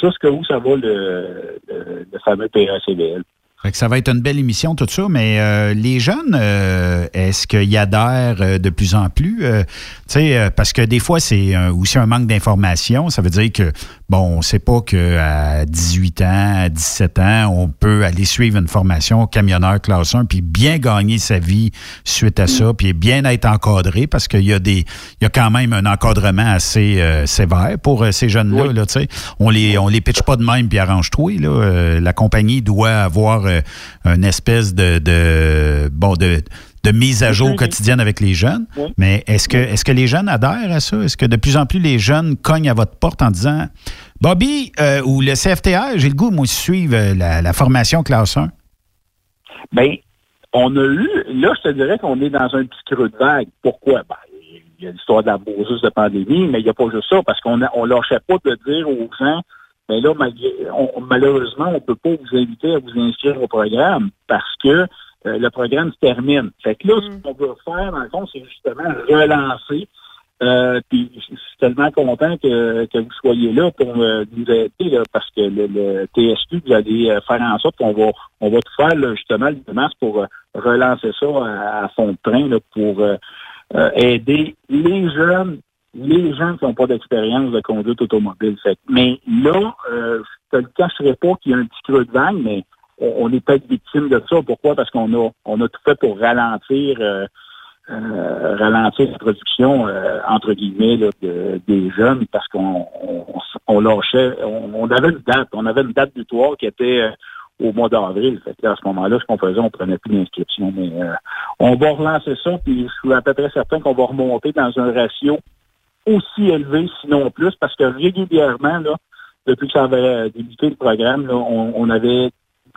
jusqu'où ça va le, le, le fameux PACBL. Fait que ça va être une belle émission, tout ça, mais euh, les jeunes, euh, est-ce qu'ils adhèrent euh, de plus en plus? Euh, tu sais, euh, parce que des fois, c'est aussi un manque d'information. Ça veut dire que, bon, on ne sait pas qu'à 18 ans, à 17 ans, on peut aller suivre une formation camionneur classe 1 puis bien gagner sa vie suite à ça, puis bien être encadré parce qu'il y a des il y a quand même un encadrement assez euh, sévère pour ces jeunes-là. Là, tu sais. on les on les pitche pas de même puis arrange-toi. Là. Euh, la compagnie doit avoir une espèce de, de bon de de mise à jour quotidienne avec les jeunes. Oui. Mais est-ce que est-ce que les jeunes adhèrent à ça? Est-ce que de plus en plus les jeunes cognent à votre porte en disant Bobby euh, ou le CFTR, j'ai le goût, moi, de suivre euh, la, la formation classe 1? Ben, on a eu, là, je te dirais qu'on est dans un petit creux de vague. Pourquoi? Ben, il y a l'histoire de la bourgeuse de pandémie, mais il n'y a pas juste ça, parce qu'on on lâchait pas de dire aux gens, mais là, on- malheureusement, on ne peut pas vous inviter à vous inscrire au programme parce que euh, le programme se termine. Fait que là, ce qu'on veut faire, dans le fond, c'est justement relancer. Euh, puis je suis tellement content que, que vous soyez là pour euh, nous aider, là, parce que le, le TSQ, vous allez euh, faire en sorte qu'on va on va tout faire là, justement le 2 mars pour relancer ça à, à fond de train là, pour aider les jeunes, les gens qui n'ont pas d'expérience de conduite automobile. Fait. Mais là, euh, je te le cacherai pas qu'il y a un petit creux de vague, mais on, est peut-être victime de ça. Pourquoi? Parce qu'on a on a tout fait pour ralentir euh, euh, ralentir la production euh, entre guillemets là, de- des jeunes parce qu'on on, on lâchait, on, on avait une date, on avait une date butoir qui était euh, au mois d'avril. À ce moment-là, ce qu'on faisait, on prenait plus d'inscription. Mais euh, on va relancer ça, puis je suis à peu près certain qu'on va remonter dans un ratio aussi élevé, sinon plus, parce que régulièrement, là, depuis que ça avait débuté le programme, là, on, on avait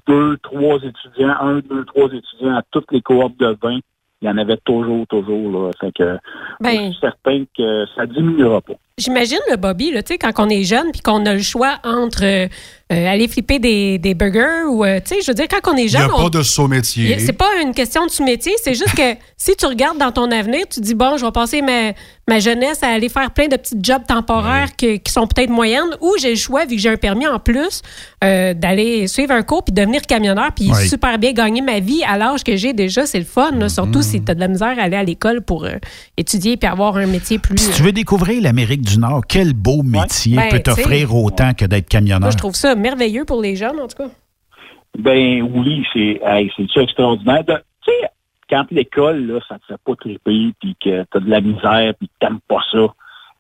deux, trois étudiants, un, deux, trois étudiants à toutes les cohortes de 20. Il y en avait toujours, toujours. Là. Fait que Ben- je suis certain que ça diminuera pas. J'imagine le Bobby, là, tu sais, quand on est jeune puis qu'on a le choix entre euh, euh, aller flipper des, des burgers ou, euh, tu sais, je veux dire, quand on est Il n'y jeune. a on- pas de saut métier. Il- C'est pas une question de sous-métier, c'est juste que si tu regardes dans ton avenir, tu dis, bon, je vais passer ma, ma jeunesse à aller faire plein de petits jobs temporaires que- qui sont peut-être moyennes, ou j'ai le choix, vu que j'ai un permis en plus, euh, d'aller suivre un cours puis devenir camionneur puis super bien gagner ma vie à l'âge que j'ai déjà. C'est le fun, là, surtout si tu as de la misère à aller à l'école pour étudier puis avoir un métier plus. Si tu veux découvrir l'Amérique du Nord, quel beau métier Ben, peut t'offrir autant que d'être camionneur? Moi, je trouve ça merveilleux pour les jeunes, en tout cas. Ben oui, c'est hey, c'est ça extraordinaire. Tu sais, quand l'école, là, ça te fait pas triper, puis que t'as de la misère, puis que t'aimes pas ça,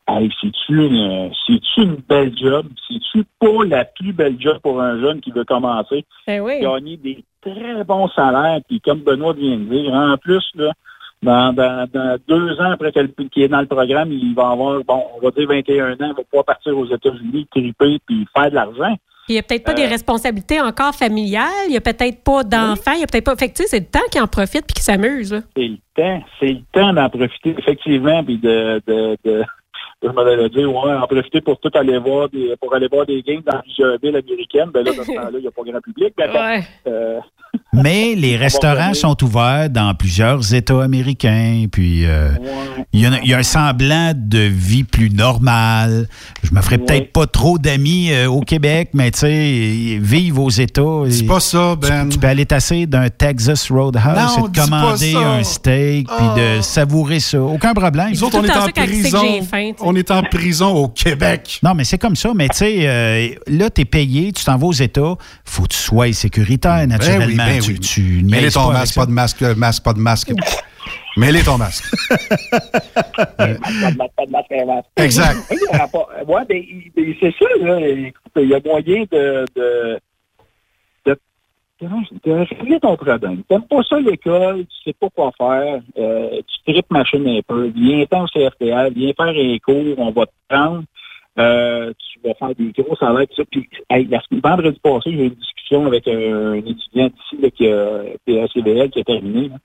hey, c'est-tu une, c'est-tu une belle job? C'est-tu pas la plus belle job pour un jeune qui veut commencer? Ben oui. Gagner des très bons salaires, puis comme Benoît vient de dire, en plus, là, dans, dans, dans deux ans après qu'elle- qu'il est dans le programme, il va avoir, bon, on va dire 21 ans, il va pouvoir partir aux États-Unis, triper, puis faire de l'argent. Il n'y a peut-être pas des Euh, responsabilités encore familiales, il n'y a peut-être pas d'enfants, il n'y a peut-être pas. Fait que tu sais, c'est le temps qui en profite puis qui s'amuse. C'est le temps. C'est le temps d'en profiter, effectivement, puis de, de, de, je m'en allais dire, ouais, en profiter pour tout aller voir des, pour aller voir des games dans plusieurs villes américaines. Ben là, dans ce temps-là, il n'y a pas grand public. Mais euh, Mais les restaurants sont ouverts dans plusieurs États américains, puis euh, il y, a- il y a un semblant de vie plus normale. Je me ferais peut-être pas trop d'amis euh, au Québec, mais tu sais, vivre aux États. C'est pas ça, Ben. Tu, tu peux aller tasser d'un Texas Roadhouse Non, et pas commander un steak, puis de savourer ça. Aucun problème. Nous autres, on est en prison. On est en prison au Québec. Non, mais c'est comme ça. Mais tu sais, euh, là, tu es payé, tu t'en vas aux États, faut que tu sois sécuritaire, naturellement. Ben oui, ben tu, oui. tu Mets-les niaises ton masque, pas de masque, masque, pas de masque. Mets-les ton masque. Exact. Oui, ben, ben, c'est ça, là. Écoute, il y a moyen de, de régler ton problème. T'aimes pas ça l'école, tu sais pas quoi faire, euh, tu tripes machine un peu, viens ten CFTL, viens faire un cours, on va te prendre, euh, tu vas faire des gros salaires, tout ça. Puis, hey, la semaine- vendredi passé, j'ai eu une discussion avec un, un étudiant d'ici, là, qui a PACBL, qui a terminé, là.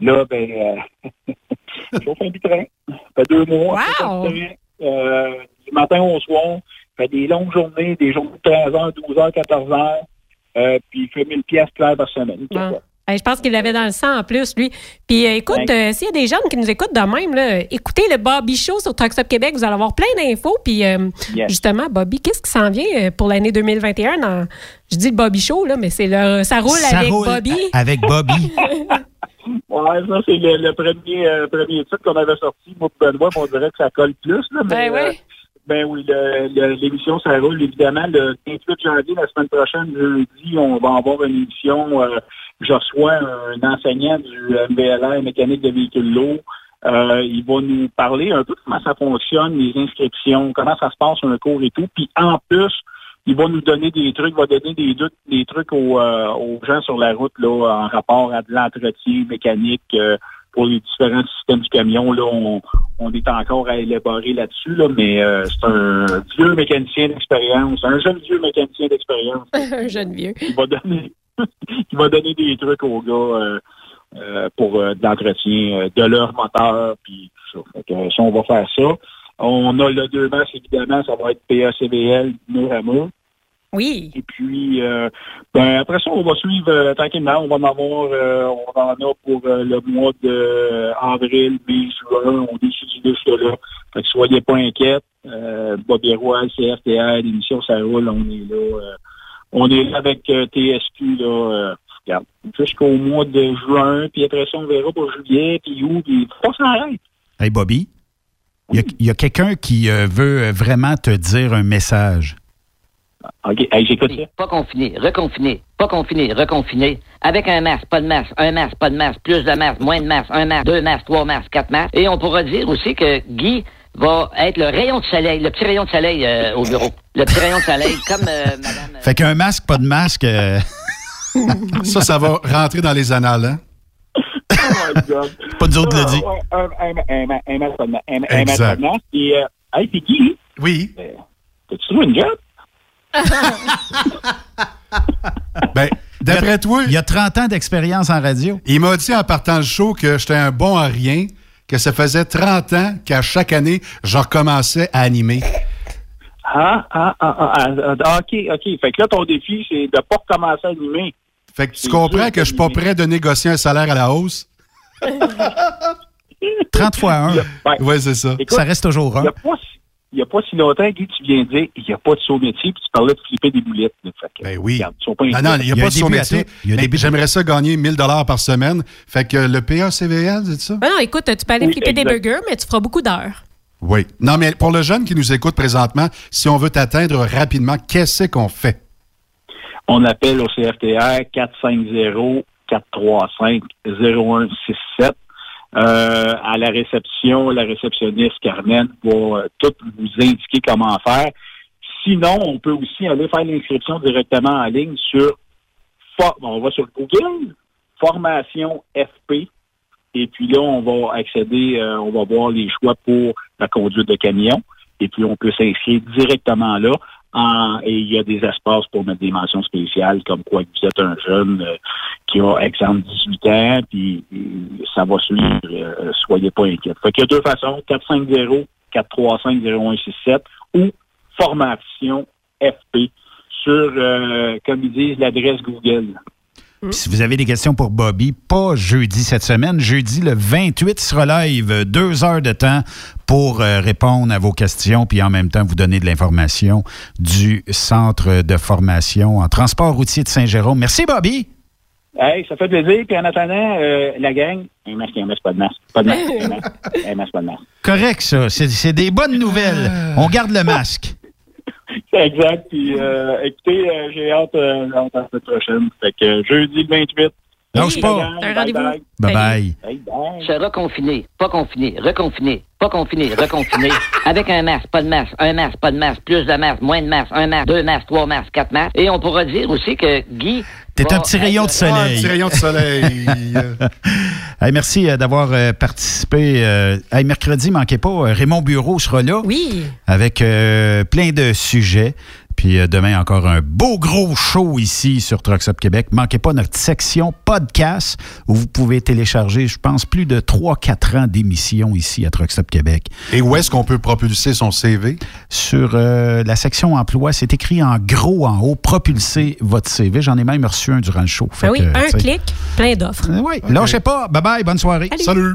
Là, ben, euh, chauffe un train. Fait deux mois. train. Euh, du matin au soir. fait des longues journées, des journées de 13 heures, 12 heures, 14 heures. Euh, puis il fait 1000 pièces claires par semaine. Ben, je pense qu'il l'avait dans le sang en plus, lui. Puis euh, écoute, euh, s'il y a des jeunes qui nous écoutent de même, là, écoutez le Bobby Show sur Truck Stop Québec. Vous allez avoir plein d'infos. Puis euh, Yes. justement, Bobby, qu'est-ce qui s'en vient pour l'année 2021? Dans, je dis le Bobby Show, là, mais c'est le, ça roule Ça avec roule Bobby. Avec Bobby. Ouais, ça, c'est le, le premier, euh, premier titre qu'on avait sorti. Moi, Benoît, on dirait que ça colle plus. Là, mais, Ben ouais. Euh, ben oui, le- le- l'émission, ça roule évidemment. Le 28 janvier, la semaine prochaine, jeudi, on va avoir une émission. euh, je reçois un enseignant du MBLR mécanique de véhicules lourds. Euh, il va nous parler un peu comment ça fonctionne, les inscriptions, comment ça se passe un cours et tout. Puis en plus, il va nous donner des trucs, il va donner des, des trucs aux, euh, aux gens sur la route là, en rapport à de l'entretien mécanique euh, pour les différents systèmes du camion. Là, on, on est encore à élaborer là-dessus, là, mais euh, c'est un vieux mécanicien d'expérience, un jeune vieux mécanicien d'expérience Un jeune vieux. qui va donner qui va donner des trucs aux gars euh, euh, pour de l'entretien de leur moteur puis tout ça. Fait que, ça, on va faire ça. On a le deux masses, évidemment, ça va être PACVL mur à mur. Oui. Et puis, euh, ben, après ça, on va suivre euh, tranquillement. On va en avoir, euh, on en a pour euh, le mois de euh, avril, mai, juin. On décide de là. Fait que soyez pas inquiets. Euh, Bobby Roy, CFTR, l'émission, ça roule. On est là. euh, on est là avec euh, TSQ, là. euh, regarde, jusqu'au mois de juin. Puis après ça, on verra pour juillet, puis août. Puis pas sans arrêt. Hey, Bobby, il y a, quelqu'un qui euh, veut vraiment te dire un message. OK, hey, j'écoute ça. Pas confiné, reconfiné, pas confiné, reconfiné, avec un masque, pas de masque, un masque, pas de masque, plus de masque, moins de masque, un masque, deux masques, trois masques, quatre masques. Et on pourra dire aussi que Guy va être le rayon de soleil, le petit rayon de soleil euh, au bureau. Le petit rayon de soleil, comme euh, madame... Fait qu'un masque, pas de masque. euh, Ça, ça va rentrer dans les annales. Hein? Oh my God. Pas qui l'a dit. Ah, ouais, Un, masque, pas de masque, un, masque, pas de masque. Et, euh, hey, puis Guy, Oui. t'as-tu trouvé une job? Ben, d'après toi. Il y a 30 ans d'expérience en radio. Il m'a dit en partant le show que j'étais un bon à rien, que ça faisait 30 ans qu'à chaque année, je recommençais à animer. Ah, ah, ah, ah, ah, ah, OK, OK. Fait que là, ton défi, c'est de pas recommencer à animer. Fait que tu comprends que je suis pas prêt de négocier un salaire à la hausse? 30 fois 1. Oui, c'est ça. Écoute, Ça reste toujours Il n'y il y a pas si longtemps, Guy, tu viens de dire il n'y a pas de saut métier, puis tu parlais de flipper des boulettes. là. Fait que, Ben oui. regarde, ils sont pas Non, non, il n'y a, Il y a pas de saut métier. début. J'aimerais ça gagner 1000 dollars par semaine. Fait que le PACVL, c'est ça? Ben non, écoute, tu peux aller Oui, flipper des burgers, mais tu feras beaucoup d'heures. Oui. Non, mais pour le jeune qui nous écoute présentement, si on veut t'atteindre rapidement, qu'est-ce qu'on fait? On appelle au CFTR 450-435-0167. Euh, à la réception, la réceptionniste Carmen va euh, tout vous indiquer comment faire. Sinon, on peut aussi aller faire l'inscription directement en ligne sur, on va sur Google, formation FP, et puis là, on va accéder, euh, on va voir les choix pour la conduite de camion, et puis on peut s'inscrire directement là. En- et il y a des espaces pour mettre des mentions spéciales, comme quoi vous êtes un jeune euh, qui a, exemple, 18 ans, puis euh, ça va suivre, euh, soyez pas inquiets. Fait qu'il y a deux façons, 450-435-0167 ou formation FP sur, euh, comme ils disent, l'adresse Google. Puis si vous avez des questions pour Bobby, pas jeudi cette semaine, jeudi le 28 sera live, deux heures de temps pour euh, répondre à vos questions, puis en même temps vous donner de l'information du centre de formation en transport routier de Saint-Jérôme. Merci Bobby. Hey, ça fait plaisir. Puis en attendant, euh, la gang, un masque, un masque, pas de masque. Pas de masque, un masque, un masque, pas de masque. Correct ça, c'est c'est des bonnes nouvelles. On garde le masque. Exact. Puis euh, écoutez, euh, j'ai hâte, euh, hâte à la prochaine. Fait que euh, jeudi le 28. Lâche pas. Bye, Un bye, rendez-vous? bye. Bye bye. Bye, bye. Se reconfiner, pas confiné, reconfiné, pas confiné, reconfiné, avec un masque, pas de masque, un masque, pas de masque, plus de masque, moins de masque, un masque, deux masques, trois masques, quatre masques. Et on pourra dire aussi que Guy... T'es un petit rayon de Ah, un soleil. petit rayon de soleil. Hey, merci euh, d'avoir euh, participé. euh, hey, mercredi, manquez pas, Raymond Bureau sera là Oui. avec euh, plein de sujets. Puis euh, demain, encore un beau gros show ici sur Trucks Up Québec. Manquez pas notre section podcast où vous pouvez télécharger, je pense, plus de 3-4 ans d'émissions ici à Trucks Up Québec. Et où est-ce qu'on peut propulser son CV? Sur euh, la section emploi, c'est écrit en gros en haut, propulser votre CV. J'en ai même reçu un durant le show. Ben oui, que, un clic, plein d'offres. Oui, lâchez pas. Bye bye, bonne soirée. Salut.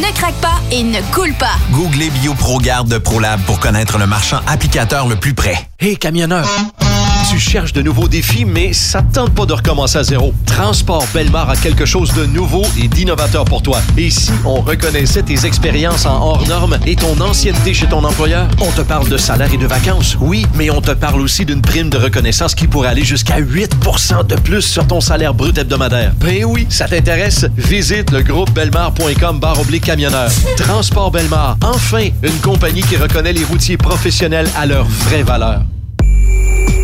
ne craque pas et ne coule pas. Googlez BioProGarde de ProLab pour connaître le marchand applicateur le plus près. Hé, camionneur! Tu cherches de nouveaux défis, mais ça te tente pas de recommencer à zéro. Transport Belmar a quelque chose de nouveau et d'innovateur pour toi. Et si on reconnaissait tes expériences en hors normes et ton ancienneté chez ton employeur? On te parle de salaire et de vacances, oui, mais on te parle aussi d'une prime de reconnaissance qui pourrait aller jusqu'à 8% de plus sur ton salaire brut hebdomadaire. Ben oui, ça t'intéresse? Visite le groupe belmar.com barre oblique camionneur. Transport Belmar, enfin, une compagnie qui reconnaît les routiers professionnels à leur vraie valeur.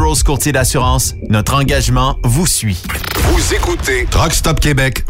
Burrows Courtier d'assurance, notre engagement vous suit. Vous écoutez truckstopquebec.com.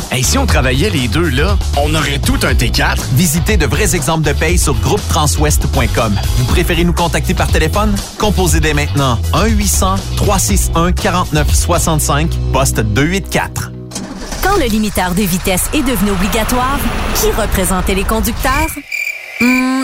Et si on travaillait les deux là, on aurait tout un T4. Visitez de vrais exemples de paye sur groupetranswest.com. Vous préférez nous contacter par téléphone? Composez dès maintenant 1-800-361-4965, poste 284. Quand le limiteur de vitesse est devenu obligatoire, qui représentait les conducteurs? Hmm,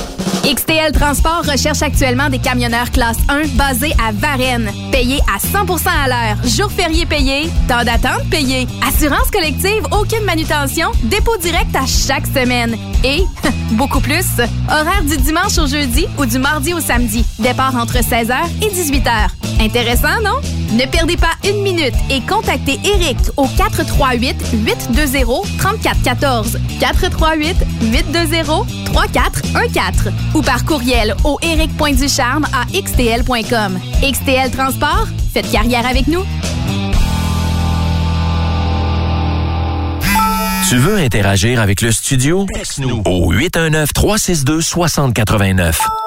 XTL Transport recherche actuellement des camionneurs classe 1 basés à Varennes. Payés à 100% à l'heure. Jour férié payé. Temps d'attente payé. Assurance collective, aucune manutention. Dépôt direct à chaque semaine. Et, beaucoup plus, horaire du dimanche au jeudi ou du mardi au samedi. Départ entre 16h et 18h. Intéressant, non? Ne perdez pas une minute et contactez Eric au 438-820-3414. 438-820-3414 ou par courriel au eric.ducharme à xtl.com. XTL Transport, faites carrière avec nous. Tu veux interagir avec le studio? Texte-nous au 819-362-6089.